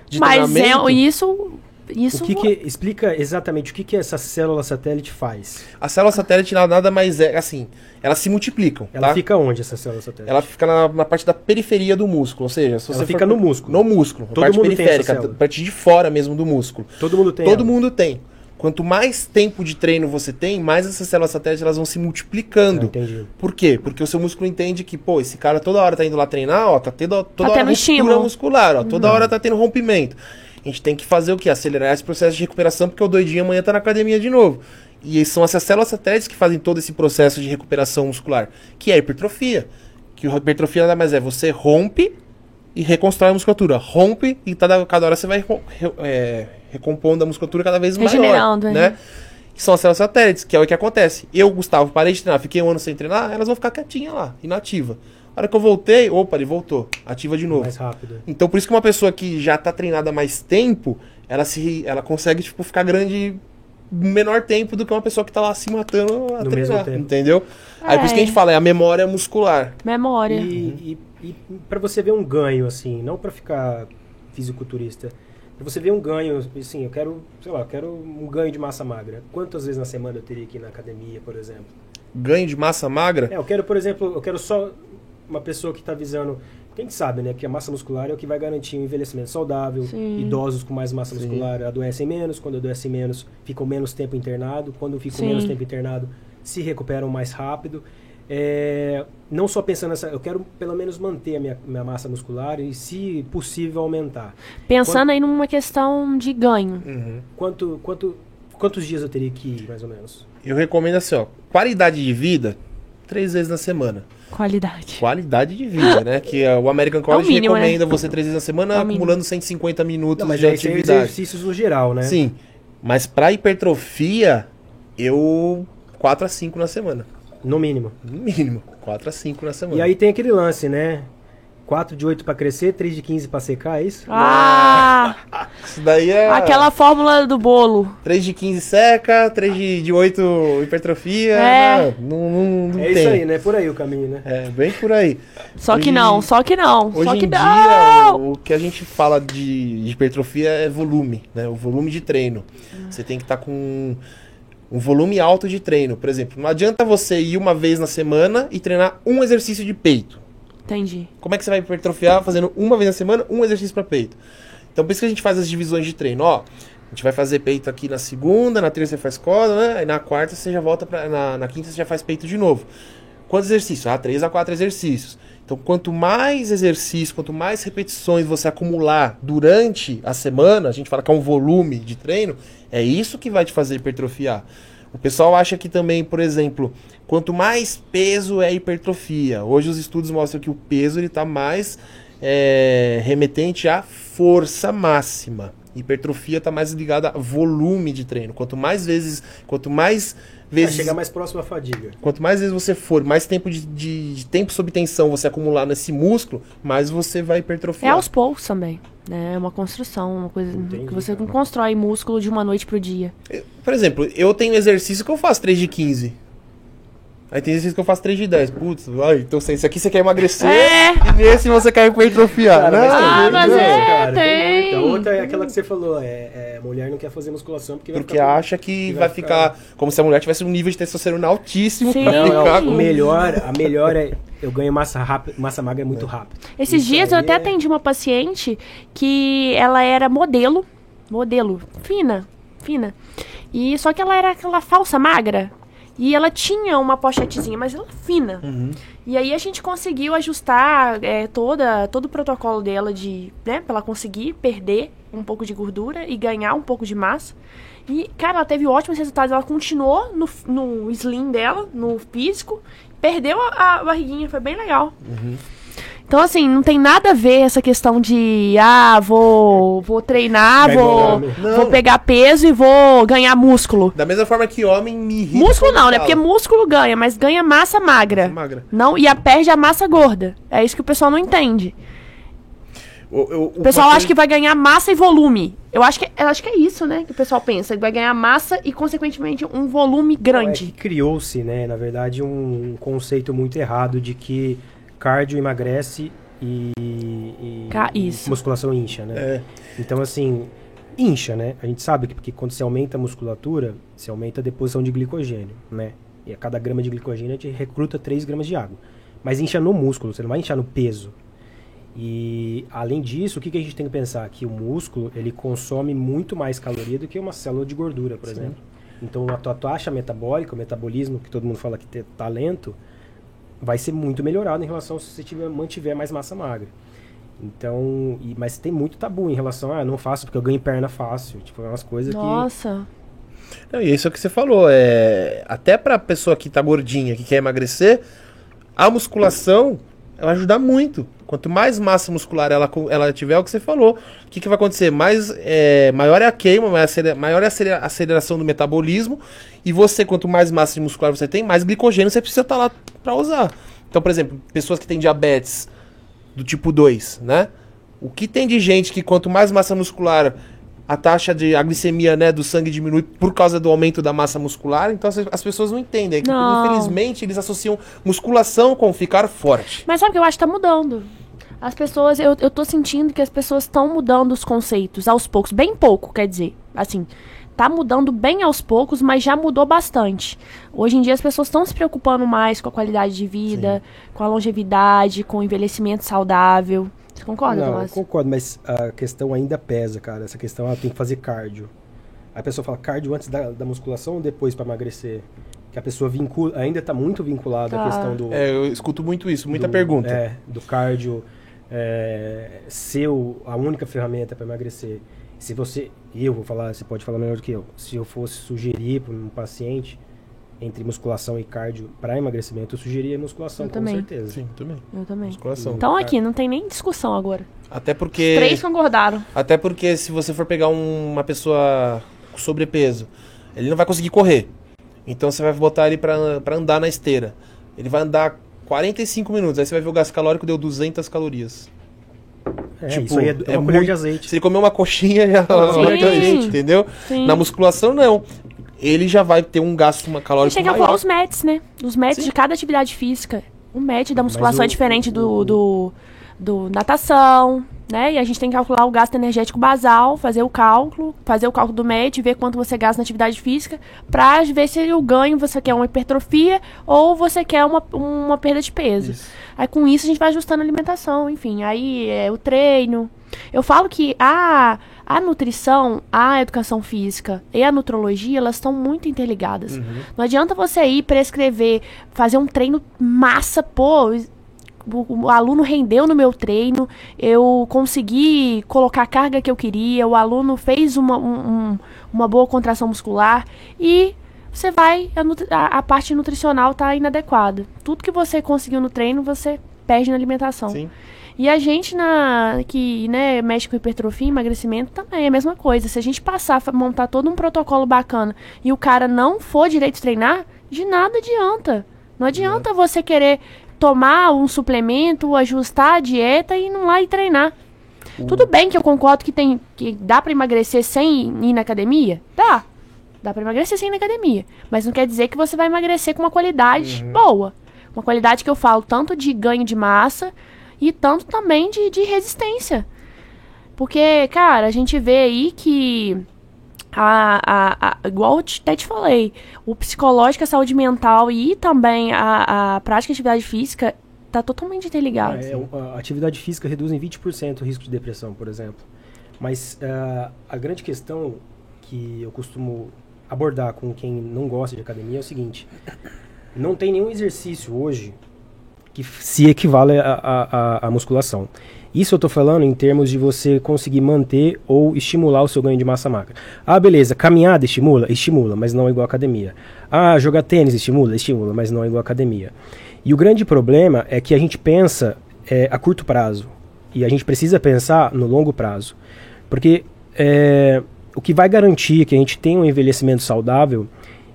de mas treinamento, é isso. Isso O que, que explica exatamente o que, que essa célula satélite faz? a célula satélite nada mais é, assim, elas se multiplicam, Ela tá? fica onde essa célula satélite? Ela fica na, na parte da periferia do músculo, ou seja, se Ela você fica for- no músculo. No músculo, na Todo parte mundo tem essa periférica, célula. a parte de fora mesmo do músculo. Todo mundo tem. Todo ela. mundo tem. Quanto mais tempo de treino você tem, mais essas células satélites elas vão se Ah, multiplicando. entendi. Por quê? Porque o seu músculo entende que, pô, esse cara toda hora tá indo lá treinar, ó, tá tendo toda Tá hora tendo ruptura muscular, ó, toda hora tá tendo rompimento. A gente tem que fazer o quê? Acelerar esse processo de recuperação, porque o doidinho amanhã tá na academia de novo. E são essas células satélites que fazem todo esse processo de recuperação muscular, que é a hipertrofia. Que a hipertrofia nada mais é, você rompe e reconstrói a musculatura. Rompe e cada, cada hora você vai é, recompondo a musculatura cada vez maior. Regenerando, é. né? Que são as células satélites, que é o que acontece. Eu, Gustavo, parei de treinar, fiquei um ano sem treinar, elas vão ficar quietinhas lá, inativa. Hora que eu voltei, opa, ele voltou, ativa de novo. Mais rápido. Então, por isso que uma pessoa que já tá treinada há mais tempo, ela se ela consegue tipo ficar grande menor tempo do que uma pessoa que tá lá se matando a No treinar, mesmo tempo. entendeu? Aí por isso que a gente fala, é a memória muscular. Memória. E, e, e para você ver um ganho, assim, não para ficar fisiculturista, para você ver um ganho, assim, eu quero, sei lá, eu quero um ganho de massa magra. Quantas vezes na semana eu teria que ir na academia, por exemplo? Ganho de massa magra? É, eu quero, por exemplo, eu quero só uma pessoa que está visando. Quem sabe, né? Que a massa muscular é o que vai garantir um envelhecimento saudável. Sim. Idosos com mais massa Sim. muscular adoecem menos. Quando adoecem menos, ficam menos tempo internado. Quando ficam Sim. menos tempo internado, se recuperam mais rápido. É, não só pensando nessa. Eu quero pelo menos manter a minha, minha massa muscular e, se possível, aumentar. Pensando aí numa questão de ganho. Uhum. Quanto, quanto, quantos dias eu teria que ir, mais ou menos? Eu recomendo assim, ó, qualidade de vida, três vezes na semana. Qualidade. Qualidade de vida, né? Que é, o American College mínimo, né? recomenda você três vezes na semana, É mínimo. acumulando 150 minutos Não, mas de aí são atividade. exercícios no geral, né? Sim. Mas pra hipertrofia, eu 4 a 5 na semana. No mínimo. No mínimo. 4 a 5 na semana. E aí tem aquele lance, né? 4 de 8 para crescer, 3 de 15 para secar, é isso? Ah! Isso daí é. Aquela fórmula do bolo. 3 de 15 seca, 3 de, de 8 hipertrofia. É. Não, não, não, não é tem. isso aí, né? Por aí o caminho, né? É, bem por aí. Só que não, só que não. Hoje só em que dia, não. o que a gente fala de, de hipertrofia é volume, né? O volume de treino. Você tem que estar com um volume alto de treino. Por exemplo, não adianta você ir uma vez na semana e treinar um exercício de peito. Entendi. Como é que você vai hipertrofiar fazendo uma vez na semana um exercício para peito? Então por isso que a gente faz as divisões de treino. Ó, a gente vai fazer peito aqui na segunda, na terça você faz costa, né? Aí na quarta você já volta para na, na quinta você já faz peito de novo. Quantos exercícios? Ah, três a quatro exercícios. Então quanto mais exercício, quanto mais repetições você acumular durante a semana, a gente fala que é um volume de treino, é isso que vai te fazer hipertrofiar. O pessoal acha que também, por exemplo, quanto mais peso é hipertrofia. Hoje os estudos mostram que o peso ele está mais é, remetente à força máxima. Hipertrofia está mais ligada a volume de treino. Quanto mais vezes, quanto mais Vai vezes, chegar mais próximo à fadiga. quanto mais vezes você for, mais tempo de, de- de tempo sob tensão você acumular nesse músculo, mais você vai É hipertrofiar. aos poucos também. Né? É uma construção, uma coisa Entendi, que você não constrói músculo de uma noite pro dia. Por exemplo, eu tenho exercício que eu faço 3 de 15. Aí tem exercício que eu faço 3 de 10. Putz, ai, então se esse aqui você quer emagrecer É. e nesse você quer hipertrofiar. Cara, Não, mas tem Ah, mas né, é, cara? tem. A outra é aquela que você falou, é, é, mulher não quer fazer musculação porque, vai Porque ficar- acha que vai vai ficar como se a mulher tivesse um nível de testosterona altíssimo Sim. pra Não, ficar não, o com... melhor, a melhor é eu ganho massa rápida, massa magra é muito rápido. Esses Isso dias eu até é- atendi uma paciente que ela era modelo, modelo, fina, fina. E só que ela era aquela falsa magra. E ela tinha uma pochetezinha, mas ela fina. Uhum. E aí a gente conseguiu ajustar é, toda, todo o protocolo dela de, né, pra ela conseguir perder um pouco de gordura e ganhar um pouco de massa. E, cara, ela teve ótimos resultados. Ela continuou no, no slim dela, no físico, perdeu a, a barriguinha, foi bem legal. Então, assim, não tem nada a ver essa questão de, ah, vou, vou treinar, Vai vou, vou pegar peso e vou ganhar músculo. Da mesma forma que homem me irrita. Músculo não, né? Porque músculo ganha, mas ganha massa magra. Massa magra. Não, e a perde a massa gorda. É isso que o pessoal não entende. O, o- O pessoal acha que vai ganhar massa e volume. Eu acho que, eu acho que é isso, né? Que o pessoal pensa. Que vai ganhar massa e, consequentemente, um volume É grande. criou-se, né, na verdade, um conceito muito errado de que cardio emagrece e, e isso. musculação incha, né? É. Então, assim, incha, né? A gente sabe que porque quando você aumenta a musculatura, você aumenta a deposição de glicogênio, né? E a cada grama de glicogênio a gente recruta 3 gramas de água. Mas incha no músculo, você não vai inchar no peso. E além disso, o que, que a gente tem que pensar? Que o músculo ele consome muito mais caloria do que uma célula de gordura, por exemplo. Então a tua taxa metabólica, o metabolismo, que todo mundo fala que tem talento, vai ser muito melhorado em relação se você tiver, mantiver mais massa magra. Então, e- mas tem muito tabu em relação a ah, não faço porque eu ganho perna fácil. Tipo, é umas coisas que. Nossa. Não, e isso é o que você falou. É... Até pra pessoa que tá gordinha, que quer emagrecer, a musculação ela ajuda muito. Quanto mais massa muscular ela, ela tiver, é o que você falou. O que, que vai acontecer? Mais, é, maior é a queima, maior é a é aceleração do metabolismo. E você, quanto mais massa muscular você tem, mais glicogênio você precisa estar lá para usar. Então, por exemplo, pessoas que têm diabetes do tipo 2, né? O que tem de gente que quanto mais massa muscular, a taxa de a glicemia né, do sangue diminui por causa do aumento da massa muscular, então as, as pessoas não entendem. É Não. Infelizmente, eles associam musculação com ficar forte. Mas sabe o que eu acho que tá mudando? As pessoas, eu, eu tô sentindo que as pessoas estão mudando os conceitos aos poucos. Bem pouco, quer dizer. Assim, tá mudando bem aos poucos, mas já mudou bastante. Hoje em dia as pessoas estão se preocupando mais com a qualidade de vida, com a longevidade, com o envelhecimento saudável. Você concorda, Não, eu concordo, mas a questão ainda pesa, cara. Essa questão, ela tem que fazer cardio. A pessoa fala cardio antes da, da musculação ou depois pra emagrecer? Que a pessoa vincula, ainda tá muito vinculada Tá. à questão do. É, eu escuto muito isso, muita do- pergunta. É, do cardio é, ser a única ferramenta para emagrecer. Se você, eu vou falar, você pode falar melhor do que eu. Se eu fosse sugerir para um paciente entre musculação e cardio para emagrecimento, eu sugeria musculação, Eu com também. certeza. Sim, também. Eu também. Musculação. Então aqui, não tem nem discussão agora. Até porque. Três concordaram. Até porque se você for pegar um- uma pessoa com sobrepeso, ele não vai conseguir correr. Então você vai botar ele pra, pra andar na esteira. Ele vai andar 45 minutos, aí você vai ver o gasto calórico deu 200 calorias. É, Tipo, isso aí é, é é uma colher muito- de azeite. Se ele comer uma coxinha, já Sim. entendeu? Sim. Na musculação, não. Ele já vai ter um gasto uma calórico tem que maior. calcular os METs, né? Os METs Sim. de cada atividade física. O MET da musculação o- é diferente do, do, do natação, né? E a gente tem que calcular o gasto energético basal, fazer o cálculo, fazer o cálculo do MET, ver quanto você gasta na atividade física, pra ver se o ganho você quer uma hipertrofia ou você quer uma, uma perda de peso. Isso. Aí com isso a gente vai ajustando a alimentação, enfim. Aí é o treino. Eu falo que a, a nutrição, a educação física e a nutrologia, elas estão muito interligadas. Não adianta você ir prescrever, fazer um treino massa, pô. O, aluno rendeu no meu treino, eu consegui colocar a carga que eu queria, o aluno fez uma, um- um- uma boa contração muscular e você vai, a, a- parte nutricional tá inadequada. Tudo que você conseguiu no treino, você perde na alimentação. Sim. E a gente na que né, mexe com hipertrofia e emagrecimento também é a mesma coisa. Se a gente passar a montar todo um protocolo bacana e o cara não for direito treinar, de nada adianta. Não adianta você querer tomar um suplemento, ajustar a dieta e ir lá e treinar. Tudo bem que eu concordo que tem que dá para emagrecer sem ir na academia? Dá. Dá para emagrecer sem ir na academia, mas não quer dizer que você vai emagrecer com uma qualidade boa. Uma qualidade que eu falo tanto de ganho de massa e tanto também de, de resistência. Porque, cara, a gente vê aí que a, a, a, igual eu até te falei, o psicológico, a saúde mental e também a, a prática de atividade física tá totalmente interligado. É, a atividade física reduz em 20% o risco de depressão, por exemplo. Mas ah, a grande questão que eu costumo abordar com quem não gosta de academia é o seguinte: não tem nenhum exercício hoje que se equivale à- musculação. Isso eu estou falando em termos de você conseguir manter ou estimular o seu ganho de massa magra. Ah, beleza, caminhada estimula? Estimula, mas não é igual academia. Ah, jogar tênis estimula? Estimula, mas não é igual academia. E o grande problema é que a gente pensa é, a curto prazo. E a gente precisa pensar no longo prazo. Porque é, o que vai garantir que a gente tenha um envelhecimento saudável,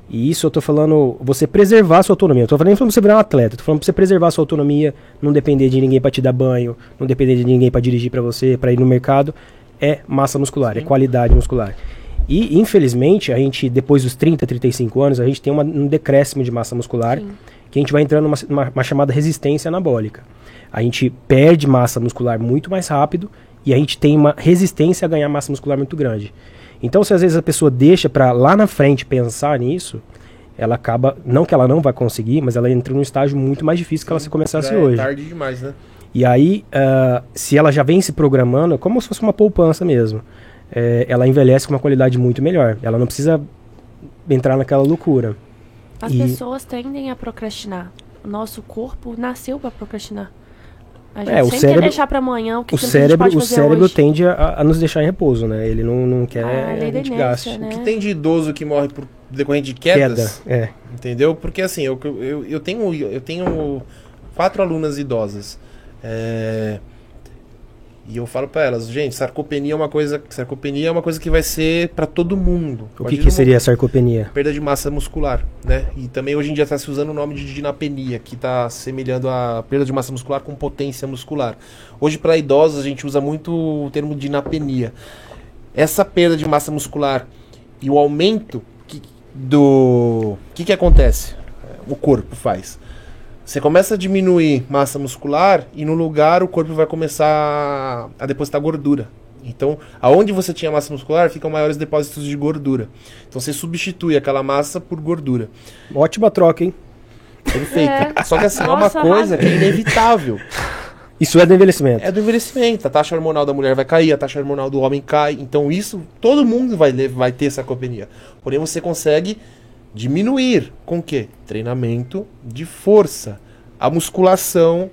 e isso eu tô falando, você preservar a sua autonomia. Eu tô falando nem falando pra você virar um atleta, eu tô falando pra você preservar a sua autonomia, não depender de ninguém para te dar banho, não depender de ninguém para dirigir para você, para ir no mercado, é massa muscular, é qualidade muscular. E, infelizmente, a gente, depois dos 30, 35 anos, a gente tem uma- um decréscimo de massa muscular, Sim. que a gente vai entrando numa uma, uma chamada resistência anabólica. A gente perde massa muscular muito mais rápido e a gente tem uma resistência a ganhar massa muscular muito grande. Então, se às vezes a pessoa deixa para lá na frente pensar nisso, ela acaba, não que ela não vai conseguir, mas ela entra num estágio muito mais difícil que ela se começasse é hoje. tarde demais, né? E aí, ah, se ela já vem se programando, é como se fosse uma poupança mesmo, é, ela envelhece com uma qualidade muito melhor. Ela não precisa entrar naquela loucura. As E- pessoas tendem a procrastinar. O nosso corpo nasceu para procrastinar. A gente É, o sempre cérebro- quer deixar para amanhã o que o sempre a gente cérebro, pode o fazer cérebro hoje. tende a, a nos deixar em repouso, né? Ele não, não quer Ah, a lei a gente gaste. né? O que tem de idoso que morre por decorrente de Queda, quedas, é. entendeu? Porque assim, eu, eu, eu tenho eu tenho quatro alunas idosas. É, E eu falo pra elas, gente, sarcopenia é uma coisa, sarcopenia é uma coisa que vai ser pra todo mundo. O que, que seria sarcopenia? perda de massa muscular, né? E também hoje em dia está se usando o nome de dinapenia, que está semelhando a perda de massa muscular com potência muscular. Hoje para idosos a gente usa muito o termo dinapenia. Essa perda de massa muscular e o aumento que- do que que acontece? O corpo faz. Você começa a diminuir massa muscular e no lugar o corpo vai começar a depositar gordura. Então, aonde você tinha massa muscular, ficam maiores depósitos de gordura. Então você substitui aquela massa por gordura. Ótima troca, hein? Perfeito. É. Só que assim, é uma Nossa, coisa que é inevitável. Isso é do envelhecimento. É do envelhecimento. A taxa hormonal da mulher vai cair, a taxa hormonal do homem cai. Então isso, todo mundo vai, vai ter sarcopenia. Porém, você consegue diminuir com o quê? Treinamento de força. A musculação,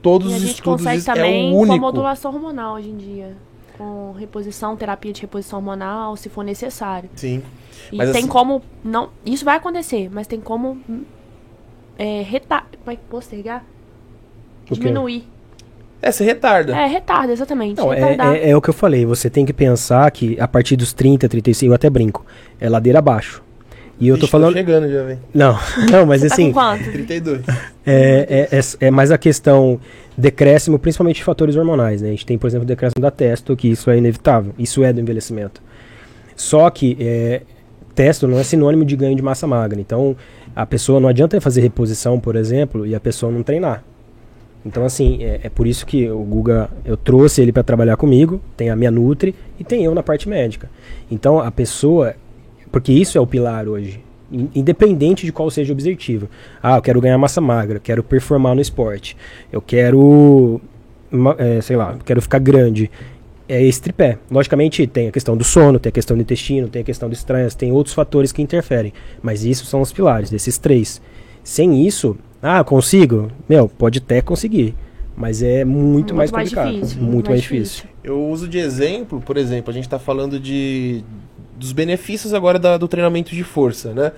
todos E a os gente estudos consegue isso é também o com a único. modulação hormonal hoje em dia. Com reposição, terapia de reposição hormonal, se for necessário. Sim. E Mas tem assim- como. não Isso vai acontecer, mas tem como. É, reta, como é que postergar? O? Diminuir. É, você retarda. É, retarda, exatamente. Não, é, é, é o que eu falei. Você tem que pensar que a partir dos 30, 35, eu até brinco, é ladeira abaixo. E eu tô falando. chegando já, vem. Não, não, mas Você tá assim, com quanto? 32. é, é, é, é mais a questão decréscimo, principalmente de fatores hormonais, né? A gente tem, por exemplo, o decréscimo da testo, que isso é inevitável. Isso é do envelhecimento. Só que é, testo não é sinônimo de ganho de massa magra. Então, a pessoa não adianta fazer reposição, por exemplo, e a pessoa não treinar. Então, assim, é, é por isso que o Guga, eu trouxe ele para trabalhar comigo, tem a minha Nutri e tem eu na parte médica. Então, a pessoa, porque isso é o pilar hoje, in- independente de qual seja o objetivo. Ah, eu quero ganhar massa magra, quero performar no esporte, eu quero, é, sei lá, quero ficar grande. É esse tripé. Logicamente, tem a questão do sono, tem a questão do intestino, tem a questão do estresse, tem outros fatores que interferem. Mas isso são os pilares, desses três. Sem isso, ah, consigo? Meu, pode até conseguir. Mas é muito, Muito mais mais complicado. difícil, muito mais difícil. Eu uso de exemplo, por exemplo, a gente está falando de dos benefícios agora da- do treinamento de força, né?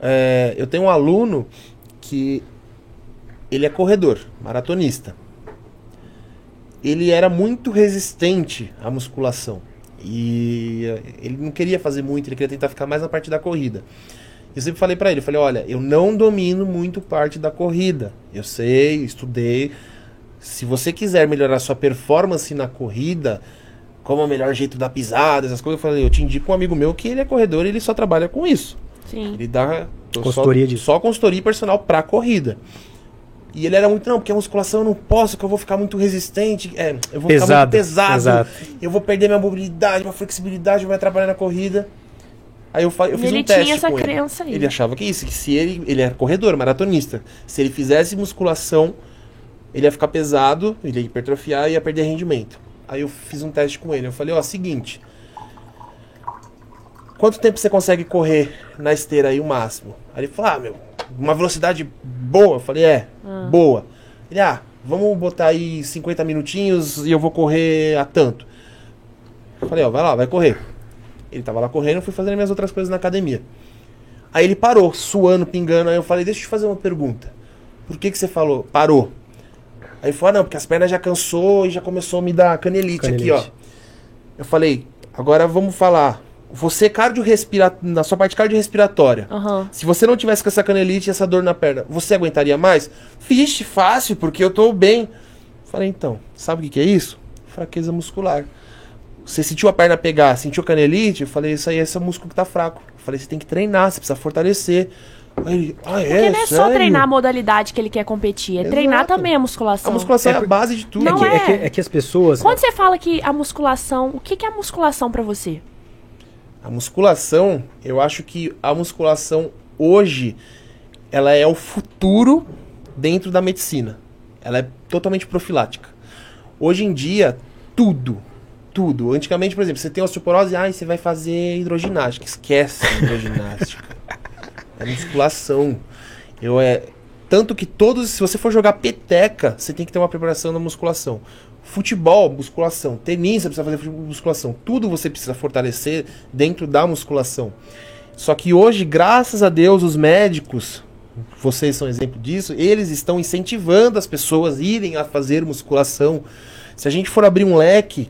É, eu tenho um aluno que ele é corredor, maratonista. ele era muito resistente à musculação. E eh, ele não queria fazer muito, ele queria tentar ficar mais na parte da corrida. Eu sempre falei pra ele, falei, olha, eu não domino muito parte da corrida. Eu sei, estudei. Se você quiser melhorar sua performance na corrida, como é o melhor jeito da pisada, essas coisas, eu falei, eu te indico um amigo meu que ele é corredor e ele só trabalha com isso. Sim. Ele dá Consultoria só, disso. só consultoria personal pra corrida. E ele era muito, não, porque a musculação eu não posso, que eu vou ficar muito resistente, é, eu vou ficar Pesado, muito pesado, exato. eu vou perder minha mobilidade, minha flexibilidade, vai atrapalhar na corrida. Aí eu, fa- eu E fiz ele um teste tinha essa com ele. crença aí. Ele achava que isso, que se ele, ele era corredor, maratonista, se ele fizesse musculação, ele ia ficar pesado, ele ia hipertrofiar e ia perder rendimento. Aí eu fiz um teste com ele, eu falei, ó, seguinte, quanto tempo você consegue correr na esteira aí o máximo? Aí ele falou, ah, meu, uma velocidade boa. Eu falei, é, boa. Ele, ah, vamos botar aí 50 minutinhos e eu vou correr a tanto. Eu falei, ó, vai lá, vai correr. Ele tava lá correndo, eu fui fazendo minhas outras coisas na academia. Aí ele parou, suando, pingando. Aí eu falei, deixa eu te fazer uma pergunta. Por que que você falou? Parou. Aí ele falou, ah, não, porque as pernas já cansou e já começou a me dar canelite, aqui, ó. Canelite. Eu falei, agora vamos falar. Você cardiorrespira na sua parte cardiorrespiratória. Aham. Se você não tivesse com essa canelite e essa dor na perna, você aguentaria mais? Vixe, fácil, porque eu tô bem. Falei, então, sabe o que, que é isso? Fraqueza muscular. Você sentiu a perna pegar, sentiu canelite? Eu falei, isso aí é esse músculo que tá fraco. Eu falei, você tem que treinar, você precisa fortalecer. Aí ele, ah, é? Porque não é só Sério?" treinar a modalidade que ele quer competir, é Exato. treinar também a musculação. A musculação é, É a base de tudo. Não é, que, é. é. que, é que as pessoas. Quando você fala que a musculação, o que, que é a musculação pra você? A musculação, eu acho que a musculação hoje, ela é o futuro dentro da medicina. Ela é totalmente profilática. Hoje em dia, tudo, tudo. Antigamente, por exemplo, você tem osteoporose, ai, você vai fazer hidroginástica. Esquece a hidroginástica. É musculação. Eu é tanto que todos, se você for jogar peteca, você tem que ter uma preparação na musculação. Futebol, musculação. Tenis, você precisa fazer musculação. Tudo você precisa fortalecer dentro da musculação. Só que hoje, graças a Deus, os médicos, vocês são exemplo disso, eles estão incentivando as pessoas a irem a fazer musculação. Se a gente for abrir um leque,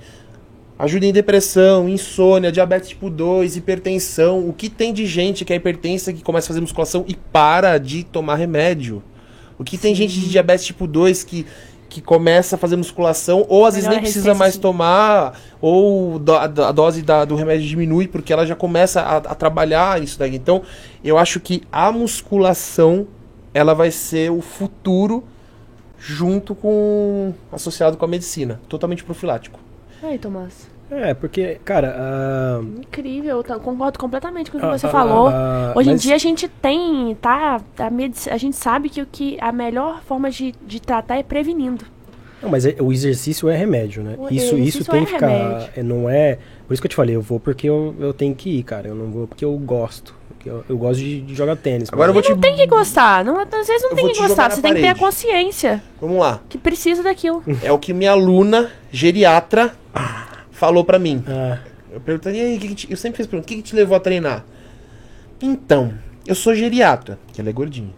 ajuda em depressão, insônia, diabetes tipo 2, hipertensão, o que tem de gente que é hipertensa que começa a fazer musculação e para de tomar remédio? O que tem gente de diabetes tipo 2 que, que começa a fazer musculação ou às vezes nem precisa mais sim. tomar ou do- a, a dose da- do remédio diminui porque ela já começa a, a trabalhar isso daí. Então, eu acho que a musculação ela vai ser o futuro junto com associado com a medicina, totalmente profilático. Aí, Tomás. É, porque, cara. ah, Incrível, eu tá- concordo completamente com o que Ah, você ah, falou. ah, Hoje mas- em dia a gente tem, tá? A, a gente sabe que o que a melhor forma de, de tratar é prevenindo. Não, mas é- o exercício é remédio, né? O Isso, isso tem é que ficar. remédio. é, Não é. Por isso que eu te falei, eu vou porque eu, eu tenho que ir, cara. Eu não vou porque eu gosto. Porque eu, eu gosto de, de jogar tênis. Agora eu vou te Tem que gostar, não, às vezes não Eu tem vou que te jogar gostar, na você tem que ter a parede. consciência Vamos lá. que precisa daquilo. É o que minha aluna geriatra falou pra mim. Ah, Eu perguntei, e aí, o que que te- eu sempre fiz pergunta, o que, que te levou a treinar? Então, eu sou geriatra, que ela é gordinha.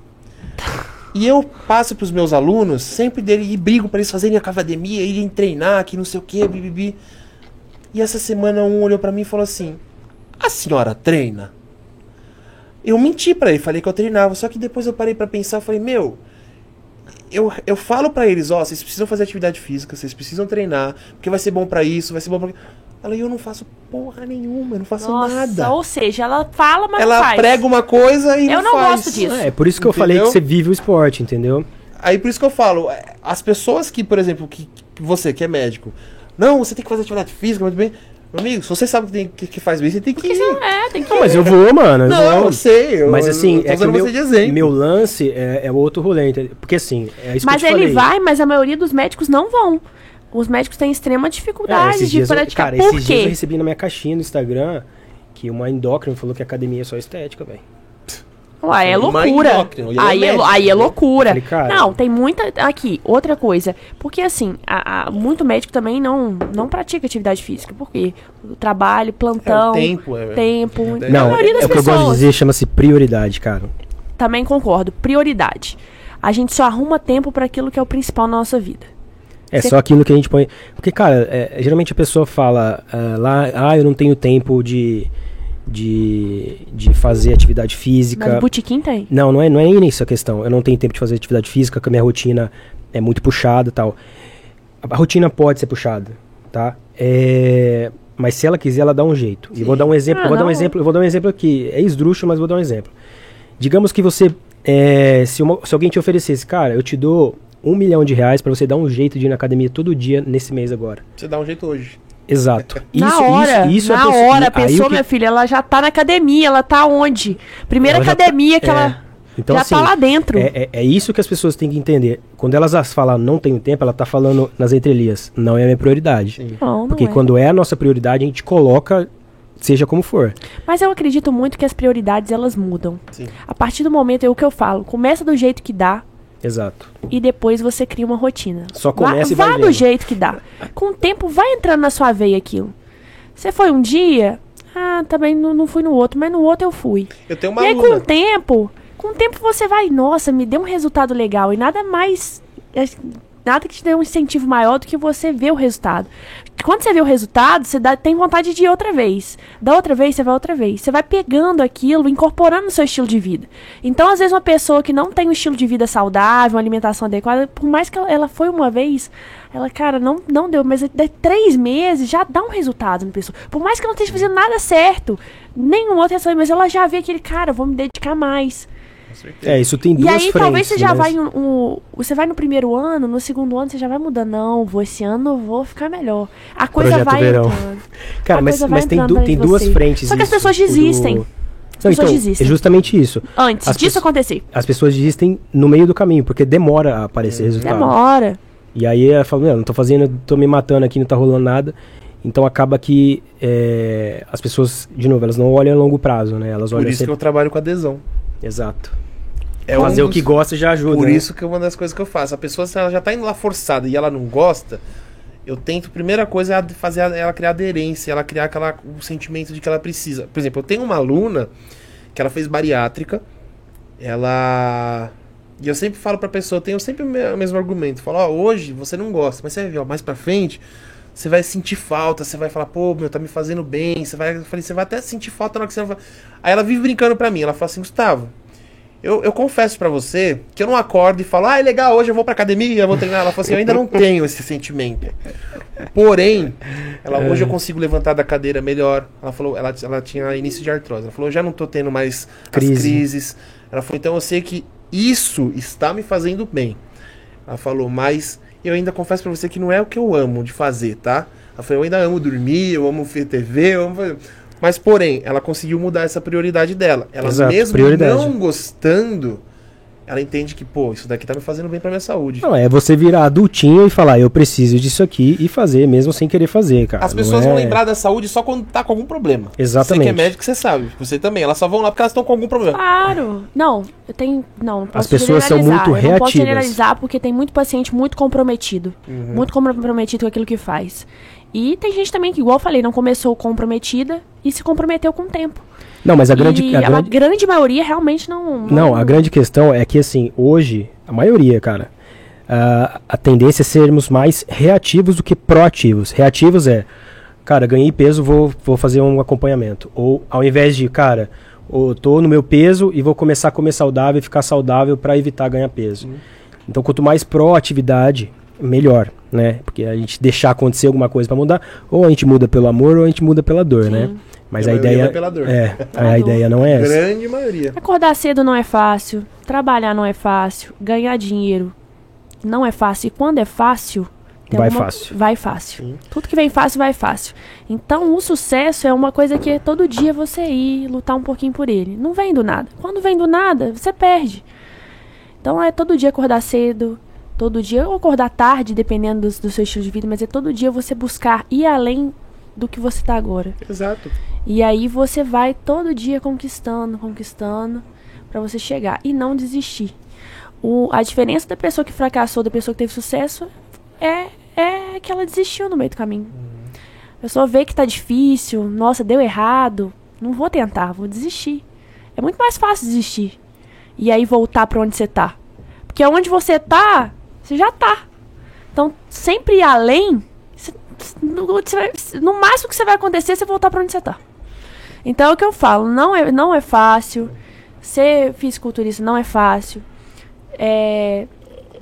E eu passo pros meus alunos, sempre dele e brigo para eles fazerem academia, irem treinar, que não sei o que, bibibi. E essa semana um olhou pra mim e falou assim: A senhora treina? Eu menti pra ele, falei que eu treinava, só que depois eu parei pra pensar, falei: Meu, eu, eu falo pra eles: Ó, vocês precisam fazer atividade física, vocês precisam treinar, porque vai ser bom pra isso, vai ser bom pra. Ela, eu não faço porra nenhuma, eu não faço Nossa, nada. ou seja, ela fala, mas não Ela faz. prega uma coisa e Eu não não faz. gosto disso. é, é por isso que eu falei que Entendeu? você vive o esporte, entendeu? Aí por isso que eu falo, é, as pessoas que, por exemplo, que, que você que é médico, não, você tem que fazer atividade física, muito bem. Meu amigo, se você sabe que, tem, que, que faz bem, você tem que Porque ir. não é, tem que Não, mas eu vou, mano. Eu Não, vou. eu sei. Eu, Mas assim, eu tô é que o meu, meu lance é, é outro rolê? Porque assim, é isso Mas que eu te ele falei. vai, mas a maioria dos médicos não vão. Os médicos têm extrema É, dificuldade esses de dias, eu- praticar. cara, Por esses dias eu quê? recebi na minha caixinha no Instagram que uma endócrina falou que academia é só estética, velho. Ué, é loucura. e é Aí é, médica, aí é né? loucura. Não, tem muita. Aqui, outra coisa. Porque assim, a- a- muito médico também não, não pratica atividade física. Por quê? Trabalho, É plantão, o tempo, é. tempo. É, a Não, das é o que eu gosto de dizer, chama-se prioridade, cara. Também concordo. Prioridade. A gente só arruma tempo para aquilo que é o principal na nossa vida. É Você- só aquilo que a gente põe. Porque, cara, é, geralmente a pessoa fala ah, lá, ah, eu não tenho tempo de, de, de fazer atividade física. Mas o botequim tem. Não, não é, não é nem isso a questão. Eu não tenho tempo de fazer atividade física, que a minha rotina é muito puxada e tal. A, a rotina pode ser puxada, tá? É, mas se ela quiser, ela dá um jeito. E vou dar um exemplo, Ah, eu vou dar um não. exemplo, eu vou dar um exemplo aqui. É esdrúxulo, mas vou dar um exemplo. Digamos que você, é, se, uma- se alguém te oferecesse, cara, eu te dou um milhão de reais pra você dar um jeito de ir na academia todo dia nesse mês agora. Você dá um jeito hoje. Exato. na hora, isso, isso é na pessoa- hora, a aí o pessoa, que- minha filha, ela já tá na academia, ela tá onde? Primeira Ela tá- academia que é. ela Então, já assim, tá lá dentro. É, é, é isso que as pessoas têm que entender. Quando elas as falam não tenho tempo, ela tá falando nas entrelinhas. Não é a minha prioridade. Não, não Porque é. quando é a nossa prioridade, a gente coloca, seja como for. Mas eu acredito muito que as prioridades elas mudam. Sim. A partir do momento, é o que eu falo, começa do jeito que dá Exato. e depois você cria uma rotina. Só Vá- começa e vá vai do vendo. jeito que dá. Com o tempo vai entrando na sua veia aquilo. Você foi um dia, ah, também não, não fui no outro, mas no outro eu fui. Eu tenho uma e aí com o tempo, com o tempo você vai, nossa, me deu um resultado legal e nada mais é, nada que te dê um incentivo maior do que você ver o resultado. Quando você vê o resultado, você dá- tem vontade de ir outra vez. Da outra vez, você vai outra vez. Você vai pegando aquilo, incorporando no seu estilo de vida. Então, às vezes, uma pessoa que não tem um estilo de vida saudável, uma alimentação adequada, por mais que ela, ela foi uma vez, ela, cara, não, não deu, mas de três meses já dá um resultado na pessoa. Por mais que ela não esteja fazendo nada certo, nenhum outro resultado, mas ela já vê aquele, cara, vou me dedicar mais. Com certeza. É, isso tem E duas aí, frentes. talvez você já mas- vai um, um- Você vai no primeiro ano, no segundo ano você já vai mudando. Não, vou esse ano eu vou ficar melhor. A coisa Projeto vai verão. entrando. Cara, mas, mas tem, du- tem duas você. frentes. Só que as pessoas O do- desistem. Não, pessoas então, desistem. É justamente isso. Antes As disso acontecer. As pessoas desistem no meio do caminho, porque demora a aparecer resultado. Demora. E aí ela fala, não, não tô fazendo, tô me matando aqui, não tá rolando nada. Então acaba que é, as pessoas, de novo, elas não olham a longo prazo, né? Elas Por olham isso que sempre... eu trabalho com adesão. Exato. É Fazer um o que gosta já ajuda. Por né? isso que é uma das coisas que eu faço. A pessoa, se ela já tá indo lá forçada e ela não gosta, eu tento, primeira coisa, é a- fazer a- ela criar aderência, ela criar aquela, o sentimento de que ela precisa. Por exemplo, eu tenho uma aluna que ela fez bariátrica, ela. E eu sempre falo pra pessoa, eu tenho sempre o me- o mesmo argumento. Falo, ó, hoje você não gosta, mas você vai ver, ó, mais pra frente, você vai sentir falta, você vai falar, pô, meu, tá me fazendo bem, você vai, eu falei, você vai até sentir falta na hora que você não vai. Aí ela vive brincando pra mim, ela fala assim, Gustavo, eu, eu confesso pra você que eu não acordo e falo, ah, é legal, hoje eu vou pra academia, eu vou treinar. Ela falou assim, eu ainda não tenho esse sentimento. Porém, ela, hoje eu consigo levantar da cadeira melhor. Ela falou, ela, ela tinha início de artrose. Ela falou, eu já não tô tendo mais Crise. as crises. Ela falou, então eu sei que isso está me fazendo bem. Ela falou, mas eu ainda confesso pra você que não é o que eu amo de fazer, tá? Ela falou, eu ainda amo dormir, eu amo ver TV, eu amo fazer... Mas, porém, ela conseguiu mudar essa prioridade dela. Ela Exato, mesmo prioridade. não gostando, ela entende que, pô, isso daqui tá me fazendo bem pra minha saúde. Não, é você virar adultinho e falar, eu preciso disso aqui e fazer, mesmo sem querer fazer, cara. As Não pessoas é- vão lembrar da saúde só quando tá com algum problema. Exatamente. Você que é médico, você sabe. Você também. Elas só vão lá porque elas estão com algum problema. Claro. Não, eu tenho. Não, não posso pessoas são muito Eu não posso reativas. generalizar porque tem muito paciente muito comprometido. Uhum. Muito comprometido com aquilo que faz. E tem gente também que, igual eu falei, não começou comprometida e se comprometeu com o tempo. Não, mas a grande... e a a grande... grande maioria realmente não. Não, a grande questão é que, assim, hoje, a maioria, cara, a, a tendência é sermos mais reativos do que proativos. Reativos é, cara, ganhei peso, vou, vou fazer um acompanhamento. Ou ao invés de, cara, eu tô no meu peso e vou começar a comer saudável e ficar saudável para evitar ganhar peso. Então, quanto mais proatividade, melhor, né? Porque a gente deixar acontecer alguma coisa para mudar, ou a gente muda pelo amor ou a gente muda pela dor, Sim. né? Mas a a ideia pela dor. é, a dor. ideia não é essa. Grande maioria. Acordar cedo não é fácil, trabalhar não é fácil, ganhar dinheiro não é fácil. E quando é fácil, tem Vai alguma- fácil. Vai fácil. Sim. Tudo que vem fácil, vai fácil. Então, o sucesso é uma coisa que é todo dia você ir lutar um pouquinho por ele. Não vem do nada. Quando vem do nada, você perde. Então, é todo dia acordar cedo, todo dia, ou acordar tarde, dependendo do, do seu estilo de vida, mas é todo dia você buscar ir além do que você está agora. Exato. E aí você vai todo dia conquistando, conquistando, pra você chegar e não desistir. O, a diferença da pessoa que fracassou da pessoa que teve sucesso é, é que ela desistiu no meio do caminho. A pessoa vê que tá difícil, nossa, deu errado, não vou tentar, vou desistir. É muito mais fácil desistir. E aí voltar pra onde você tá. Porque onde você tá, você já tá. Então, sempre ir além, cê- no, você vai- no máximo que você vai acontecer é você voltar pra onde você tá. Então é o que eu falo, não é, não é fácil. Ser fisiculturista não é fácil. É,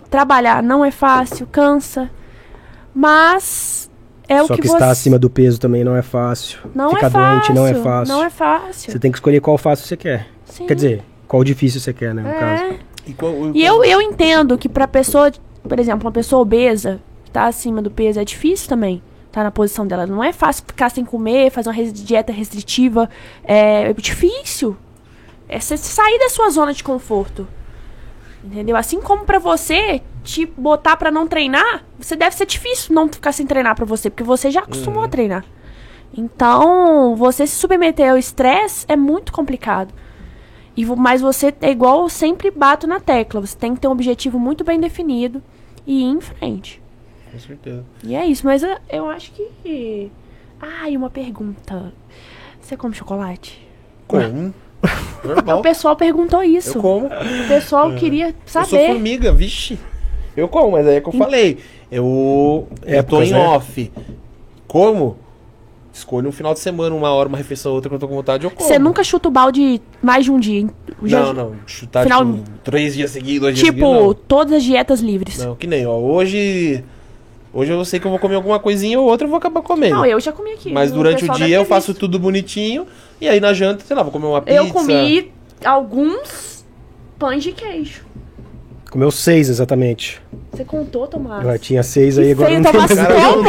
trabalhar não é fácil, cansa. Mas é o Só que, que, você. estar acima do peso também não é fácil. Não Ficar é fácil. doente não é fácil. Não é fácil. Você tem que escolher qual fácil você quer. Sim. Quer dizer, qual difícil você quer, né? No caso. é. E, qual- E eu, eu entendo que pra pessoa, por exemplo, uma pessoa obesa, que tá acima do peso, é difícil também tá na posição dela. Não é fácil ficar sem comer, fazer uma dieta restritiva. É difícil. É sair da sua zona de conforto. Entendeu? Assim como pra você te botar pra não treinar, você deve ser difícil não ficar sem treinar pra você, porque você já acostumou a treinar. Então, você se submeter ao estresse é muito complicado. E, mas você é igual eu sempre bato na tecla. Você tem que ter um objetivo muito bem definido e ir em frente. Com certeza. E é isso, mas eu, eu acho que. Ah, e uma pergunta. Você come chocolate? Como? O Normal. pessoal perguntou isso. Eu como. O pessoal queria Eu sou saber. formiga, vixe. Eu como, mas aí é que eu falei. Eu, eu tô em né? off. Como? Escolho um final de semana, uma hora, uma refeição, outra que eu tô com vontade, eu como. Você nunca chuta o balde mais de um dia. hein? Já- Não, não. Chutar, Final- tipo, três dias seguidos, dois dias Tipo, seguidos, todas as dietas livres. não. Que nem, ó. Hoje... Hoje eu sei que eu vou comer alguma coisinha ou outra, eu vou acabar comendo. Não, eu já comi aqui. Mas durante o pessoal dia eu faço visto. tudo bonitinho. E aí na janta, sei lá, vou comer uma pizza. Eu comi alguns pães de queijo. Comeu seis exatamente. Você contou, Tomás? Vai, tinha seis aí, agora feio, não tem Tomás mais. Cara, contou,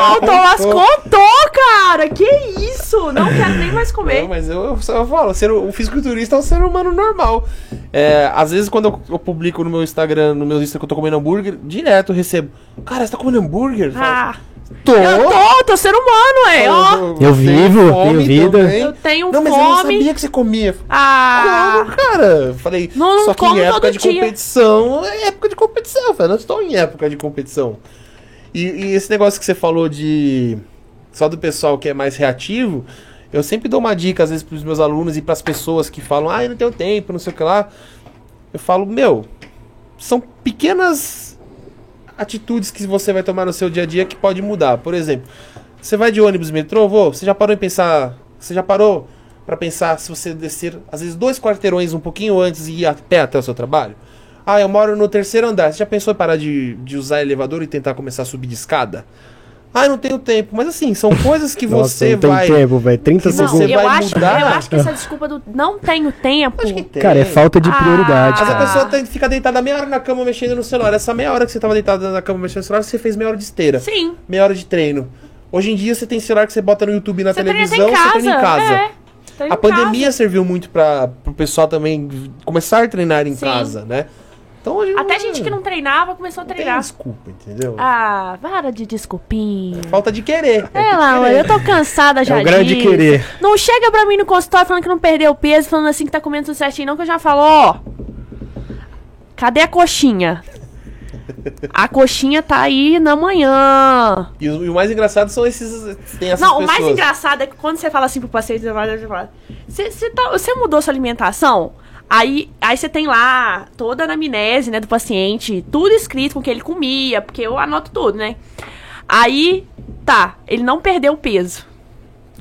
não, Tomás contou. cara! Que isso? Não quero nem mais comer. Não, mas eu, eu, só- eu falo, ser, o fisiculturista é um ser humano normal. É, às vezes, quando eu, eu publico no meu Instagram, no meu Insta que eu tô comendo hambúrguer, direto eu recebo. Cara, você tá comendo hambúrguer? Eu falo, Ah, tô! eu tô, tô ser humano, é, ó. Eu vivo, fome tenho vida. também. Eu tenho Não, mas eu não fome. sabia que você comia. Ah, Como, cara? Eu Falei, Não, não só que em época de dia. competição, é época de competição, eu falei, não estou em época de competição. E, e esse negócio que você falou de só do pessoal que é mais reativo, eu sempre dou uma dica às vezes pros meus alunos e pras pessoas que falam, ah, eu não tenho tempo, não sei o que lá. Eu falo, meu, são pequenas atitudes que você vai tomar no seu dia a dia que pode mudar. Por exemplo, você vai de ônibus, metrô, vou, você já parou em pensar, você já parou pra pensar se você descer às vezes dois quarteirões um pouquinho antes e ir a pé até o seu trabalho? Ah, eu moro no terceiro andar. Você já pensou em parar de, de usar elevador e tentar começar a subir de escada? Ah, eu não tenho tempo. Mas assim, são coisas que Nossa, você não tem vai. tempo, velho. 30 que não, segundos. eu vai acho, mudar? eu acho que essa desculpa do não tenho tempo. Acho que tem. Cara, é falta de Ah, prioridade. Mas a pessoa tem- fica deitada meia hora na cama mexendo no celular. Essa meia hora que você tava deitada na cama mexendo no celular, você fez meia hora de esteira. Sim. Meia hora de treino. Hoje em dia você tem celular que você bota no YouTube e na Você treina televisão, em casa. você treina em casa. É, treina A em pandemia serviu muito para o pessoal também começar a treinar em Sim. casa, né? Então hoje casa. Até não- gente que não treinava começou a não tem treinar. desculpa, entendeu? Ah, para de desculpinha. Falta de querer. É lá, mano, eu tô cansada já É o grande disso. querer. Não chega pra mim no consultório falando que não perdeu peso, falando assim que tá comendo tudo certinho, não, que eu já falo, ó. Cadê a coxinha? A coxinha tá aí na manhã. E, o, e o mais engraçado são esses. Tem essas Não, o pessoas. mais engraçado é que quando você fala assim pro paciente, você fala, você tá- você mudou sua alimentação? Aí, aí você tem lá toda a anamnese, né, do paciente, tudo escrito com o que ele comia, porque eu anoto tudo, né? Aí, tá, ele não perdeu peso.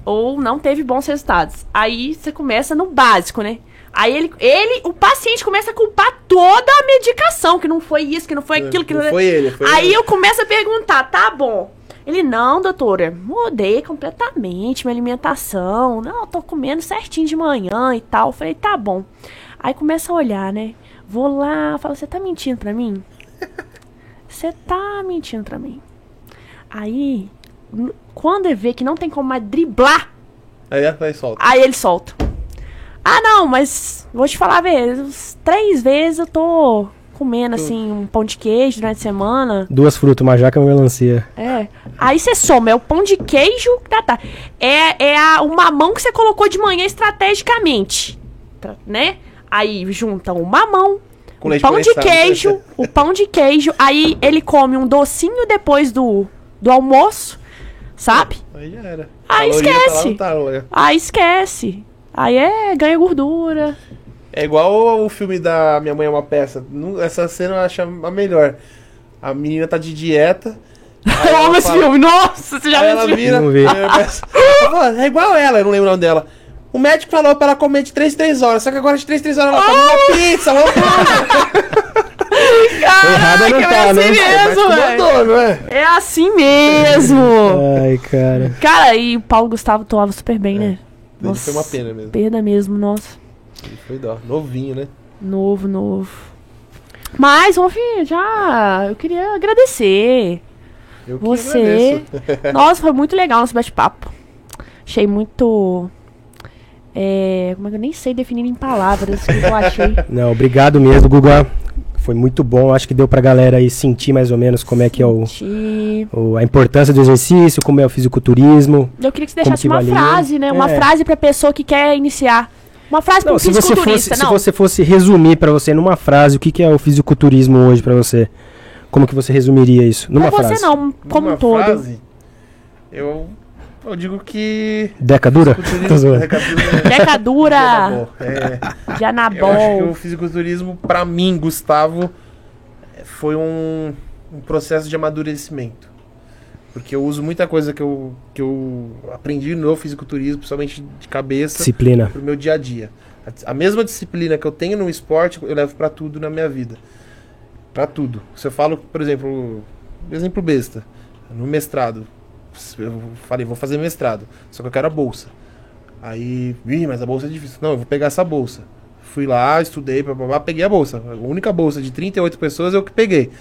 Ou não teve bons resultados. Aí você começa no básico, né? Aí ele, ele, o paciente começa a culpar toda a medicação, que não foi isso, que não foi aquilo, que É, Não foi ele, foi Aí ele. eu começo a perguntar, tá bom. Ele, não, doutora, mudei completamente minha alimentação. Não, tô comendo certinho de manhã e tal. Eu falei, tá bom. Aí começa a olhar, né? Vou lá, falo, você tá mentindo pra mim? Você tá mentindo pra mim. Aí, quando ele vê que não tem como mais driblar, Aí, aí solta. aí ele solta. Ah, não, mas vou te falar, velho, três vezes eu tô comendo, assim, um pão de queijo durante a semana. Duas frutas, uma jaca e uma melancia. É. Aí você soma, é o pão de queijo, tá, tá. É, é a, o mamão que você colocou de manhã estrategicamente, tá, né? Aí junta o mamão, Com o pão de queijo, o pão de queijo, aí ele come um docinho depois do, do almoço, sabe? Aí já era. Aí tá lá, esquece. tá? Aí esquece. Aí é, ganha gordura. É igual o filme da Minha Mãe é uma Peça. Não- Essa cena eu acho a melhor. A menina tá de dieta. Eu amo esse filme. Nossa, você já viu ela esse filme? vira. Falo, É igual ela, eu não lembro o nome dela. O médico falou pra ela comer de 3 3 horas, só que agora de 3 3 horas ela come uma pizza, uma. Errada não Caraca, tá, é assim né? mesmo, médico velho. mandou, não é? É assim mesmo. Ai, cara. Cara, e o Paulo Gustavo atuava super bem, né? Ele foi uma pena mesmo. Perda mesmo, nossa. Ele foi dó. Novinho, né? Novo, novo. Mas, filho, já. Eu queria agradecer. Eu que Você. agradeço. Nossa, foi muito legal nosso bate-papo. Achei muito. É, como é que eu nem sei definir em palavras o que eu achei. Não, obrigado mesmo, Guga. Foi muito bom. Acho que deu pra galera aí sentir mais ou menos como é que é o, o- a importância do exercício, como é o fisiculturismo. Eu queria que você deixasse que uma valia? frase, né? Uma É. frase pra pessoa que quer iniciar. Uma frase pra Não, um se você fosse, fisiculturista, se não. você fosse resumir pra você numa frase o que, que é o fisiculturismo hoje pra você, como que você resumiria isso? Numa Não frase. você não, como Numa um todo. frase, eu, eu digo que. Deca dura? fisiculturismo- Tô zoando. Recapitulando- Decadura, É, de Eu acho que anabol. o fisiculturismo, pra mim, Gustavo, é, foi um, um processo de amadurecimento. Porque eu uso muita coisa que eu, que eu aprendi no fisiculturismo, principalmente de cabeça, Disciplina. pro meu dia a dia. A, a mesma disciplina que eu tenho no esporte, eu levo pra tudo na minha vida. Pra tudo. Se eu falo, por exemplo, exemplo besta, no mestrado, eu falei, vou fazer mestrado, só que eu quero a bolsa. Aí, ih, mas a bolsa é difícil. Não, eu vou pegar essa bolsa. Fui lá, estudei, blá, peguei a bolsa. A única bolsa de 38 pessoas eu que peguei.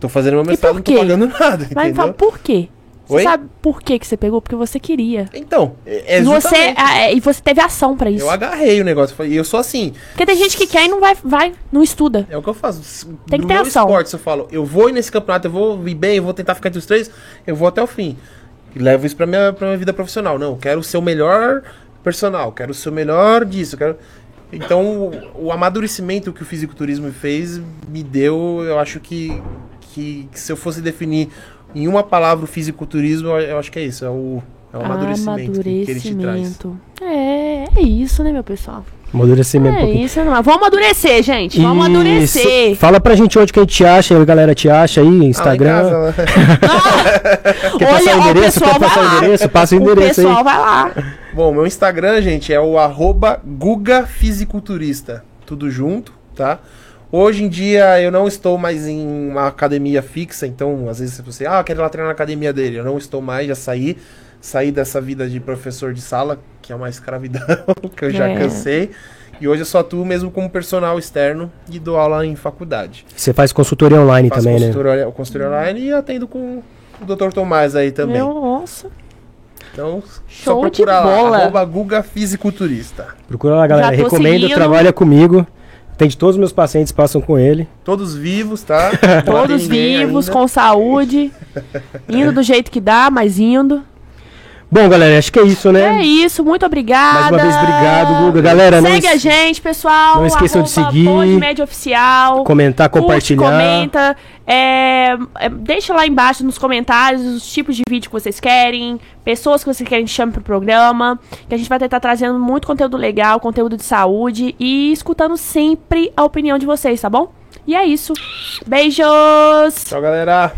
Tô fazendo meu mestrado, não tô pagando nada, Mas me fala, entendeu? por quê? Você Oi? sabe por que, que você pegou? Porque você queria. Então, é, é e, você, ah, é, e você teve ação pra isso. Eu agarrei o negócio. E eu sou assim. Porque tem gente que quer e não vai, vai não estuda. É o que eu faço. Tem que ter ação. esporte, se eu falo, eu vou ir nesse campeonato, eu vou ir bem, eu vou tentar ficar entre os três, eu vou até o fim. E levo isso pra minha, pra minha vida profissional. Não, quero ser o melhor personal, quero ser o melhor disso, quero... Então, o, o amadurecimento que o fisiculturismo fez me deu, eu acho que, que, que se eu fosse definir em uma palavra o fisiculturismo, eu, eu acho que é isso, é o, é o amadurecimento, que- que ele te traz. Amadurecimento. É, é isso, né, meu pessoal? Amadurecimento um É pouquinho. isso, não. Vamos amadurecer, gente. Vamos Isso. amadurecer. Fala pra gente onde que a gente acha, a galera te acha aí, Ah, Instagram. casa, né? Quer passar o endereço? pessoal Quer passar vai o lá. endereço? Passa o endereço o pessoal aí. vai lá. Bom, meu Instagram, gente, é o arroba Guga Fisiculturista. Tudo junto, tá? Hoje em dia eu não estou mais em uma academia fixa, então às vezes você, ah, quero ir lá treinar na academia dele. Eu não estou mais, já saí. Saí dessa vida de professor de sala, que é uma escravidão, que eu já É. cansei. E hoje eu só atuo mesmo como personal externo e dou aula em faculdade. Você faz consultoria online Faço também, né? consultoria, consultoria online e atendo com o Dr. Tomás aí também. Meu, nossa. Então, Show só de procurar bola. lá, arroba Guga Fisiculturista. Procura lá, galera. Recomendo, seguindo. trabalha comigo. Tem de todos os meus pacientes passam com ele. Todos vivos, tá? Todos vivos, ainda. com saúde. Indo do jeito que dá, mas indo. Bom, galera, acho que é isso, né? É isso, muito obrigada. Mais uma vez, obrigado, Guga. Galera, não Segue es- a gente, pessoal. não esqueçam de seguir. Podmed Oficial. Comentar, Curte, compartilhar. comenta. É, é, deixa lá embaixo nos comentários os tipos de vídeo que vocês querem, pessoas que vocês querem que chame pro programa. Que a gente vai tentar trazendo muito conteúdo legal, conteúdo de saúde e escutando sempre a opinião de vocês, tá bom? E é isso. Beijos! Tchau, galera.